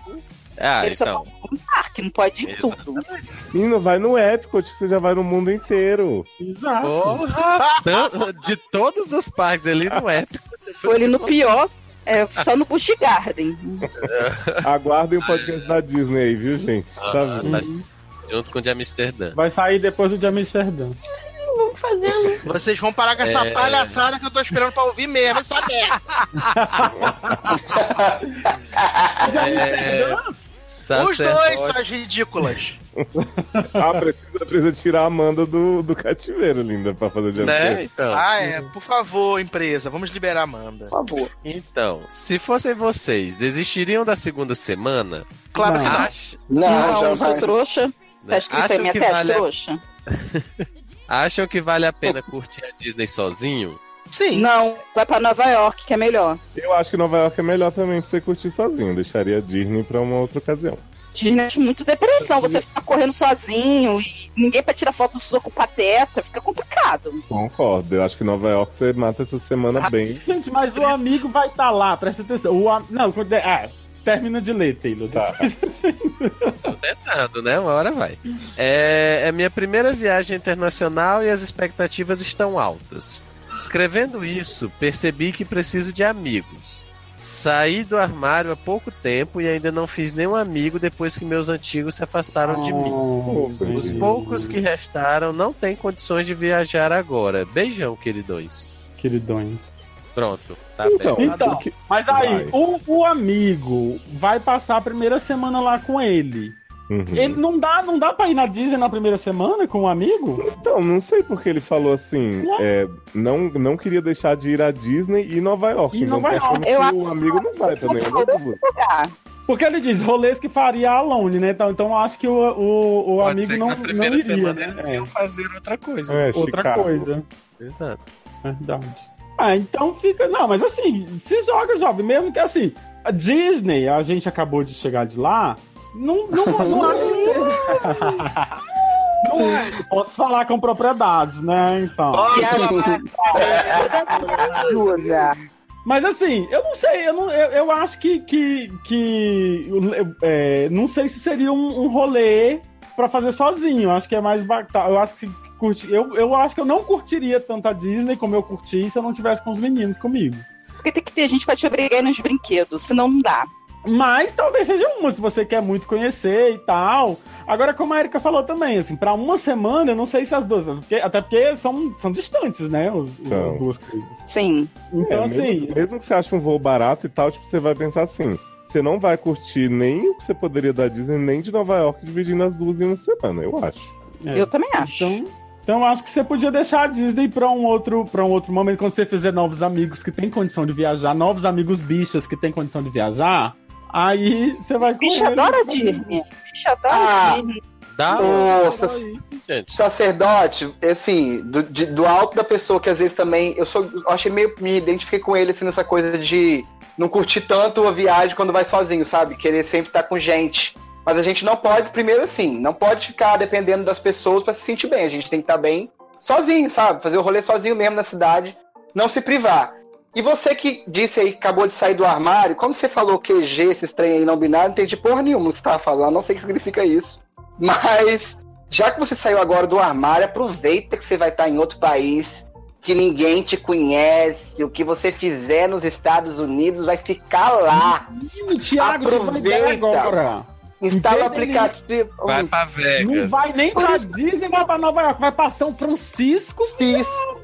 Ah, ele só então. pode ir num parque, não pode ir em tudo. Menino, vai no Epcot que você já vai no mundo inteiro. exato. Porra! De todos os parques ali no épico. Foi ali no pior, é, só no Busch Garden. <laughs> Aguardem o podcast da Disney aí, viu, gente? Tá Ah, vendo? tá junto com o de Amsterdã. Vai sair depois do de Amsterdã. Vamos fazendo. Vocês vão parar com essa É. palhaçada que eu tô esperando pra ouvir mesmo, essa merda. <laughs> É, Os dois, suas ridículas. <laughs> Ah, precisa, precisa tirar a Amanda do, do cativeiro, linda, pra fazer de Né? Então. Ah, é. Por favor, empresa, vamos liberar a Amanda. Por favor. Então, se fossem vocês, desistiriam da segunda semana? Claro que Não. não. Ach- Não, Não, já eu sou vai. trouxa. Tá escrito aí minha que testa, vale a- trouxa? <laughs> Acham que vale a pena curtir a Disney sozinho? Sim. Não, vai pra Nova York, que é melhor. Eu acho que Nova York é melhor também pra você curtir sozinho. Deixaria a Disney pra uma outra ocasião. Disney é muito depressão, você fica correndo sozinho e ninguém pra tirar foto do soco pateta, fica complicado. Concordo. Eu acho que Nova York você mata essa semana bem. Gente, mas o amigo vai estar lá, presta atenção. O am... Não, quando é- ah, termina de ler, Taylor. Tá. <laughs> Tô tentando, né? Uma hora vai. É, é minha primeira viagem internacional e as expectativas estão altas. Escrevendo isso, percebi que preciso de amigos. Saí do armário há pouco tempo e ainda não fiz nenhum amigo depois que meus antigos se afastaram de mim. Oh, Os poucos que restaram não têm condições de viajar agora. Beijão, queridões. Queridões. Pronto, tá Então. Então, mas aí, o, o amigo vai passar a primeira semana lá com ele. Uhum. Ele não dá, não dá pra ir na Disney na primeira semana com um amigo? Então, não sei porque ele falou assim. Ué? é, não, não queria deixar de ir à Disney e Nova York. E então Nova York. Eu que acho- o amigo não vai duas. Lugar. Porque ele diz rolês que faria alone, né? Então, então eu acho que o, o, o Pode amigo não, na primeira não iria, semana né? eles É, iam fazer outra coisa. É, outra Chicago. coisa. Exato. Verdade. Ah, então fica. Não, mas assim, se joga, jovem, mesmo que assim. A Disney, a gente acabou de chegar de lá. Não, não, não acho que seja. Não Posso falar com propriedades, né? Então. Jura. Mas assim, eu não sei, eu, não, eu, eu acho que. que, que é, não sei se seria um, um rolê pra fazer sozinho. Eu acho que é mais bacana. Eu acho que curti, eu, eu acho que eu não curtiria tanto a Disney como eu curti se eu não tivesse com os meninos comigo. Porque tem que ter gente pra te obrigar nos brinquedos, senão não dá. Mas talvez seja uma, se você quer muito conhecer e tal. Agora, como a Erika falou também, assim, pra uma semana, eu não sei se as duas. porque- até porque são, são distantes, né? Os, São. as duas coisas. Sim. Então, É, assim. mesmo, mesmo que você ache um voo barato e tal, tipo, você vai pensar assim. Você não vai curtir nem o que você poderia da Disney, nem de Nova York, dividindo as duas em uma semana, eu acho. é. Eu também acho. Então, então eu acho que você podia deixar a Disney pra um outro, para um outro momento, quando você fizer novos amigos que têm condição de viajar, novos amigos bichas que têm condição de viajar. Aí você vai com Bicho adora Disney. Bicho adora Ah. Disney. Dá sac- gente. Sacerdote, assim, do, de- do alto da pessoa que às vezes também. Eu sou. Eu achei meio. Me identifiquei com ele assim nessa coisa de não curtir tanto a viagem quando vai sozinho, sabe? Querer sempre estar com gente. Mas a gente não pode, primeiro assim, não pode ficar dependendo das pessoas para se sentir bem. A gente tem que estar bem sozinho, sabe? Fazer o rolê sozinho mesmo na cidade, não se privar. E você que disse aí, que acabou de sair do armário, como você falou QG, esses trem aí não binário, não entendi porra nenhuma que você tava falando, não sei o que significa isso. <laughs> Mas, já que você saiu agora do armário, aproveita que você vai estar em outro país, que ninguém te conhece, o que você fizer nos Estados Unidos vai ficar lá. Thiago, tive uma ideia agora. Instala o aplicativo. Vai pra Não Vegas. vai nem pra Disney, vai pra Nova York, vai pra São Francisco.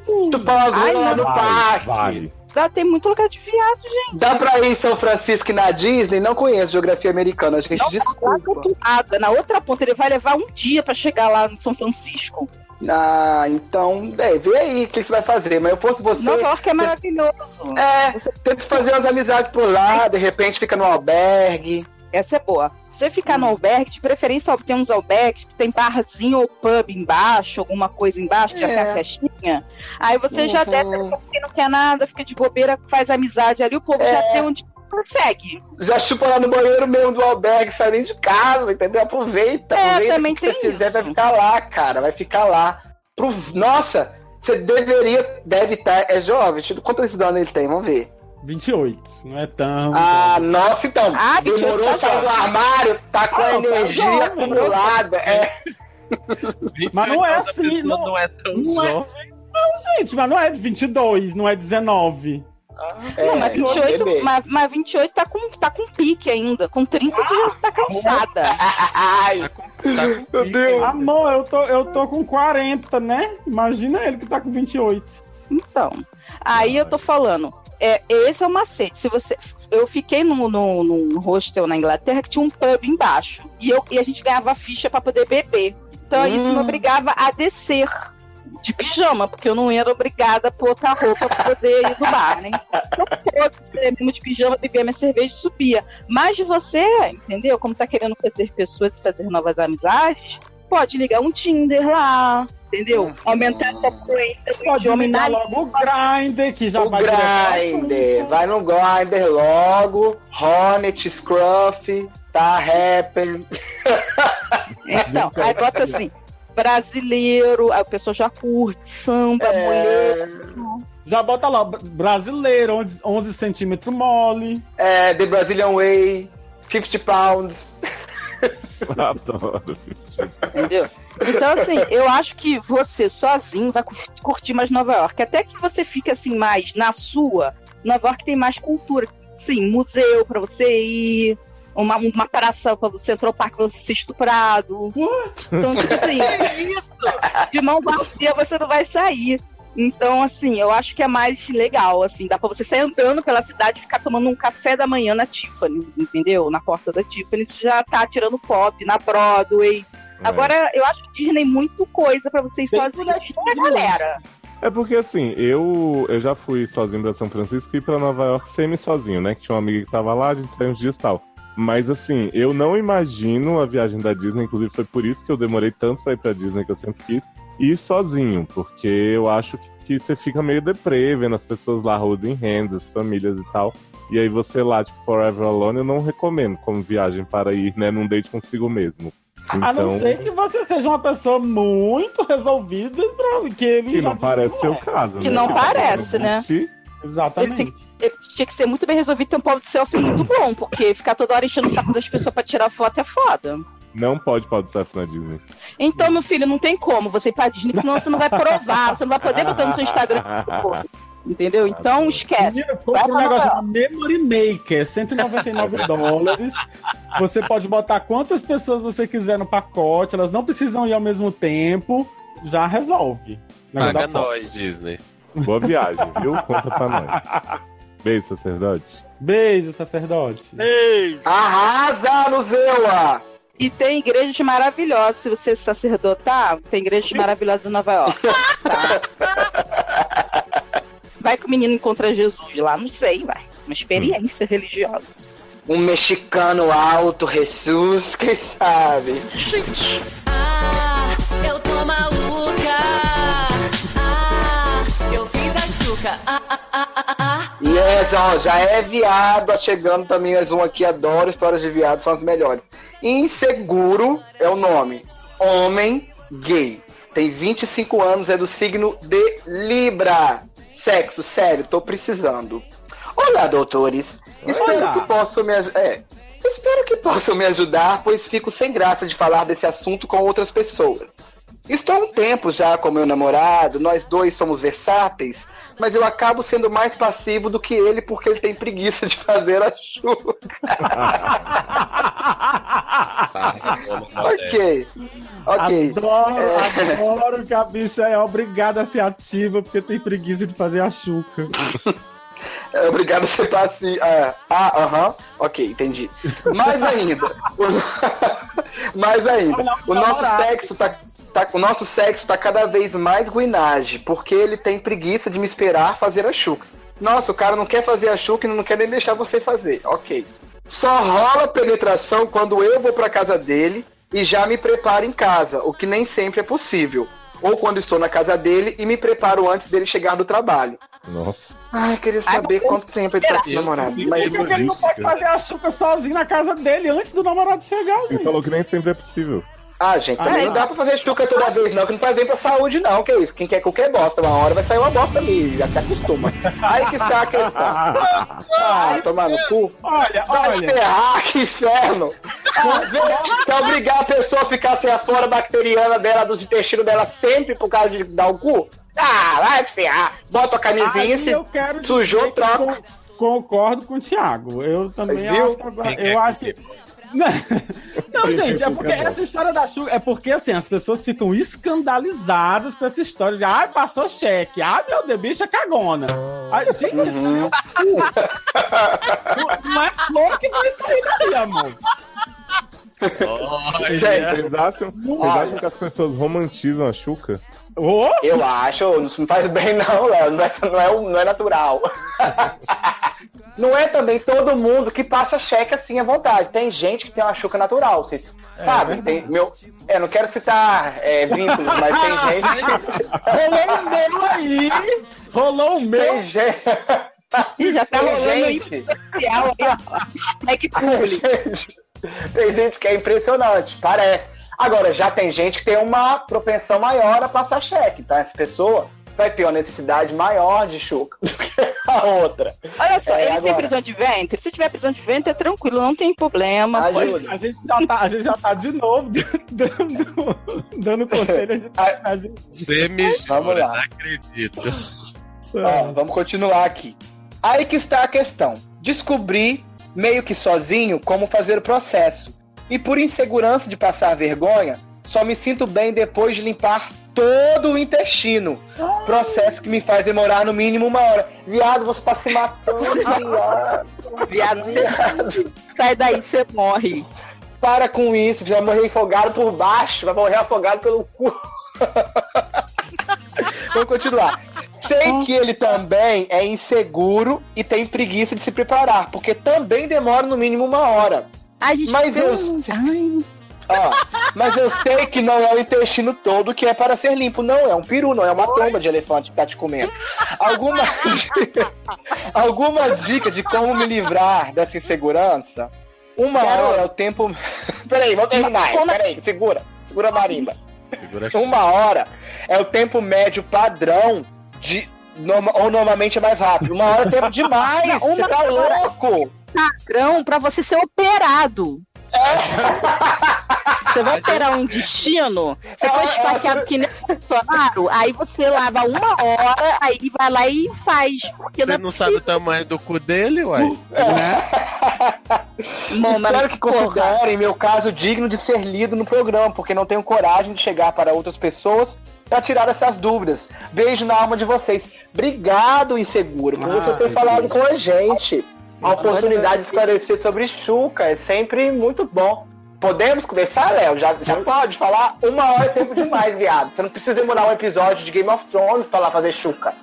Uma Ai, zona lá não. no parque. Vale. Lá tem muito lugar de viado, gente. Dá pra ir em São Francisco e na Disney? Não conheço geografia americana, gente. Não, desculpa. é na outra ponta. Ele vai levar um dia pra chegar lá em São Francisco. Ah, então, é, vê aí o que você vai fazer. Mas eu fosse você. Nova York é maravilhoso. É, tenta fazer umas amizades por lá, de repente fica no albergue. Essa é boa. Você ficar no albergue, de preferência tem uns albergues que tem barzinho ou pub embaixo, alguma coisa embaixo, que já É. tem a festinha. Aí você já Uhum. desce, porque não quer nada, fica de bobeira, faz amizade ali, o povo já É. tem onde consegue. Já chupa lá no banheiro mesmo do albergue, sai nem de casa, entendeu? Aproveita. É, aproveita também que você tem fizer, isso. vai ficar lá, cara. Vai ficar lá. Pro... Nossa, você deveria, deve estar. É jovem, quantos anos ele tem? Vamos ver. 28, não é tão. Ah, nossa, então. Ah, 28 demorou tá sair do jovem. armário, tá com Ah, a não, tá energia jovem, acumulada. É. <laughs> Mas não é assim, não- não é tão não é- jovem. Gente, mas não é 22, não é 19. não, mas é, 28, bebê. mas, mas 28 tá com, tá com pique ainda. Com 30 você já tá cansada. <laughs> Ai, Tá com, tá com meu Deus. Amor, eu tô, eu tô com 40, né? Imagina ele que tá com 28. Então, aí eu tô falando. É, esse é o macete. Se você, eu fiquei num, num, num hostel na Inglaterra que tinha um pub embaixo. E, eu, e a gente ganhava ficha pra poder beber. Então isso Hum. me obrigava a descer de pijama, porque eu não era obrigada a pôr outra roupa pra poder ir no bar, né? Então, eu mesmo de pijama, bebia minha cerveja e subia. Mas você, entendeu? Como tá querendo conhecer pessoas e fazer novas amizades, pode ligar um Tinder lá, entendeu? Aumentar a sua fluência do Pode idioma na logo o Grindr, que já o vai assunto. vai no Grindr logo. Hornet, Scruff, tá Happen. <laughs> Então, aí bota assim, brasileiro, aí o pessoal já curte, samba, mulher. Já bota lá, br- brasileiro, 11, 11 centímetros mole. É, The Brazilian Way, 50 Pounds. <laughs> Adoro. Entendeu? Então, assim, eu acho que você sozinho vai cur- curtir mais Nova York. Até que você fique assim, mais na sua. Nova York tem mais cultura. Sim, museu pra você ir. Uma, uma praça pra você Central Park pra você ser estuprado. Então, tipo assim, <laughs> de mão vazia você não vai sair. Então, assim, eu acho que é mais legal, assim, dá pra você sair andando pela cidade e ficar tomando um café da manhã na Tiffany's, entendeu? Na porta da Tiffany's já tá tirando pop, na Broadway. Agora, eu acho Disney muito coisa pra você ir Tem sozinho. moleque Não é galera. É porque assim, eu, eu já fui sozinho pra São Francisco e pra Nova York semi-sozinho, né? Que tinha uma amiga que tava lá, a gente saiu uns dias e tal. Mas assim, eu não imagino a viagem da Disney, inclusive foi por isso que eu demorei tanto pra ir pra Disney que eu sempre quis, ir sozinho, porque eu acho que, que você fica meio deprê, vendo as pessoas lá rodando em rendas, famílias e tal. E aí você lá, tipo, Forever Alone, eu não recomendo como viagem para ir, né, num date consigo mesmo. A não Então, ser que você seja uma pessoa muito resolvida pra que ele que já não parece ser o caso, Que né? não tá parece, né? curtir. Ele, Exatamente. tem, ele tinha que ser muito bem resolvido e ter um pau de selfie muito bom, porque ficar toda hora enchendo o saco das pessoas pra tirar foto é foda. Não pode pau de surf na Disney. Então, meu filho, não tem como você ir pra Disney, senão você não vai provar, você não vai poder botar no seu Instagram. <laughs> Entendeu? Então, esquece. Menina, compra um negócio chamado Memory Maker, 199 <laughs> dólares. Você pode botar quantas pessoas você quiser no pacote, elas não precisam ir ao mesmo tempo, já resolve. Paga nós, Disney. Boa viagem, viu? Conta pra nós. <laughs> Beijo, sacerdote. Beijo, sacerdote. Ei! Arrasa, Luzeua! E tem igrejas maravilhosas. Se você sacerdotar, tem igrejas maravilhosas em Nova York. Tá? <laughs> Vai que o menino encontra Jesus lá, não sei, vai. Uma experiência religiosa. Um mexicano alto, Jesus, <laughs> quem sabe? Ah, eu tô maluca. Ah, eu fiz a chuca. Ah, ah, ah, ah, ah. E essa, ó, já é viado, chegando também mais um aqui, adoro histórias de viado, são as melhores. Inseguro é o nome. Homem gay. Tem 25 anos, é do signo de Libra. Sexo, sério, tô precisando. Olá, doutores. Espero Olá. que possam me ajudar. É. Espero que possam me ajudar, pois fico sem graça de falar desse assunto com outras pessoas. Estou há um tempo já com meu namorado, nós dois somos versáteis, mas eu acabo sendo mais passivo do que ele porque ele tem preguiça de fazer a chuva. <laughs> ok. Ok. Adoro, É. adoro que a bicha é obrigada a ser ativa porque tem preguiça de fazer a chuca. É, Obrigado a ser passivo. Ah, ah, aham. Ok, entendi. Mais ainda. o- <laughs> <laughs> Mais ainda. O nosso sexo tá. Tá- o nosso sexo tá cada vez mais guinagem, porque ele tem preguiça de me esperar fazer a chuca. Nossa, o cara não quer fazer a chuca e não quer nem deixar você fazer. Ok. Só rola penetração quando eu vou pra casa dele e já me preparo em casa, o que nem sempre é possível. Ou quando estou na casa dele e me preparo antes dele chegar do trabalho. Nossa. Ai, queria saber quanto tempo ele tá com o namorado. Mas Por que que ele não pode fazer a chuca sozinho na casa dele antes do namorado chegar, Ele gente? falou que nem sempre é possível. Ah, gente, também Ah, não dá pra fazer chuca toda vez, não, que não faz bem pra saúde, não. Que isso? Quem quer qualquer bosta, uma hora vai sair uma bosta ali, já se acostuma. Aí que está a questão. <laughs> Ah, tomar no cu. Olha, Vai olha. ferrar, que inferno! Quer obrigar a pessoa a ficar sem a flora bacteriana dela, dos intestinos dela sempre por causa de dar o cu? Ah, vai te ferrar. Bota a camisinha, Aí se eu quero sujou, que troca. con- Concordo com o Thiago. Eu também Viu? acho que agora. Eu acho que. Não, gente, é porque essa história da chuva. É porque assim, as pessoas ficam escandalizadas com essa história de ai, passou cheque, ai, meu Deus, bicha cagona. Ai, gente, Uhum. não, não é flor que vai sair daí, amor. Gente, Vocês acham, vocês Olha. acham que as pessoas romantizam a Xuca? Ô, Eu acho, não faz bem não, Léo, não é, não é, não é natural. <laughs> não é também todo mundo que passa cheque assim à vontade. Tem gente que tem uma chuca natural, vocês sabem? Tem, meu, é, não quero citar é, vínculos, mas tem <laughs> gente rolou o meu aí! Rolou o que... meu! Tem gente... Ih, já tá Tem rolando aí gente, social aí, ó. Público. gente- tem gente que é impressionante, parece. Agora, já tem gente que tem uma propensão maior a passar cheque, tá? Essa pessoa vai ter uma necessidade maior de chuca <laughs> do que a outra. Olha só, É, ele tem agora. prisão de ventre? Se tiver prisão de ventre, é tranquilo, não tem problema. Ajuda. Pode... A gente, já tá, a gente já tá de novo <laughs> dando, dando conselho. A gente, <laughs> a gente- Você me Vamos jura, lá. não acredito. Ó, vamos continuar aqui. Aí que está a questão. Descobri, meio que sozinho, como fazer o processo. E por insegurança de passar vergonha, só me sinto bem depois de limpar todo o intestino. Processo que me faz demorar no mínimo uma hora. Viado, você tá se matando, viado. Viado, Viado. sai daí, você morre. Para com isso, você vai morrer afogado por baixo, vai morrer afogado pelo cu. <laughs> Vamos continuar. Sei que ele também é inseguro e tem preguiça de se preparar, porque também demora no mínimo uma hora. Ai, gente, Mas eu- Ai, Ó, mas eu sei que não é o intestino todo que é para ser limpo. Não, é um peru, não é uma tomba de elefante que tá te comendo. Alguma, dica- <laughs> alguma dica de como me livrar dessa insegurança? Uma Garoto. hora é o tempo. Peraí, vamos terminar. Como- Peraí, segura. Segura a marimba. Segura a Uma hora é o tempo médio padrão de. norma- ou normalmente é mais rápido. Uma hora é tempo demais. Não, Você tá hora- louco? Padrão pra você ser operado. Você vai operar um intestino, você É, foi é, esfaqueado que nem Bolsonaro, aí você lava uma hora, aí vai lá e faz. Você é não sabe o tamanho do cu dele, uai? Bom, mas, Espero que considerem meu caso digno de ser lido no programa, porque não tenho coragem de chegar para outras pessoas para tirar essas dúvidas. Beijo na alma de vocês. Obrigado, Inseguro, por você ter falado Deus. com a gente. A oportunidade de esclarecer sobre Chuca é sempre muito bom. Podemos conversar, Léo? Já, já pode falar? Uma hora é tempo demais, viado. Você não precisa demorar um episódio de Game of Thrones pra lá fazer Chuca.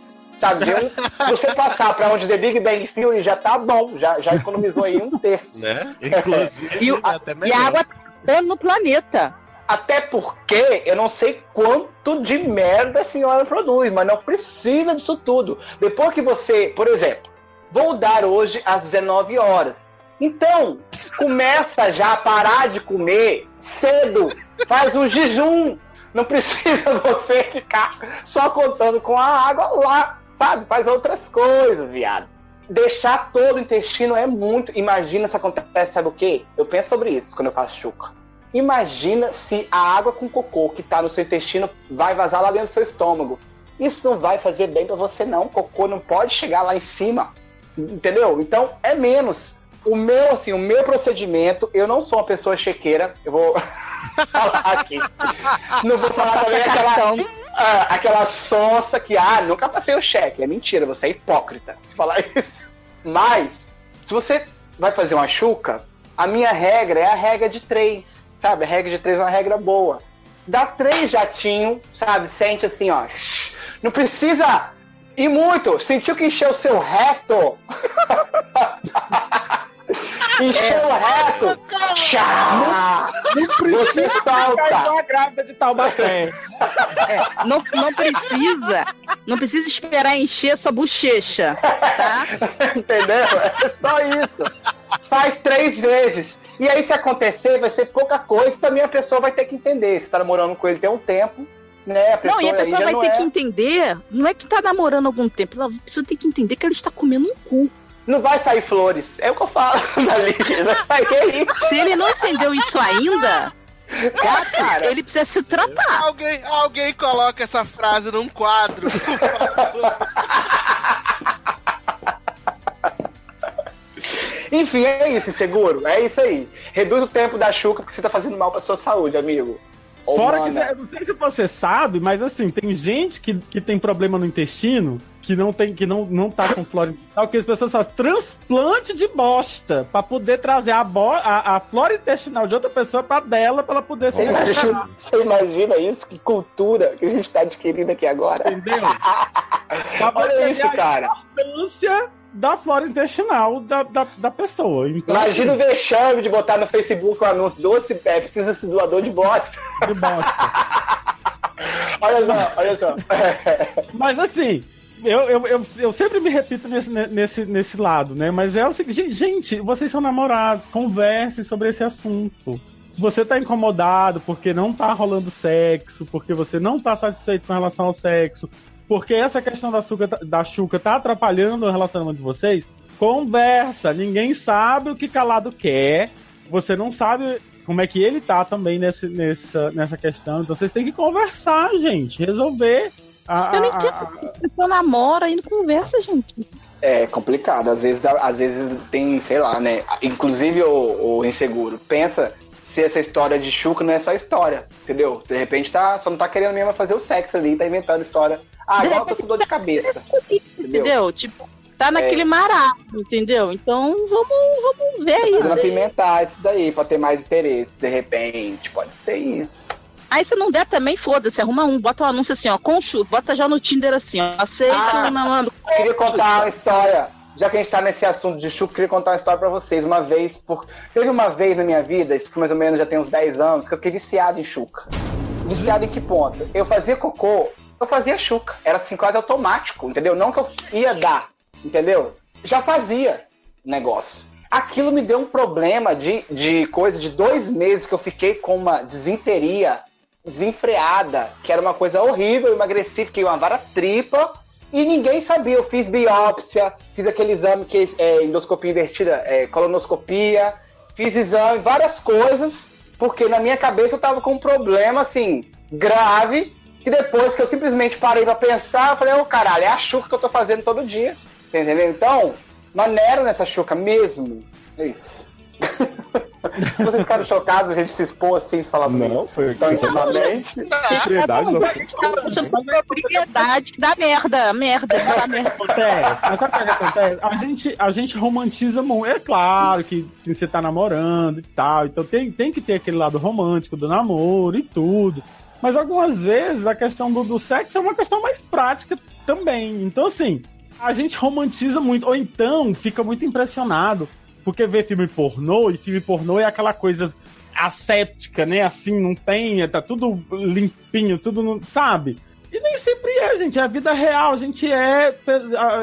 Sabe? se você passar pra onde The Big Bang Theory já tá bom. Já, já economizou aí um terço. Né? Inclusive, E o- até e a água tá dando no planeta. Até porque eu não sei quanto de merda a senhora produz, mas não precisa disso tudo. Depois que você, por exemplo, vou dar hoje às 19 horas. Então, começa já a parar de comer cedo, faz um jejum. Não precisa <laughs> você ficar só contando com a água lá, sabe? Faz outras coisas, viado. Deixar todo o intestino é muito. Imagina se acontece, sabe o quê? Eu penso sobre isso quando eu faço chuca. Imagina se a água com cocô que tá no seu intestino vai vazar lá dentro do seu estômago. Isso não vai fazer bem pra você, não. Cocô não pode chegar lá em cima. Entendeu? Então é menos. O meu, assim, o meu procedimento, eu não sou uma pessoa chequeira, eu vou <laughs> falar aqui. Não vou Só falar também aquela, ah, aquela sonsa que, ah, nunca passei o cheque. É mentira, você é hipócrita se falar isso. Mas, se você vai fazer uma chuca, a minha regra é a regra de três, sabe? A regra de três é uma regra boa. Dá três jatinhos, sabe? Sente assim, ó. Não precisa ir muito. Sentiu que encheu o seu reto? <laughs> encheu o reto? Tchá! Você solta. uma grávida de Taubaté. É, não, não precisa, não precisa esperar encher sua bochecha, tá? Entendeu? É só isso. Faz três vezes. E aí, se acontecer, vai ser pouca coisa. Também a pessoa vai ter que entender. Você tá namorando com ele tem um tempo, né? A Não, e a pessoa vai ter é- que entender, não é que tá namorando algum tempo, ela- a pessoa tem que entender que ela está comendo um cu. Não vai sair flores. É o que eu falo <laughs> na lista. Se ele não entendeu isso ainda, gato, cara. ele precisa se tratar. Alguém, alguém coloca essa frase num quadro. <laughs> Enfim, é isso, seguro. É isso aí. Reduz o tempo da chuca porque você tá fazendo mal pra sua saúde, amigo. Ô, Fora que, não sei se você sabe, mas assim, tem gente que, que tem problema no intestino, que não tem, que não, não tá com flora intestinal, que as pessoas fazem transplante de bosta pra poder trazer a, bo a, a flora intestinal de outra pessoa pra dela, pra ela poder se imagina, você imagina isso? Que cultura que a gente tá adquirindo aqui agora. Entendeu? <laughs> Olha isso, cara. A importância da flora intestinal da, da, da pessoa. Então, Imagina o vexame de botar no Facebook o anúncio doce, é, precisa-se doador de bosta. assim, de bosta. <laughs> Olha só, olha só. <laughs> Mas assim, eu, eu, eu, eu sempre me repito nesse, nesse, nesse lado, né? Mas é o seguinte, gente, vocês são namorados, conversem sobre esse assunto. Se você tá incomodado porque não tá rolando sexo, porque você não tá satisfeito com relação ao sexo, porque essa questão da, açúcar, da chuca tá atrapalhando o relacionamento de vocês, conversa. Ninguém sabe o que calado quer. Você não sabe como é que ele tá também nesse, nessa, nessa questão. Então vocês têm que conversar, gente. Resolver. A, Eu não entendo. a- A pessoa namora e não conversa, gente. É complicado, às vezes, às vezes tem, sei lá, né? Inclusive o, o inseguro. Pensa se essa história de chuca não é só história, entendeu? De repente tá, só não tá querendo mesmo fazer o sexo ali, tá inventando história. Ah, agora eu tô com dor de cabeça. Entendeu? Entendeu? Tipo, tá naquele É. entendeu? Então vamos, vamos ver Fazendo isso. apimentar isso daí, pra ter mais interesse, de repente. Pode ser isso. Aí se não der também, foda-se, arruma um, bota um anúncio assim, ó, com chuva, bota já no Tinder assim, ó, aceita Ah, o namoro. Queria contar uma história. Já que a gente tá nesse assunto de chuca, queria contar uma história pra vocês. Uma vez, por... teve uma vez na minha vida, isso foi mais ou menos já tem uns 10 anos, que eu fiquei viciado em chuca. Viciado em que ponto? Eu fazia cocô, eu fazia chuca. Era assim, quase automático, entendeu? Não que eu ia dar, entendeu? Já fazia negócio. Aquilo me deu um problema de, de coisa de dois meses que eu fiquei com uma desinteria desenfreada, que era uma coisa horrível, eu emagreci, fiquei uma vara tripa e ninguém sabia. Eu fiz biópsia, fiz aquele exame que é endoscopia invertida, é, colonoscopia, fiz exame, várias coisas, porque na minha cabeça eu tava com um problema assim, grave, e depois que eu simplesmente parei pra pensar, eu falei, ô caralho, é a chuca que eu tô fazendo todo dia. Você entendeu? Então, maneiro nessa chuca mesmo. É isso. <laughs> Vocês ficaram chocados a gente se expor assim, se falar sobre Não, foi tão intimamente. <laughs> Propriedade, não. Tá puxando pra propriedade que dá merda, merda, dá merda. <laughs> acontece. Mas sabe o que acontece? A gente, a gente romantiza muito. É claro que se você tá namorando e tal, então tem, tem que ter aquele lado romântico do namoro e tudo. Mas algumas vezes a questão do, do sexo é uma questão mais prática também. Então, assim, a gente romantiza muito, ou então fica muito impressionado, porque vê filme pornô, e filme pornô é aquela coisa asséptica, né? Assim, não tem, tá tudo limpinho, tudo, não- sabe? E nem sempre é, gente. É a vida real. A gente é.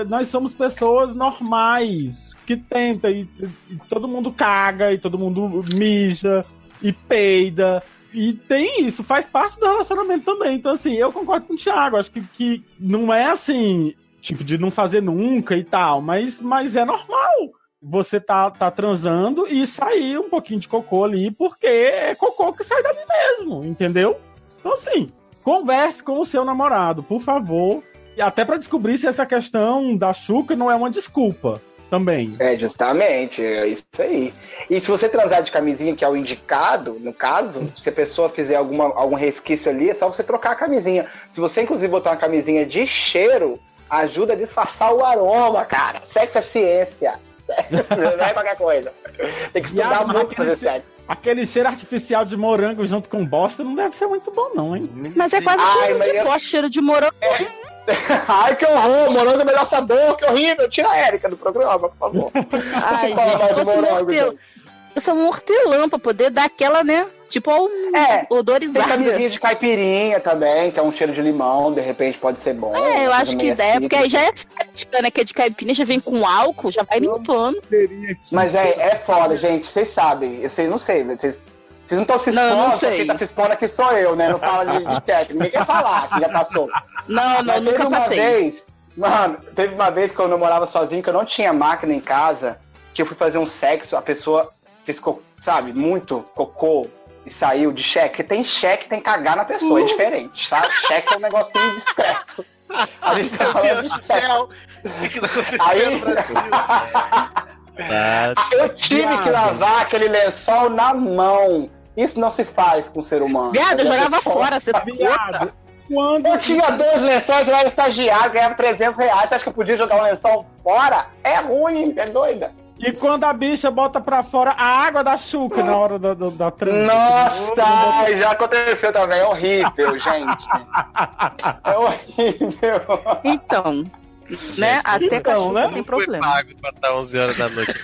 Nós somos pessoas normais que tentam. E, e todo mundo caga, e todo mundo mija, e peida. E tem isso, faz parte do relacionamento também. Então, assim, eu concordo com o Thiago. Acho que, que não é assim, tipo, de não fazer nunca e tal. Mas, mas é normal. Você tá, tá transando e sair um pouquinho de cocô ali, porque é cocô que sai dali mesmo, entendeu? Então, assim, converse com o seu namorado, por favor. E até pra descobrir se essa questão da chuca não é uma desculpa também. É, justamente, é isso aí. E se você transar de camisinha, que é o indicado, no caso, se a pessoa fizer alguma, algum resquício ali, é só você trocar a camisinha. Se você, inclusive, botar uma camisinha de cheiro, ajuda a disfarçar o aroma, cara. Sexo é ciência. <laughs> Não é qualquer coisa. Tem que estudar muito pra fazer aquele, sexo. aquele cheiro artificial de morango junto com bosta não deve ser muito bom, não, hein? Mas é quase Ai, cheiro mas de eu- bosta, cheiro de morango. <laughs> Ai, que horror! Morango é o melhor sabor, que horrível! Tira a Érica do programa, por favor. Ai, Fala gente, mais se fosse um gente. Eu sou um hortelã pra poder dar aquela, né? Tipo, um É, Tem odorizada. camisinha de caipirinha também, que é um cheiro de limão, de repente pode ser bom. É, eu acho que ideia, porque aí já é séptica, né? Que é de caipirinha, já vem com álcool, já vai limpando. Mas é, é foda, gente. Vocês sabem. Eu sei, não sei. Vocês, vocês não estão se Não, expondo. não só sei. Quem tá se expondo aqui sou eu, né? Não fala de, de técnico. Ninguém quer falar que já passou. Não, não, Mas teve nunca uma passei. vez. Mano, teve uma vez que eu namorava sozinho, que eu não tinha máquina em casa, que eu fui fazer um sexo, a pessoa fez, sabe, muito cocô e saiu de cheque. Tem cheque, tem cagar na pessoa, Uh. é diferente, tá? Cheque é um negocinho discreto. A gente tá Meu falando Deus de do cheque. céu! O que tá acontecendo Aí- no Brasil? <laughs> Tá. Eu tive que lavar aquele lençol na mão. Isso não se faz com o ser humano. Viado, eu jogava fora, você tá? Viado, quando Eu tinha dois lençóis, eu era estagiário, ganhava 300 reais. Você acha que eu podia jogar um lençol fora? É ruim, é doida. E quando a bicha bota pra fora a água da chuca na hora da, da, da. Nossa, já aconteceu também. É horrível, gente. É horrível. <laughs> Então, né? Até então, cachorro né? tem problema. pago pra estar 11 horas da noite. <laughs>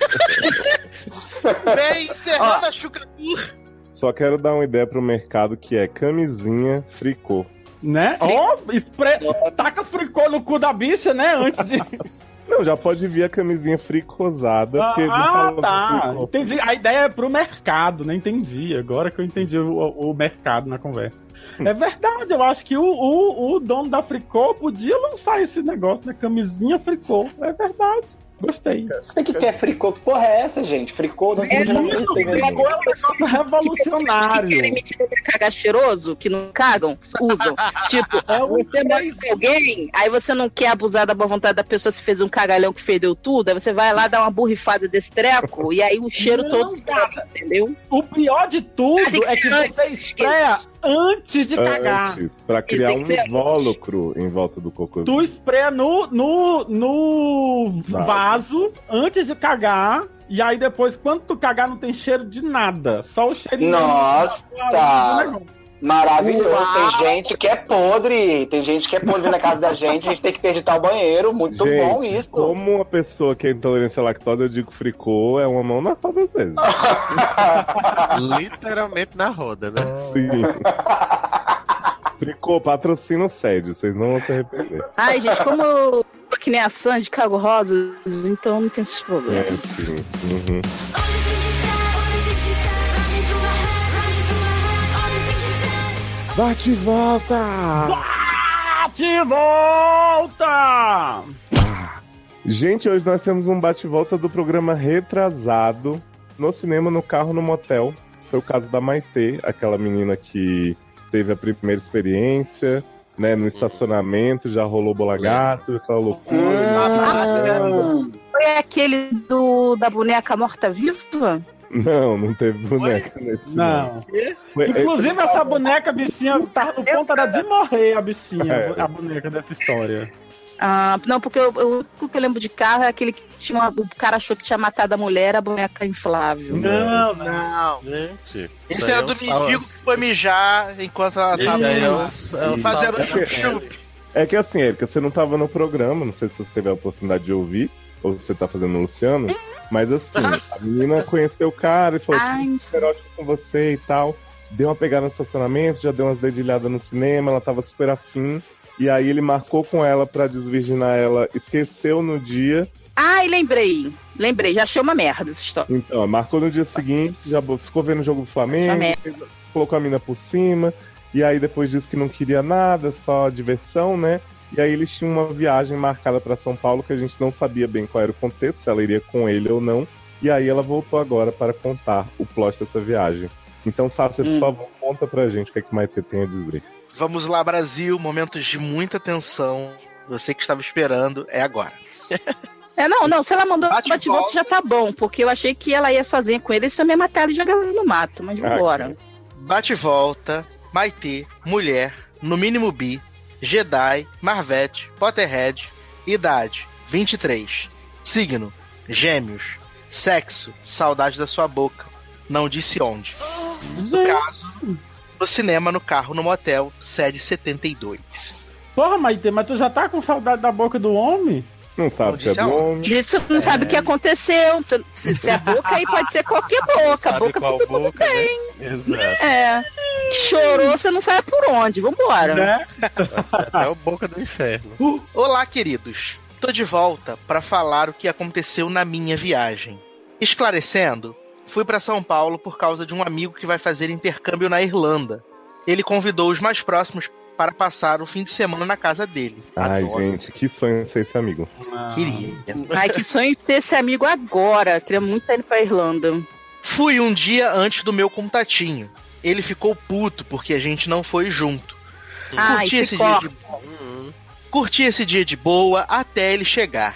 Bem, encerrando a Chuca Tour. Só quero dar uma ideia pro mercado que é camisinha fricô. Né? Ó, spray... taca fricô no cu da bicha, né? Antes de. <laughs> Não, já pode vir a camisinha fricosada. ah, falando tá. fricô. Entendi. A ideia é pro mercado, né? Entendi. Agora que eu entendi o, o mercado na conversa. <laughs> É verdade, eu acho que o, o, o dono da Fricô podia lançar esse negócio, né? Camisinha Fricô. É verdade. Gostei. O que que é fricô. Que porra é essa, gente? Fricô não É não mesmo. é um negócio Que revolucionário. querem mentir pra cagar cheiroso, que não cagam, usam. <laughs> Tipo, É você mora com alguém, aí você não quer abusar da boa vontade da pessoa se fez um cagalhão que fedeu tudo, aí você vai lá dar uma borrifada desse treco, e aí o cheiro Não, todo escapa, entendeu? O pior de tudo Ah, é que você antes, espreia antes de cagar. Antes, pra criar um invólucro em volta do cocô. Tu espreia no, no, no Vaso. vaso antes de cagar. E aí depois, quando tu cagar, não tem cheiro de nada. Só o cheirinho. Nossa. Maravilhoso. Uau. Tem gente que é podre. Tem gente que é podre na casa da gente. A gente tem que interditar o banheiro. Muito Gente, bom isso. Como uma pessoa que é intolerante à lactose, eu digo fricô é uma mão na roda às vezes. <laughs> Literalmente na roda, né? Sim. fricô, patrocina o sede, vocês não vão se arrepender. Ai, gente, como eu que nem a Sandy, cago rosas, então não tem esses É, problemas. sim. Uhum. Bate e volta! Bate e volta! Gente, hoje nós temos um bate-volta do programa retrasado no cinema, no carro, no motel. Foi o caso da Maitê, aquela menina que teve a primeira experiência, né, no estacionamento, já rolou bola gato, aquela loucura. Hum. Foi aquele do, da boneca morta-viva? Não, não teve boneca nesse Não. Foi- Inclusive, essa boneca, bichinha, tava no ponto era de morrer, a bichinha, É. a boneca dessa história. Ah, não, porque eu- eu- o único que eu lembro de carro é aquele que tinha uma- o cara achou que tinha matado a mulher, a boneca inflável. Não, não. Não. Gente. Esse era é do mendigo que foi mijar enquanto ela Esse tava é o, é o fazendo sal- chup-chup. É que assim, Erika, você não tava no programa, não sei se você teve a oportunidade de ouvir, ou se você tá fazendo o Luciano, mas assim, a menina conheceu o cara e falou, Ai, "Tô erótico com você e tal. Deu uma pegada no estacionamento, já deu umas dedilhadas no cinema, ela tava super afim. E aí ele marcou com ela pra desvirginar ela, esqueceu no dia. Ai, lembrei. Lembrei, já achei uma merda essa história. Então, marcou no dia seguinte, já ficou vendo o jogo do Flamengo, colocou a mina por cima. E aí depois disse que não queria nada, só diversão, né? E aí eles tinham uma viagem marcada pra São Paulo que a gente não sabia bem qual era o contexto, se ela iria com ele ou não. E aí ela voltou agora para contar o plot dessa viagem. Então, Sácia, por Hum. favor, conta pra gente o que é que Maite tem a dizer. Vamos lá, Brasil. Momentos de muita tensão. Você que estava esperando, é agora. É, não, não, se ela mandou Bate bate, e volta volta. já tá bom, porque eu achei que ela ia sozinha com ele e se eu me matar ele jogar ela no mato, mas Ah, vambora. Bate e volta, Maitê, mulher, no mínimo bi, Jedi, Marvete, Potterhead, idade, 23. Signo, gêmeos. Sexo, saudade da sua boca. Não disse onde. No caso, no cinema, no carro, no motel, sede 72. Porra, Maite, mas tu já tá com saudade da boca do homem? Não sabe se é aonde. homem. Gente, você não sabe o que aconteceu. Se, se, é <laughs> boca aí, pode ser qualquer boca. Boca todo mundo boca, né? tem. Exato. É. Chorou, você não sabe por onde. Vambora. Né? É o boca do inferno. <laughs> Olá, queridos. Tô de volta para falar o que aconteceu na minha viagem. Esclarecendo, fui para São Paulo por causa de um amigo que vai fazer intercâmbio na Irlanda. Ele convidou os mais próximos para passar o fim de semana na casa dele. Ai, Adoro. gente, que sonho ser esse amigo. Queria. Ai, que sonho ter esse amigo agora. Queria muito estar indo pra Irlanda. Fui um dia antes do meu contatinho. Ele ficou puto porque a gente não foi junto. Ai, Curti se esse, dia de... Curti esse dia de boa até ele chegar.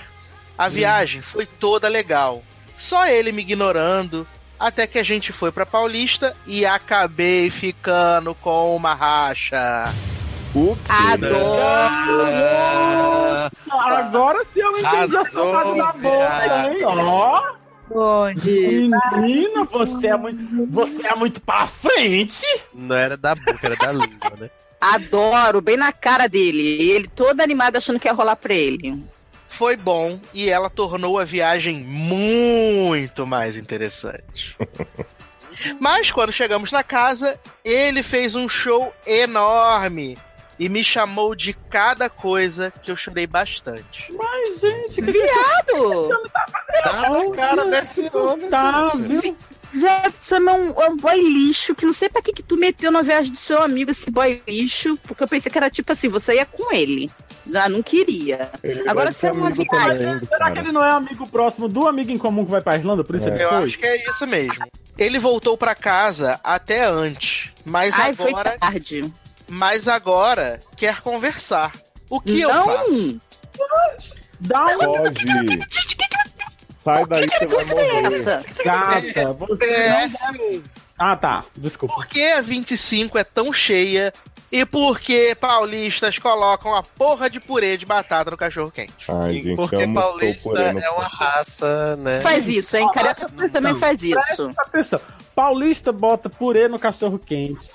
A viagem foi toda legal. Só ele me ignorando. Até que a gente foi pra Paulista e acabei ficando com uma racha. O quê? Adoro. Agora sim eu entendi a saudade da boca, hein? Ó. Onde? Menina, você é muito, você é muito pra frente. Não era da boca, era da língua, né? Adoro, bem na cara dele. E ele todo animado achando que ia rolar pra ele. Foi bom e ela tornou a viagem muito mais interessante. <laughs> Mas quando chegamos na casa, ele fez um show enorme e me chamou de cada coisa que eu chorei bastante. Mas, gente, que Viado! Dá na cara desse homem, tá, viu? Viado, você é um, um boy lixo que não sei pra que, que tu meteu na viagem do seu amigo esse boy lixo. Porque eu pensei que era tipo assim, você ia com ele. Já não queria. Ele Agora você é uma viagem. Será cara. que ele não é amigo próximo do amigo em comum que vai pra Irlanda? Por isso É. ele Eu foi? acho que é isso mesmo. Ele voltou pra casa até antes, mas Ai, foi agora, tarde. Mas agora quer conversar. O que eu faço? não! Dá um Pode. Sai daí, você vai morrer. Essa. gata. Você não PS, deve... Ah, tá. Desculpa. Por que a 25 é tão cheia e por que paulistas colocam a porra de purê de batata no cachorro quente? Ai, gente, Porque paulista é uma raça, né? Faz isso, hein? Carioca também faz isso. Presta atenção. Paulista bota purê no cachorro quente.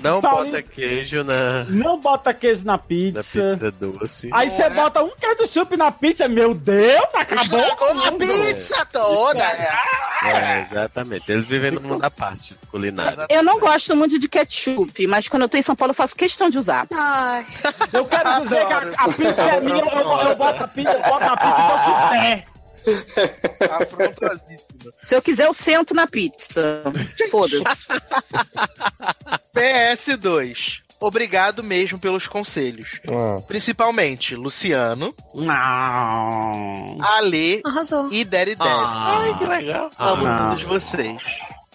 Não Paulista- bota queijo na, Não bota queijo na na pizza. pizza doce. Aí você bota um ketchup na pizza. Meu Deus, acabou. Estragou a pizza toda! é. É, exatamente. Eles vivem no mundo à parte culinário. Eu não gosto muito de ketchup, mas quando eu tô em São Paulo eu faço questão de usar. Ai. Eu quero dizer que a, a pizza é minha. Eu, eu boto a pizza, eu boto a pizza que eu quiser. Se eu quiser, eu sento na pizza. Foda-se. <laughs> PS2. Obrigado mesmo pelos conselhos. Ah, Principalmente Luciano, Não. Ale Arrasou. e Daddy Daddy. Ai, que legal. Amo Ah. todos vocês.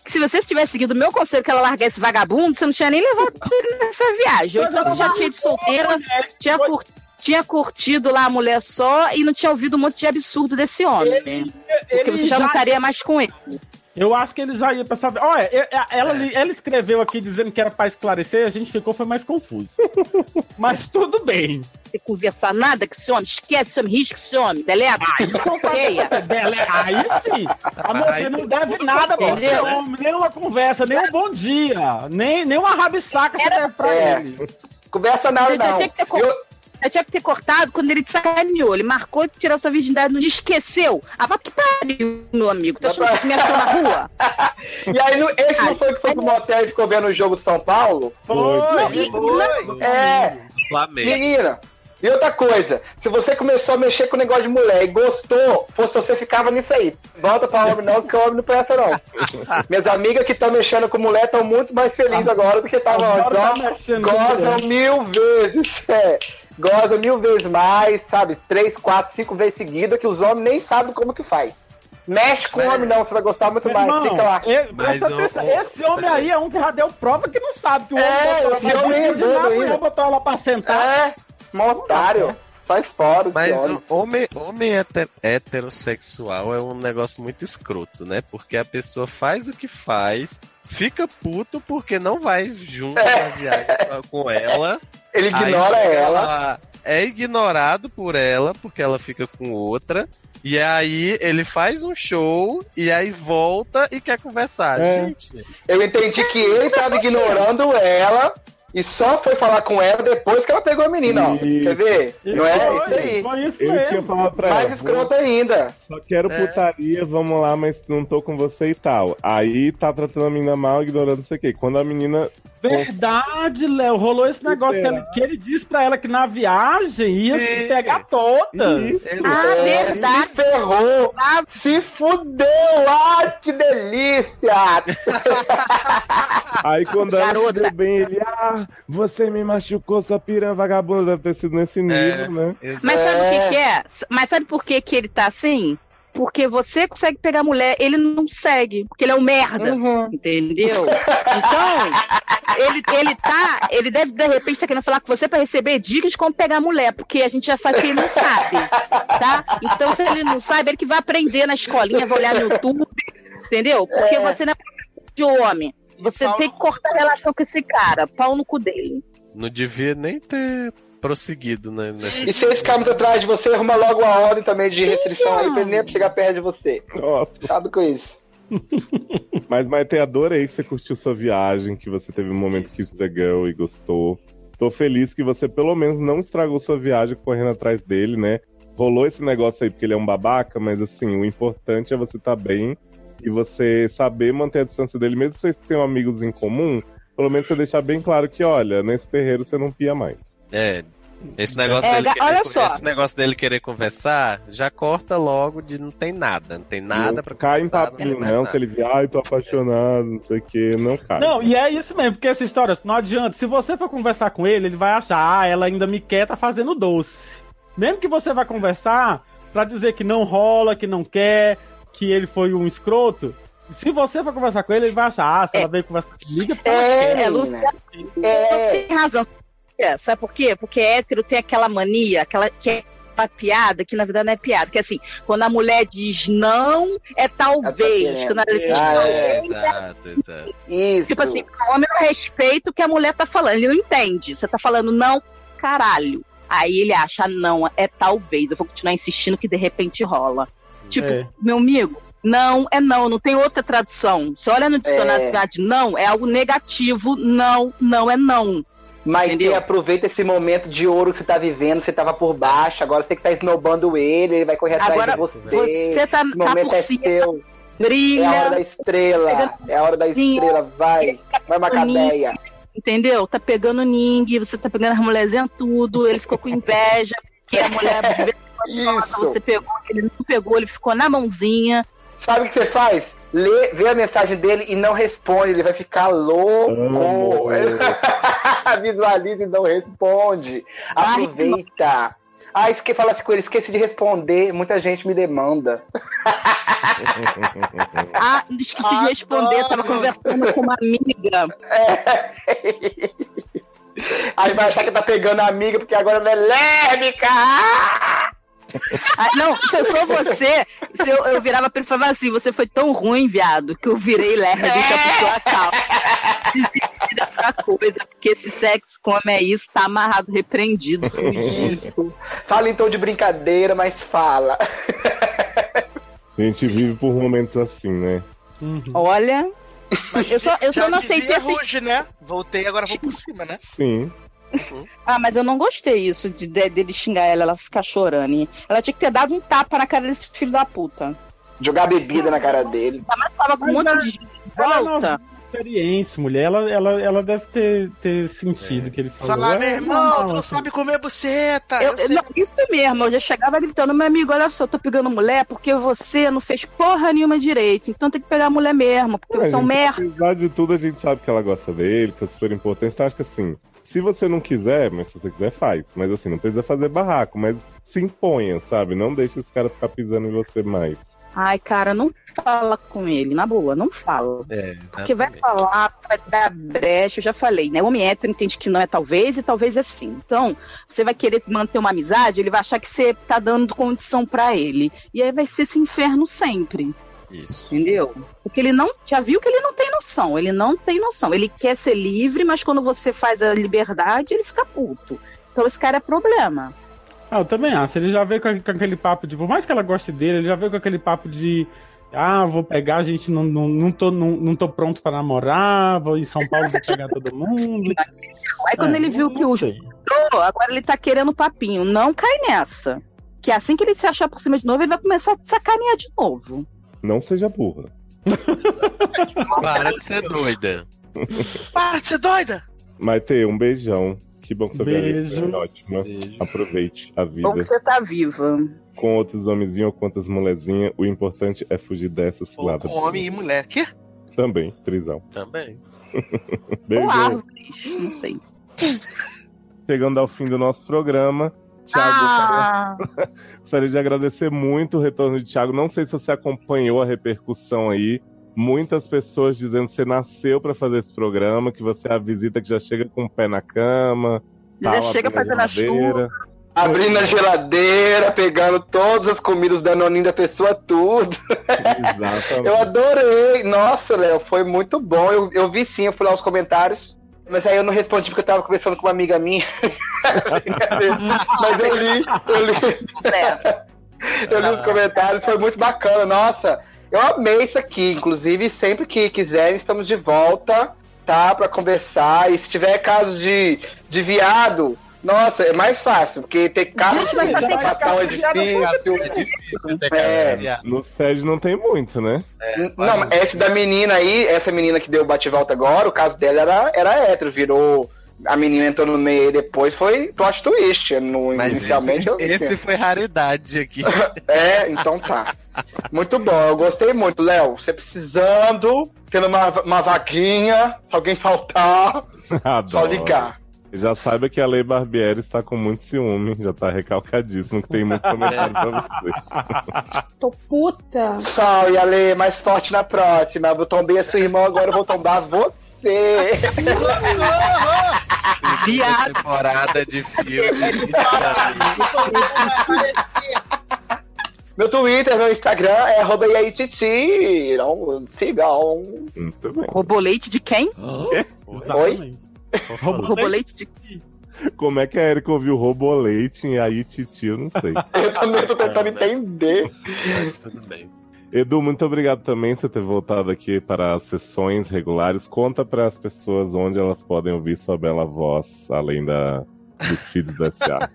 Se você tivesse seguido o meu conselho que ela largar esse vagabundo, você não tinha nem levado ele nessa viagem. Ou então você já tinha de solteira, tinha, cur- tinha curtido lá a mulher só e não tinha ouvido um monte de absurdo desse homem. Porque você já não estaria mais com ele. Eu acho que ele já ia pra saber. Olha, eu- ela, ela escreveu aqui dizendo que era pra esclarecer, a gente ficou foi mais confuso. <laughs> Mas tudo bem. Tem que conversar nada com esse homem. Esquece esse homem, risca esse homem, deleta. Feia. Bela, aí sim. Amor, você não deve nada pra esse Entendeu? homem, nem uma conversa, nem um bom dia, nem, nem uma rabisaca você deve pra É. ele. Conversa não, Você já não. que Eu- Eu tinha que ter cortado quando ele te sacaneou. Ele marcou de tirar sua virgindade, não esqueceu. Ah, vai que pariu, meu amigo. Tá achando que me achou na rua? <laughs> E aí, no- esse não foi que foi pro motel e ficou vendo o jogo de São Paulo? Foi. Não, e- Foi. não, É. Flamengo. Menina, e outra coisa, se você começou a mexer com o negócio de mulher e gostou, fosse você ficava nisso aí. Volta pra homem não, que o homem não presta não. <laughs> Minhas amigas que estão mexendo com mulher estão muito mais felizes agora do que estavam antes. Tá Ó, Gozam mil vezes, é. Goza mil vezes mais, sabe? Três, quatro, cinco vezes seguida que os homens nem sabem como que faz. Mexe com o homem não, você vai gostar muito Meu mais. irmão, Fica lá. Mas atenção, o- esse homem aí é um que já deu prova que não sabe que o homem É, botou esse ela homem é pra doido botou ela pra sentar. É, um otário. Sai fora, Mas homem. o homem, homem heter- heterossexual é um negócio muito escroto, né? Porque a pessoa faz o que faz, fica puto porque não vai junto na viagem com ela. <laughs> Ele Aí ignora chega ela. é ignorado por ela, porque ela fica com outra. E aí ele faz um show e aí volta e quer conversar. É. Gente, Eu entendi que ele tava ignorando ela e só foi falar com ela depois que ela pegou a menina, ó. Quer ver? Não é isso aí. Foi isso Ele tinha mesmo. falado pra ela. Mais escroto ainda. Só quero É. putaria, vamos lá, mas não tô com você e tal. Aí tá tratando a menina mal, ignorando não sei o quê. Quando a menina. Verdade, Léo. Rolou esse negócio que ele, que ele disse pra ela que na viagem ia Sim. se pegar. Isso. Ah, É, verdade. Se ferrou. Ah, Se fudeu. Ai, que delícia. <laughs> Aí quando ela se Garota. deu bem, ele, ah, você me machucou, sua piranha vagabunda. Deve ter sido nesse nível, né? Mas sabe o É. que, que é? Mas sabe por que, que ele tá assim? Porque você consegue pegar mulher, ele não segue, porque ele é um merda. Uhum. Entendeu? Então, ele, ele tá. Ele deve, de repente, estar querendo falar com você pra receber dicas de como pegar mulher, porque a gente já sabe que ele não sabe. Tá? Então, se ele não sabe, ele que vai aprender na escolinha, vai olhar no YouTube, entendeu? Porque você não é de homem. Você Pau tem que cortar a relação com esse cara, pau no cu dele. não devia nem ter prosseguido né, nessa. E se ele ficar muito atrás de você, arruma logo a ordem também de restrição aí pra ele nem chegar perto de você. Nossa. Sabe com isso? <laughs> Mas, Maite, adorei que você curtiu sua viagem, que você teve um momento que você girl e gostou. Tô feliz que você pelo menos não estragou sua viagem correndo atrás dele, né? Rolou esse negócio aí porque ele é um babaca, mas assim, o importante é você estar bem e você saber manter a distância dele, mesmo que vocês tenham amigos em comum, pelo menos você deixar bem claro que, olha, nesse terreiro você não pia mais. É. Esse negócio, É, dele querer, olha con- só. esse negócio dele querer conversar, já corta logo de não tem nada, não tem nada não pra cai em conversar, papinho, não, se ele vier, ai, tô apaixonado, não sei o que, não cai. Não, e é isso mesmo, porque essa história, não adianta. Se você for conversar com ele, ele vai achar, ah, ela ainda me quer, tá fazendo doce. Mesmo que você vá conversar pra dizer que não rola, que não quer, que ele foi um escroto, se você for conversar com ele, ele vai achar, ah, se ela veio conversar comigo, é É. É, Lúcia, É, tem razão. É, Sabe por quê? Porque hétero tem aquela mania, aquela que é uma piada, que na verdade não é piada, que é assim, quando a mulher diz não, é talvez. Tá quando ela diz Ah, não, é. Exato, exato. isso. tipo assim, o homem não respeita o que a mulher tá falando, ele não entende. Você tá falando não, caralho. Aí ele acha, não, é talvez. Eu vou continuar insistindo que de repente rola. Tipo, É. meu amigo, não é não, não tem outra tradução. Você olha no dicionário É. de não, é algo negativo, não, não é não. Maite, Entendeu? aproveita esse momento de ouro que você tá vivendo, você tava por baixo, agora você que tá esnobando ele, ele vai correr atrás Agora de você. você tá, Esse tá momento por é cima, seu. É a hora da brilha, estrela. É a hora da estrela. Vai. Vai, Macabeia. entendeu? Tá pegando ninguém, você tá pegando as mulherzinhas tudo, ele ficou com inveja, <laughs> que a mulher de vez em quando Isso. você pegou, ele não pegou, ele ficou na mãozinha. Sabe o que você faz? Lê, vê a mensagem dele e não responde. Ele vai ficar louco. <laughs> Visualiza e não responde. Aproveita. Ah, esque, fala assim com ele, esqueci de responder. Muita gente me demanda. <laughs> Ah, esqueci de responder, tava conversando com uma amiga. <laughs> Aí vai achar que tá pegando a amiga, porque agora ela é lésbica. Ah! Não, se eu sou você, se eu, eu virava pra ele e falava assim: você foi tão ruim, viado, que eu virei lésbica por sua causa. Desistir dessa coisa, porque esse sexo como é isso, tá amarrado, repreendido, fugido. Fala então de brincadeira, mas fala. A gente vive por momentos assim, né? Olha, eu só, eu só não aceitei esse. Ruge, né? Voltei, agora vou por cima, né? Sim. <laughs> Ah, mas eu não gostei isso de, de- dele xingar ela, ela ficar chorando. hein? Ela tinha que ter dado um tapa na cara desse filho da puta. Jogar bebida na cara dele. Mas tava com um monte é- de ela não- volta. experiente, mulher. Ela, ela, ela deve ter, ter sentido o que ele falou. Falar, É meu irmão, normal, tu não assim. sabe comer buceta. Eu- Eu não, isso mesmo, eu já chegava gritando, meu amigo, olha só, eu tô pegando mulher porque você não fez porra nenhuma direito, então tem que pegar a mulher mesmo, porque É, você é um merda. Apesar de tudo, a gente sabe que ela gosta dele, que é super importante. Então, acho que assim, se você não quiser, mas se você quiser, faz. Mas assim, não precisa fazer barraco, mas se imponha, sabe? Não deixe esse cara ficar pisando em você mais. Ai, cara, não fala com ele, na boa, não fala. É, Porque vai falar, vai dar brecha, eu já falei, né? Homem hétero entende que não é talvez e talvez é sim. Então, você vai querer manter uma amizade, ele vai achar que você tá dando condição pra ele. E aí vai ser esse inferno sempre. Isso. Entendeu? Porque ele não. Já viu que ele não tem noção. Ele não tem noção. Ele quer ser livre, mas quando você faz a liberdade, ele fica puto. Então esse cara é problema. Ah, eu também acho. Ele já veio com, com aquele papo de. Por mais que ela goste dele, ele já veio com aquele papo de. Ah, vou pegar, a gente não, não, não, tô, não, não tô pronto pra namorar, vou em São Paulo, vou pegar todo mundo. <laughs> Aí quando É, ele viu que o agora ele tá querendo papinho. Não cai nessa. Que assim que ele se achar por cima de novo, ele vai começar a sacanear de novo. Não seja burra. <laughs> Para de ser doida. Para de ser doida! Maite, um beijão. Que bom que você veio. Beijo. É ótimo. Aproveite a vida. Bom que você tá viva. Com outros homenzinhos ou quantas molezinhas, o importante é fugir dessas Ou ciladas. com homem e mulher. Que? Também, trisão. Também. <laughs> Beijo. Ou árvores, não sei. Chegando ao fim do nosso programa. Thiago, Ah, <laughs> gostaria de agradecer muito o retorno de Thiago. Não sei se você acompanhou a repercussão aí. Muitas pessoas dizendo que você nasceu para fazer esse programa, que você é a visita que já chega com o pé na cama. Já tal, chega fazendo a geladeira. Abrindo a geladeira, pegando todas as comidas da noninha da pessoa, tudo. Exatamente. <laughs> Eu adorei. Nossa, Léo, foi muito bom. Eu, eu vi sim, eu fui lá os comentários. Mas aí eu não respondi porque eu tava conversando com uma amiga minha. <laughs> mas eu li, eu li. Eu li os comentários, foi muito bacana. Nossa, eu amei isso aqui. Inclusive, sempre que quiserem, estamos de volta, tá? Pra conversar. E se tiver casos de, de viado, nossa, é mais fácil, porque ter casos Gente, mas só de tem sapatão é difícil. É difícil ter É. cara de No SED não tem muito, né? Não, mas esse da menina aí, essa menina que deu o bate-volta agora, o caso dela era, era hétero, virou. A menina entrou no meio e depois foi plot twist. No, Mas inicialmente esse, eu vi esse foi raridade aqui. <laughs> É, então tá. Muito bom, eu gostei muito, Léo. Você precisando, tendo uma, uma vaguinha, se alguém faltar, <laughs> só Adoro. ligar. Já saiba que a Lei Barbieri está com muito ciúme, já tá recalcadíssimo, que tem muito comentário pra você. <laughs> Tô puta. Tchau, e Ale, mais forte na próxima. Eu tombei a sua irmã, agora eu vou tombar você. <laughs> Segunda temporada de filme. Meu Twitter, meu Instagram é arroba. Não, sigam. Muito bem. Roboleite de quem? Oi? Roboleite de <laughs> Como é que a Erika ouviu Robolete e aí Titi, eu não sei. <laughs> Eu também tô tentando entender. Mas tudo bem. Edu, muito obrigado também por você ter voltado aqui para as sessões regulares. Conta para as pessoas onde elas podem ouvir sua bela voz, além da, dos feeds da SA.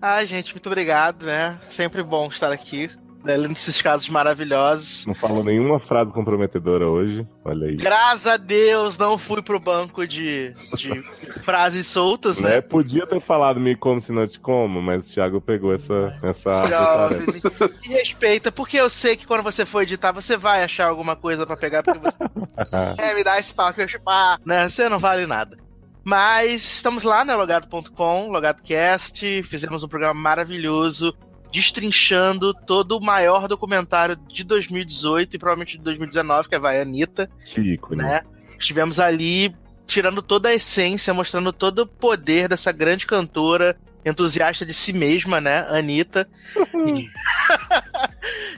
Ai, gente, muito obrigado, né? Sempre bom estar aqui, né, lendo esses casos maravilhosos. Não falou nenhuma frase comprometedora hoje. Olha aí. Graças a Deus não fui pro banco de, de <laughs> frases soltas, né? Né? Podia ter falado me como se não te como, mas o Thiago pegou essa, essa. Jovem, me respeita, porque eu sei que quando você for editar, você vai achar alguma coisa pra pegar, porque você <laughs> é, me dá esse pau que eu chupar, né? Você não vale nada. Mas estamos lá, né? Logado.com, LogadoCast, fizemos um programa maravilhoso, destrinchando todo o maior documentário de 2018 e provavelmente de 2019, que é Vai Anitta, Que ícone. né? Estivemos ali tirando toda a essência, mostrando todo o poder dessa grande cantora, entusiasta de si mesma, né? Anitta. <laughs>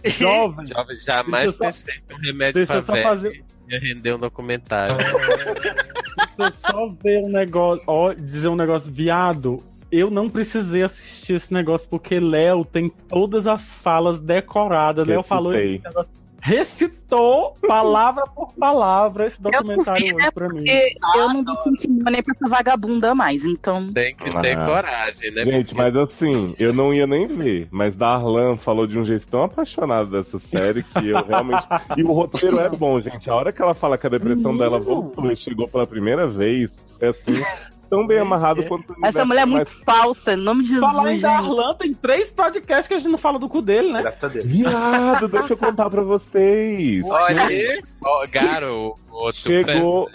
E- Jovem. Jovem, jamais Deixa pensei que um remédio deixa pra eu só velho fazer- ia render um documentário. <laughs> Se eu só ver um negócio, ó, dizer um negócio, viado, eu não precisei assistir esse negócio porque Léo tem todas as falas decoradas. Léo falou esse negócio recitou palavra por palavra esse Eu documentário hoje né? pra mim. Porque eu não tô sentindo nem pra essa vagabunda mais, então. Tem que ter Ah. coragem, né? Gente, mas assim, eu não ia nem ver. Mas Darlan falou de um jeito tão apaixonado dessa série que eu realmente. <laughs> e o roteiro é bom, gente. A hora que ela fala que a depressão dela voltou e chegou pela primeira vez, é assim, tão bem amarrado quanto. o Essa mulher é muito mais- falsa, em nome de Jesus. Falar em. Darlan, tem três podcasts que a gente não fala do cu dele, né? Graças a Deus. Viado, <laughs> deixa eu contar pra vocês. Olha aí, ó, Garo, outro Chegou-.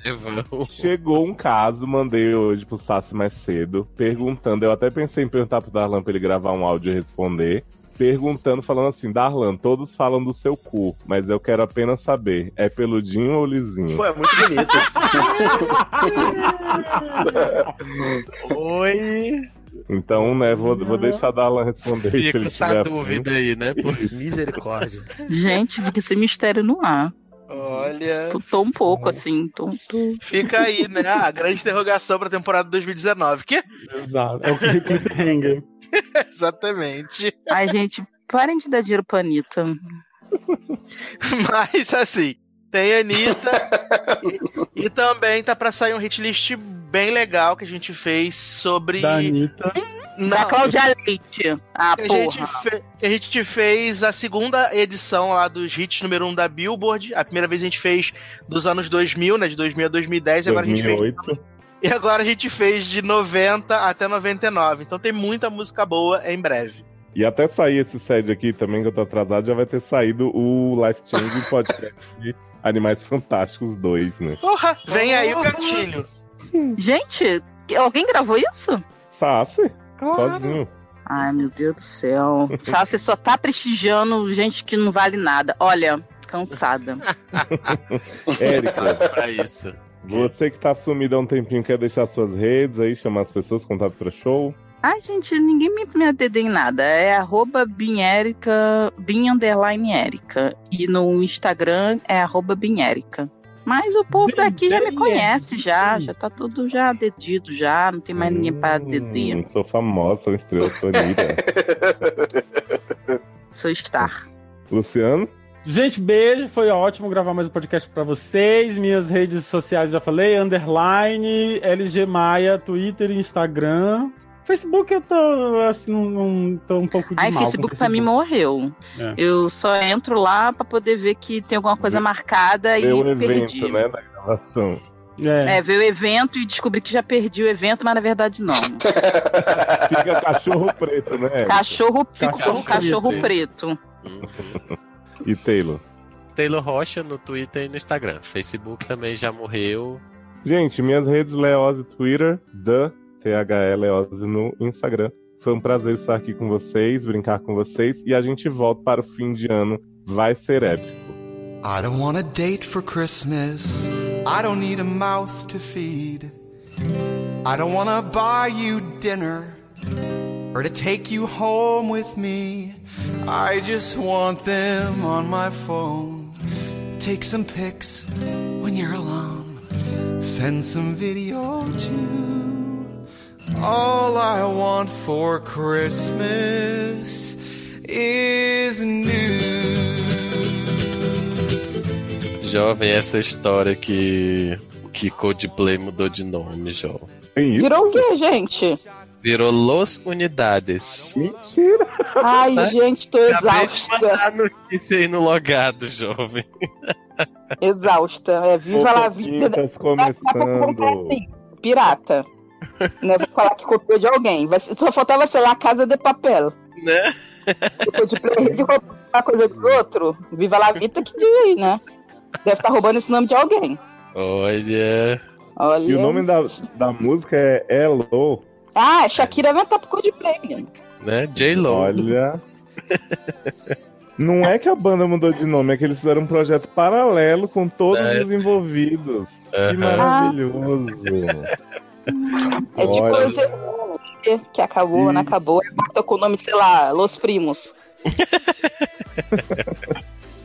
Chegou um caso, mandei hoje pro Sassi mais cedo, perguntando. Eu até pensei em perguntar pro Darlan pra ele gravar um áudio e responder. Perguntando, falando assim: Darlan, todos falam do seu cu, mas eu quero apenas saber: é peludinho ou lisinho? Pô, é muito bonito. Oi. Então, né, vou, vou deixar Darlan responder. se Fica ele essa tiver dúvida aí, né? Misericórdia. Gente, fica esse mistério no ar. Olha. Tô, tô um pouco assim, tô, tô- Fica aí, né? A <laughs> grande interrogação pra temporada 2019. Que? Exato. É o cliffhanger. <laughs> Exatamente. Ai, gente, parem de dar dinheiro pra Anitta. <laughs> Mas assim, tem a Anitta. e, e também tá pra sair um hit list bem legal que a gente fez sobre. Da Anitta. Não, Da Cláudia Leite. Ah, que a, gente porra. fe- que a gente fez a segunda edição lá dos hits número 1 um da Billboard. A primeira vez a gente fez dos anos 2000, né? De 2000 a 2010. E agora a gente fez 2008. E agora a gente fez de 90 até 99. Então tem muita música boa em breve. E até sair esse SED aqui também, que eu tô atrasado, já vai ter saído o Life Change podcast de Animais Fantásticos 2, né? Porra, vem aí o gatilho. Gente, alguém gravou isso? Sassi, sozinho. Ai, meu Deus do céu. Sassi só tá prestigiando gente que não vale nada. Olha, cansada. <laughs> Érica, Pra isso. você que tá sumido há um tempinho, quer deixar suas redes aí, chamar as pessoas, contato pra show? Ai, gente, ninguém me, me adeda em nada. É arroba binérica, bin underline Érica. E no Instagram é arroba binérica. Mas o povo daqui já me conhece, já. Já tá tudo já dedido, já. Não tem mais ninguém pra dedar. Hum, sou famosa, sou estrela, sou Anitta. <laughs> Sou Star. Luciano? Gente, beijo. Foi ótimo gravar mais um podcast pra vocês. Minhas redes sociais já falei: underline, LG Maia, Twitter e Instagram. Facebook eu tô assim, não, não- tô um pouco de Ai, mal Facebook pra mim morreu. É. Eu só entro lá pra poder ver que tem alguma coisa marcada Deu e um evento, perdi. né, da gravação. É. É, ver o evento e descobri que já perdi o evento, mas na verdade não. <laughs> Fica cachorro preto, né? Cachorro, fico Cachorro cachorro preto. preto. E Taylor? Taylor Rocha no Twitter e no Instagram. Facebook também já morreu. Gente, minhas redes Leose Twitter, THE Leose no Instagram. Foi um prazer estar aqui com vocês, brincar com vocês e a gente volta para o fim de ano. Vai ser épico. I don't want a date for Christmas. I don't need a mouth to feed. I don't want to buy you dinner or to take you home with me. I just want them on my phone. Take some pics when you're alone. Send some video too. All I want for Christmas is news. Jovem, essa história que, que Coldplay mudou de nome, jovem. Virou o quê, gente? Virou Los Unidades. Mentira! Ai, gente, tô Acabei exausta. a notícia aí no logado, jovem. Exausta. É, viva lá a vida. Fofoquitas começando. Pirata. Né? Vou falar que copiou de alguém. Só faltava, sei lá, Casa de Papel. Né? Depois de play de roubar uma coisa do outro. Viva lá a vida que diz aí, né? Deve estar roubando esse nome de alguém. Olha. Olha. E o nome da, da música é Hello. Ah, Shakira vai estar pro Coldplay, menino. Né? J-Lo. Olha. Não é que a banda mudou de nome, é que eles fizeram um projeto paralelo com todos É, os envolvidos. Que Aham. maravilhoso. É tipo Olha. que acabou, não acabou. Bota com o nome, sei lá, Los Primos. <laughs>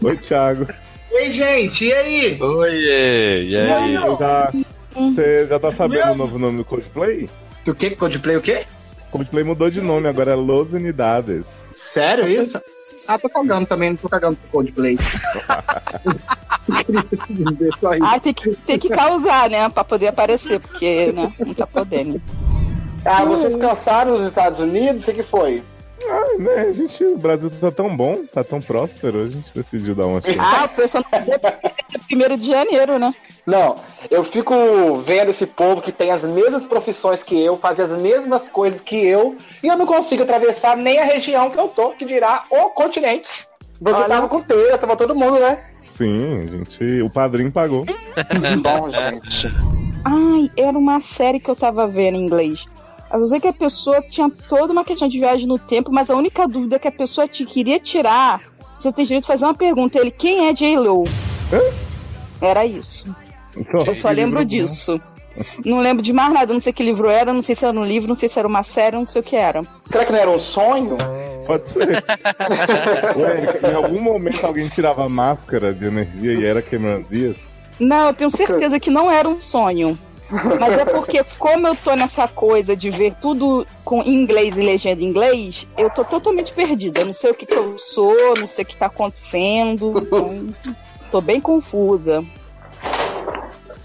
Oi, Thiago. Ei, gente, e aí? Oiê, e aí? Eu já- Você já tá sabendo o novo nome do Coldplay? Do que? Coldplay o quê? Coldplay mudou de nome, agora é Los Unidades. Sério isso? Ah, tô cagando também, não tô cagando pro Coldplay. <laughs> Ah, tem que, tem que causar, né? Pra poder aparecer, porque, né? Não tá podendo. Ah, vocês cansaram nos Estados Unidos? O que, que foi? Ah, né, a gente, o Brasil tá tão bom, tá tão próspero, a gente decidiu dar uma chance. Ah, o pessoal não é primeiro de janeiro, né? Não, eu fico vendo esse povo que tem as mesmas profissões que eu, faz as mesmas coisas que eu, e eu não consigo atravessar nem a região que eu tô, que dirá o continente. Você Olha. tava com teia, tava todo mundo, né? Sim, gente, o padrinho pagou. <laughs> Bom, gente. Ai, era uma série que eu tava vendo em inglês. Eu sei que a pessoa tinha toda uma questão de viagem no tempo, mas a única dúvida que a pessoa te queria tirar, você tem direito de fazer uma pergunta. Ele, quem é J-Lo? Era isso. Eu só lembro disso. Não lembro de mais nada, não sei que livro era, não sei se era um livro, não sei se era uma série, não sei o que era. Será que não era um sonho? Pode ser. <laughs> Érica, em algum momento alguém tirava a máscara de energia e era Cameron Dias? Não, eu tenho certeza que não era um sonho. Mas é porque, como eu tô nessa coisa de ver tudo com inglês e legenda em inglês, eu tô totalmente perdida. Eu não sei o que, que eu sou, não sei o que tá acontecendo. Então, tô bem confusa.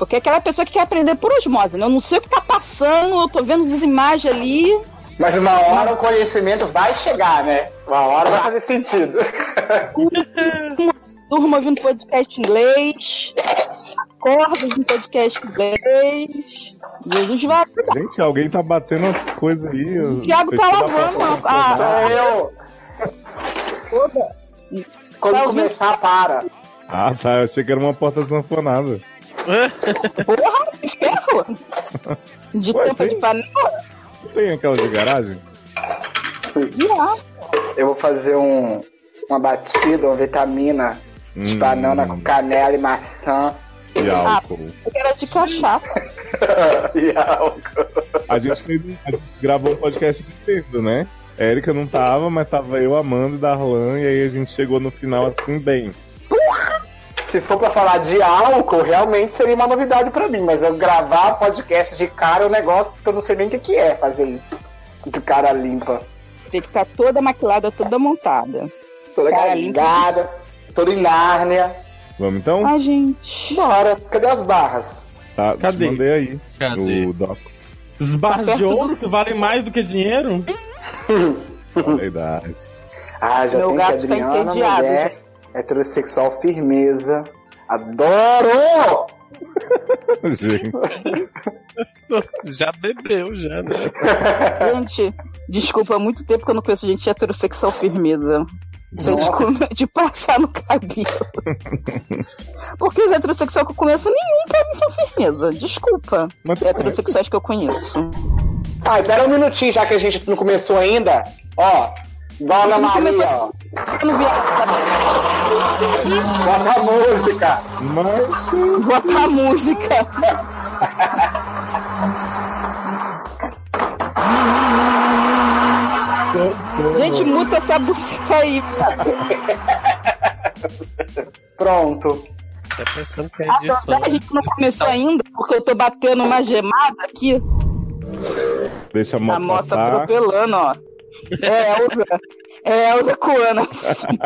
Porque é aquela pessoa que quer aprender por osmose, né? Eu não sei o que tá passando, eu tô vendo as imagens ali. Mas uma hora o conhecimento vai chegar, né? Uma hora vai fazer sentido. <laughs> Durmo ouvindo podcast em inglês. Acordo ouvindo podcast em inglês. Jesus vai. Gente, alguém tá batendo as coisas aí. O Thiago tá lavando a. Sou eu. Quando Tá ouvindo? começar, para. Ah, tá. Eu achei que era uma porta sanfonada. Porra, que ferro! De Ué, tampa tem? de panela? Tem aquela de garagem? Ah, Eu vou fazer um, uma batida, uma vitamina de Hum. banana com canela e maçã. De álcool. eu era de cachaça. <laughs> e álcool. A gente, fez, a gente gravou um podcast inteiro, né? A Erika não tava, mas tava eu, Amanda e Darlan, e aí a gente chegou no final assim, bem. Se for pra falar de álcool, realmente seria uma novidade pra mim, mas eu gravar podcast de cara é um negócio que eu não sei nem o que, que é fazer isso. De cara limpa. Tem que estar toda maquilada, toda montada. Toda Cara limpa. carregada, toda em Nárnia. Vamos então? Ai, gente. Bora, cadê as barras? Tá, Cadê? mandei aí. Cadê? O doc. Os barras Tá de ouro que valem mais do que dinheiro? A idade. Ah, já Meu tem gato que tá entediado, mulher, heterossexual, firmeza. Adoro! <laughs> Gente, Já bebeu, já, né? <laughs> Gente, desculpa, há muito tempo que eu não conheço gente heterossexual firmeza. Sem Nossa. de, de passar no cabelo. <laughs> Porque os heterossexuais que eu conheço, nenhum pra mim são firmeza. Desculpa. mas Heterossexuais que eu conheço. Ai, pera um minutinho, já que a gente não começou ainda. Ó, Dona Maria, ó. Bota a música. mas Bota a música. Gente, muta essa buceta aí. Tá Pronto. pensando que é Ah, edição. a gente não começou ainda, porque eu tô batendo uma gemada aqui. deixa a moto, A moto passar. atropelando, ó. É Elza. É Elza Coana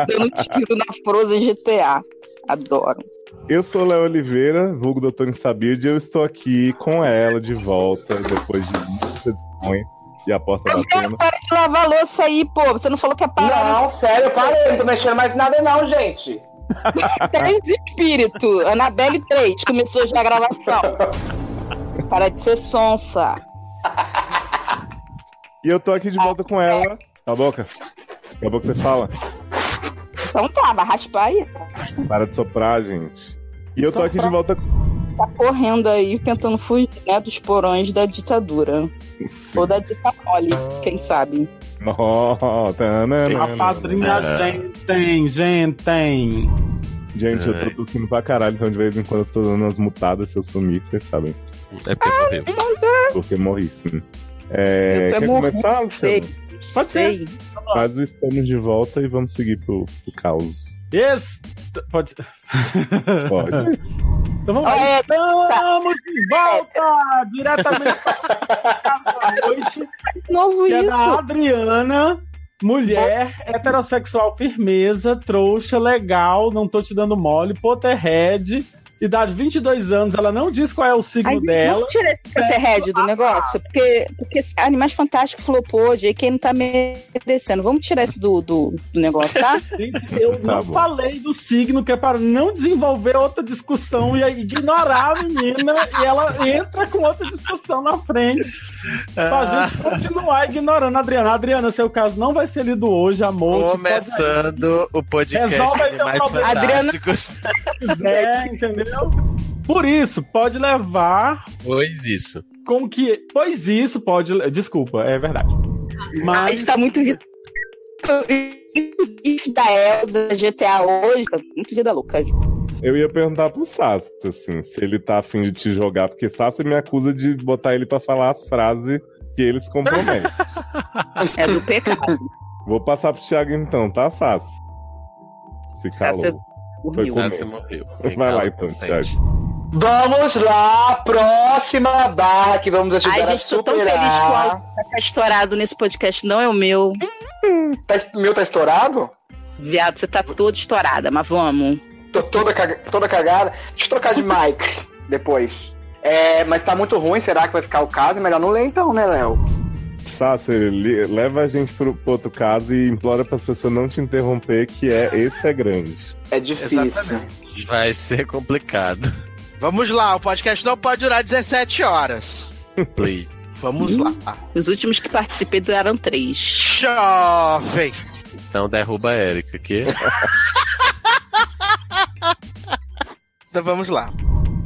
dando tiro na Frozen GTA. Adoro. Eu sou Léo Oliveira, vulgo Doutor Instabile, e eu estou aqui com ela de volta, depois de muitas edições e a porta batendo. Para de lavar a louça aí, pô. Você não falou que é parar. Não, sério, parei, não tô mexendo mais em nada não, gente. <laughs> Três de espírito. Anabelle 3. Começou já a gravação. <laughs> Para de ser sonsa. E eu tô aqui de volta com ela. Cala a boca. Cala a boca você fala. Então tá, vai raspar aí. Para de soprar, gente. E eu tô aqui de volta Tá correndo aí, tentando fugir né, dos porões da ditadura. Ou da dita mole, quem sabe. Oh, tanana. A padrinha gente tem, gente tem. Gente, eu tô tossindo pra caralho, então de vez em quando eu tô dando umas mutadas se eu sumir, vocês sabem. É porque morreu. Porque morri, sim. É, quer começar. Luciano? Pode ser. O estamos de volta e vamos seguir pro, pro caos. Esse... Pode. Pode. <laughs> Então vamos lá. É, Estamos de volta! <laughs> Diretamente da casa da noite. Novo Que é da isso. Adriana. Mulher, heterossexual, firmeza, trouxa, legal, não tô te dando mole, Potterhead, idade 22 anos, ela não diz qual é o signo Aí, dela. Vamos tirar esse Potterhead do negócio, porque, porque Animais Fantásticos flopou, JK não tá merecendo. Vamos tirar esse do, do, do negócio, tá? <laughs> Gente, eu não bom. falei do signo, que é para não desenvolver outra discussão e ignorar a menina e ela entra com outra discussão na frente. Pra gente continuar ignorando a Adriana. Adriana, seu caso não vai ser lido hoje, amor. Começando o podcast Resolve aí de teu mais problema. fantásticos. <laughs> quiser, entendeu? Por isso, pode levar Pois isso. com que. Pois isso pode. Desculpa, é verdade. Mas. Está muito vida. Eu vi o GIF da Elsa GTA hoje, tá muito vida louca. Eu ia perguntar pro Sassi, assim, se ele tá afim de te jogar, porque Sassi me acusa de botar ele pra falar as frases que ele se compromete. É do pecado. Vou passar pro Thiago então, tá, Sassi? Se calou. Sassi Foi morreu. comer. Sassi morreu. Vai lá então, consente. Thiago. Vamos lá, próxima barra que vamos ajudar Ai, a gente, tô tão superar. feliz que o áudio tá estourado nesse podcast, não é o meu. Tá, meu tá estourado? Viado, você tá toda estourada, mas vamos. Tô toda, caga- toda cagada. Deixa eu trocar de <laughs> mic depois. É, mas tá muito ruim, será que vai ficar o caso? É melhor não ler então, né, Léo? Sassi, li- leva a gente pro, pro outro caso e implora pras pessoas não te interromper, que é <laughs> esse é grande. É difícil. Exatamente. Vai ser complicado. Vamos lá, o podcast não pode durar 17 horas. Please. Vamos lá. Os últimos que participei duraram três. Jovem. Então derruba a Erika aqui. <laughs> Então vamos lá.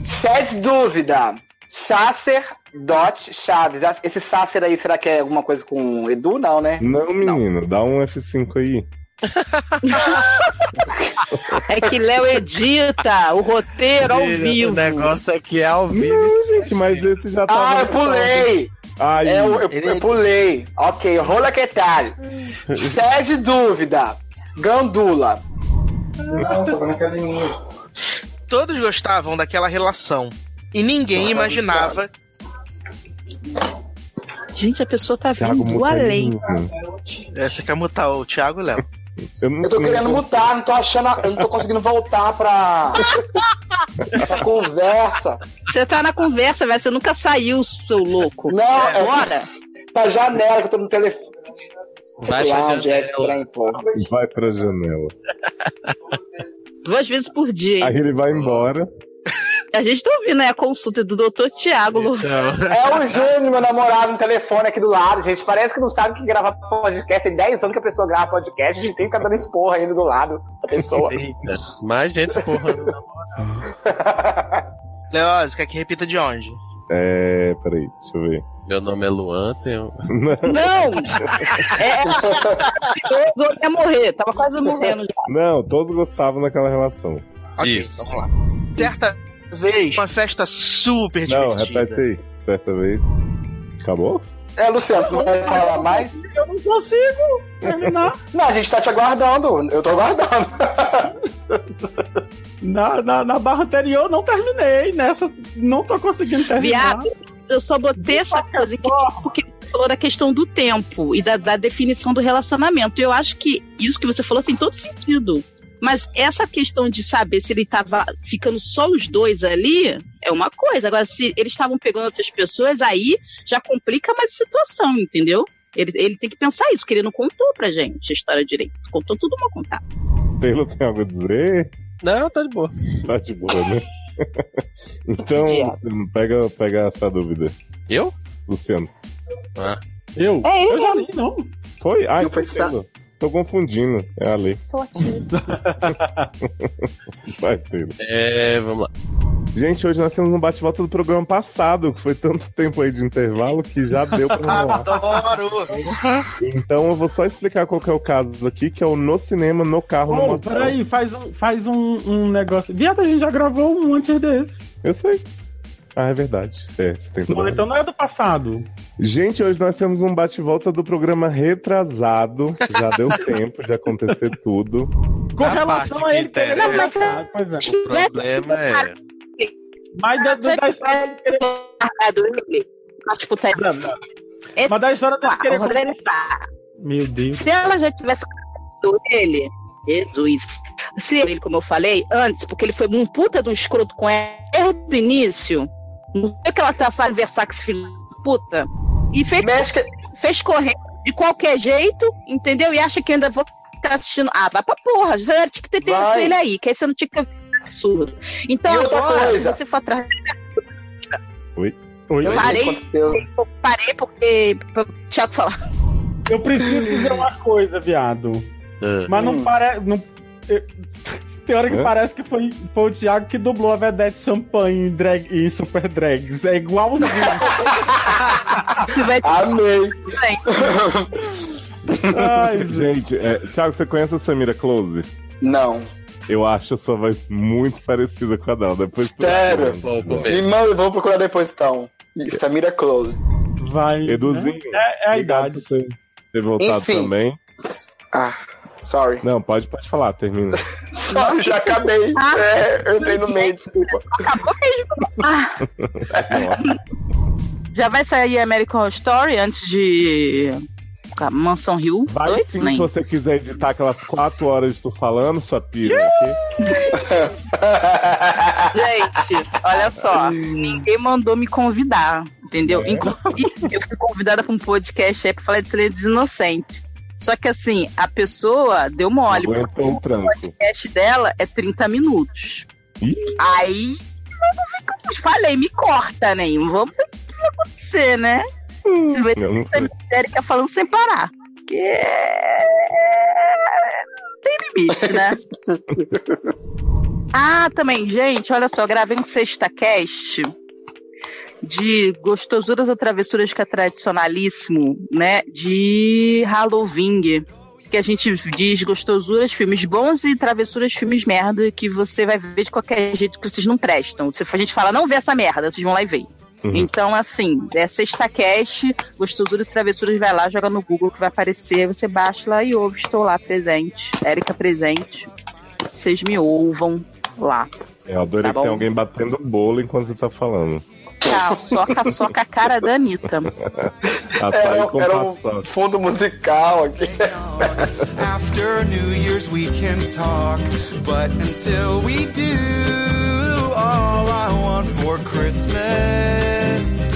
Sede dúvida. Sacer Dot Chaves. Esse Sacer aí, será que é alguma coisa com Edu? Não, né? Não, menino, dá um F5 aí. É que Léo edita o roteiro ao vivo. O negócio aqui é ao vivo. Não, gente, mas esse já tava. Ah, eu pulei! Aí, É, eu, eu- eu pulei. Ok, rola que tal? <laughs> Sede dúvida. Gandula. Todos gostavam daquela relação. E ninguém imaginava. Gente, a pessoa tá Thiago vindo além. aí, É, Você quer mutar o Thiago e o Léo? Eu, não, Eu tô querendo mutar, não tô achando. Eu não tô conseguindo voltar pra. pra conversa. Você tá na conversa, velho. Você nunca saiu, seu louco. Não, é- Bora. Pra janela que eu tô no telefone. Vai pra é janela. estranho, porra. Vai pra janela. Duas vezes por dia. hein? Aí ele vai embora. A gente tá ouvindo aí a consulta do doutor Tiago. Lu. É o Júnior, meu namorado, no telefone aqui do lado, gente. Parece que não sabe que gravar podcast. Tem 10 anos que a pessoa grava podcast, a gente tem que ficar dando esporra ainda do lado da pessoa. <laughs> Eita, mais gente esporrando. <laughs> Leoz, quer que repita de onde? É. Peraí, deixa eu ver. Meu nome é Luan, tenho... <laughs> Não! É. Eu ia morrer, tava quase morrendo já. Não, todos gostavam daquela relação. Ok, Isso. vamos lá. Certa vez, uma festa super Não, divertida. repete aí. Certa vez. Acabou? É, Luciano, você não vai falar mais? Eu não consigo terminar. <laughs> Não, a gente tá te aguardando. Eu tô aguardando. <laughs> Na, na, na barra anterior não terminei. Nessa não tô conseguindo terminar. Viado, eu só botei essa coisa aqui porque você falou da questão do tempo e da, da definição do relacionamento. Eu acho que isso que você falou tem todo sentido. Mas essa questão de saber se ele tava ficando só os dois ali é uma coisa. Agora, se eles estavam pegando outras pessoas, aí já complica mais a situação, entendeu? Ele, ele tem que pensar isso, porque ele não contou pra gente a história direito. Contou tudo mal contado. Taylor tem algo a dizer? Não, tá de boa. Tá de boa, né? <laughs> então, pega, pega essa dúvida. Eu? Luciano. Ah. Eu? É ele eu mesmo. li, não. Foi? Ai, Não foi foi Taylor. Tô confundindo. É a lei. Sou aqui. <laughs> Vai, Taylor. É, vamos lá. Gente, hoje nós temos um bate-volta do programa passado, que foi tanto tempo aí de intervalo que já deu pra. <laughs> Adoro! Então eu vou só explicar qual que é o caso aqui, que é o no cinema, no carro, no Oh, motel. peraí, faz, um, faz um, um negócio. Viado, a gente já gravou um antes desse. Eu sei. Ah, é verdade. É, você tem Não, tudo. então não é do passado. Gente, hoje nós temos um bate-volta do programa retrasado. Já deu <laughs> tempo de acontecer tudo. Com relação a ele ter interessa. passado, Pois é. O problema é. Mas da, da, da história. Ele. Mas, tipo, tá- Mas da história dele querer começar. Meu Deus. Se ela já tivesse ele, Jesus. Se ele, como eu falei antes, porque ele foi um puta de um escroto com ela desde o início, não sei o que ela tá fazendo filho da puta, e fez, fez correr de qualquer jeito, entendeu? E acha que ainda vou ficar assistindo. Ah, vai pra porra, você tinha que ter Vai. ele aí, que aí você não tinha que absurdo. Então agora, se coisa. você for atrás. Oi? Oi? Eu parei, parei porque. o Thiago falar. Eu preciso dizer uma coisa, viado. Mas não parece. Não... eu- Tem hora que Hã? parece que foi, foi o Thiago que dublou a Vedette Champagne em, drag, em Super Drags. É igualzinho. <laughs> Amei. Ai, <laughs> gente, é, Thiago, você conhece a Samira Close? Não. Eu acho a sua voz muito parecida com a dela. Depois Sério? Manda, eu vou procurar depois então. Samira Close. Vai. Eduzinho, É, é a idade. ter, ter voltado Enfim. também. Ah, sorry. Não, pode, pode falar, termina. <laughs> Já acabei. É, eu entrei no meio, desculpa. Acabou mesmo. <laughs> Ah. Já vai sair American Horror Story antes de a Mansão Rio Vai 2? sim, Nem. se você quiser editar aquelas quatro horas de tu falando, sua ok? <laughs> Gente, olha só. Ninguém mandou me convidar, entendeu? Inclusive, eu fui convidada para um podcast aí pra falar de Silêncio Inocente. Só que assim, a pessoa deu mole, porque Aguentou o podcast dela é 30 minutos. Ih. Aí, vamos ver como eu falei, me corta, né? Vamos ver o que vai acontecer, né? Você não sei. ter Erika falando sem parar. Porque não tem limite, né? <laughs> ah, também, gente, olha só, gravei um sexta cast de gostosuras ou travessuras que é tradicionalíssimo, né? De Halloween. Que a gente diz gostosuras, filmes bons e travessuras, filmes merda, que você vai ver de qualquer jeito que vocês não prestam. Se a gente fala, não vê essa merda, vocês vão lá e veem. Uhum. Então, assim, é sexta cast, gostosuras e travessuras, vai lá, joga no Google que vai aparecer, você baixa lá e ouve, estou lá presente, Érica presente. Vocês me ouvam lá. Eu adorei Tá que tem alguém batendo bolo enquanto você tá falando. Tá, soca, soca a cara da Anitta. <laughs> Era, era um fundo musical aqui. <laughs> After New Year's we can talk, but until we do, all I want for Christmas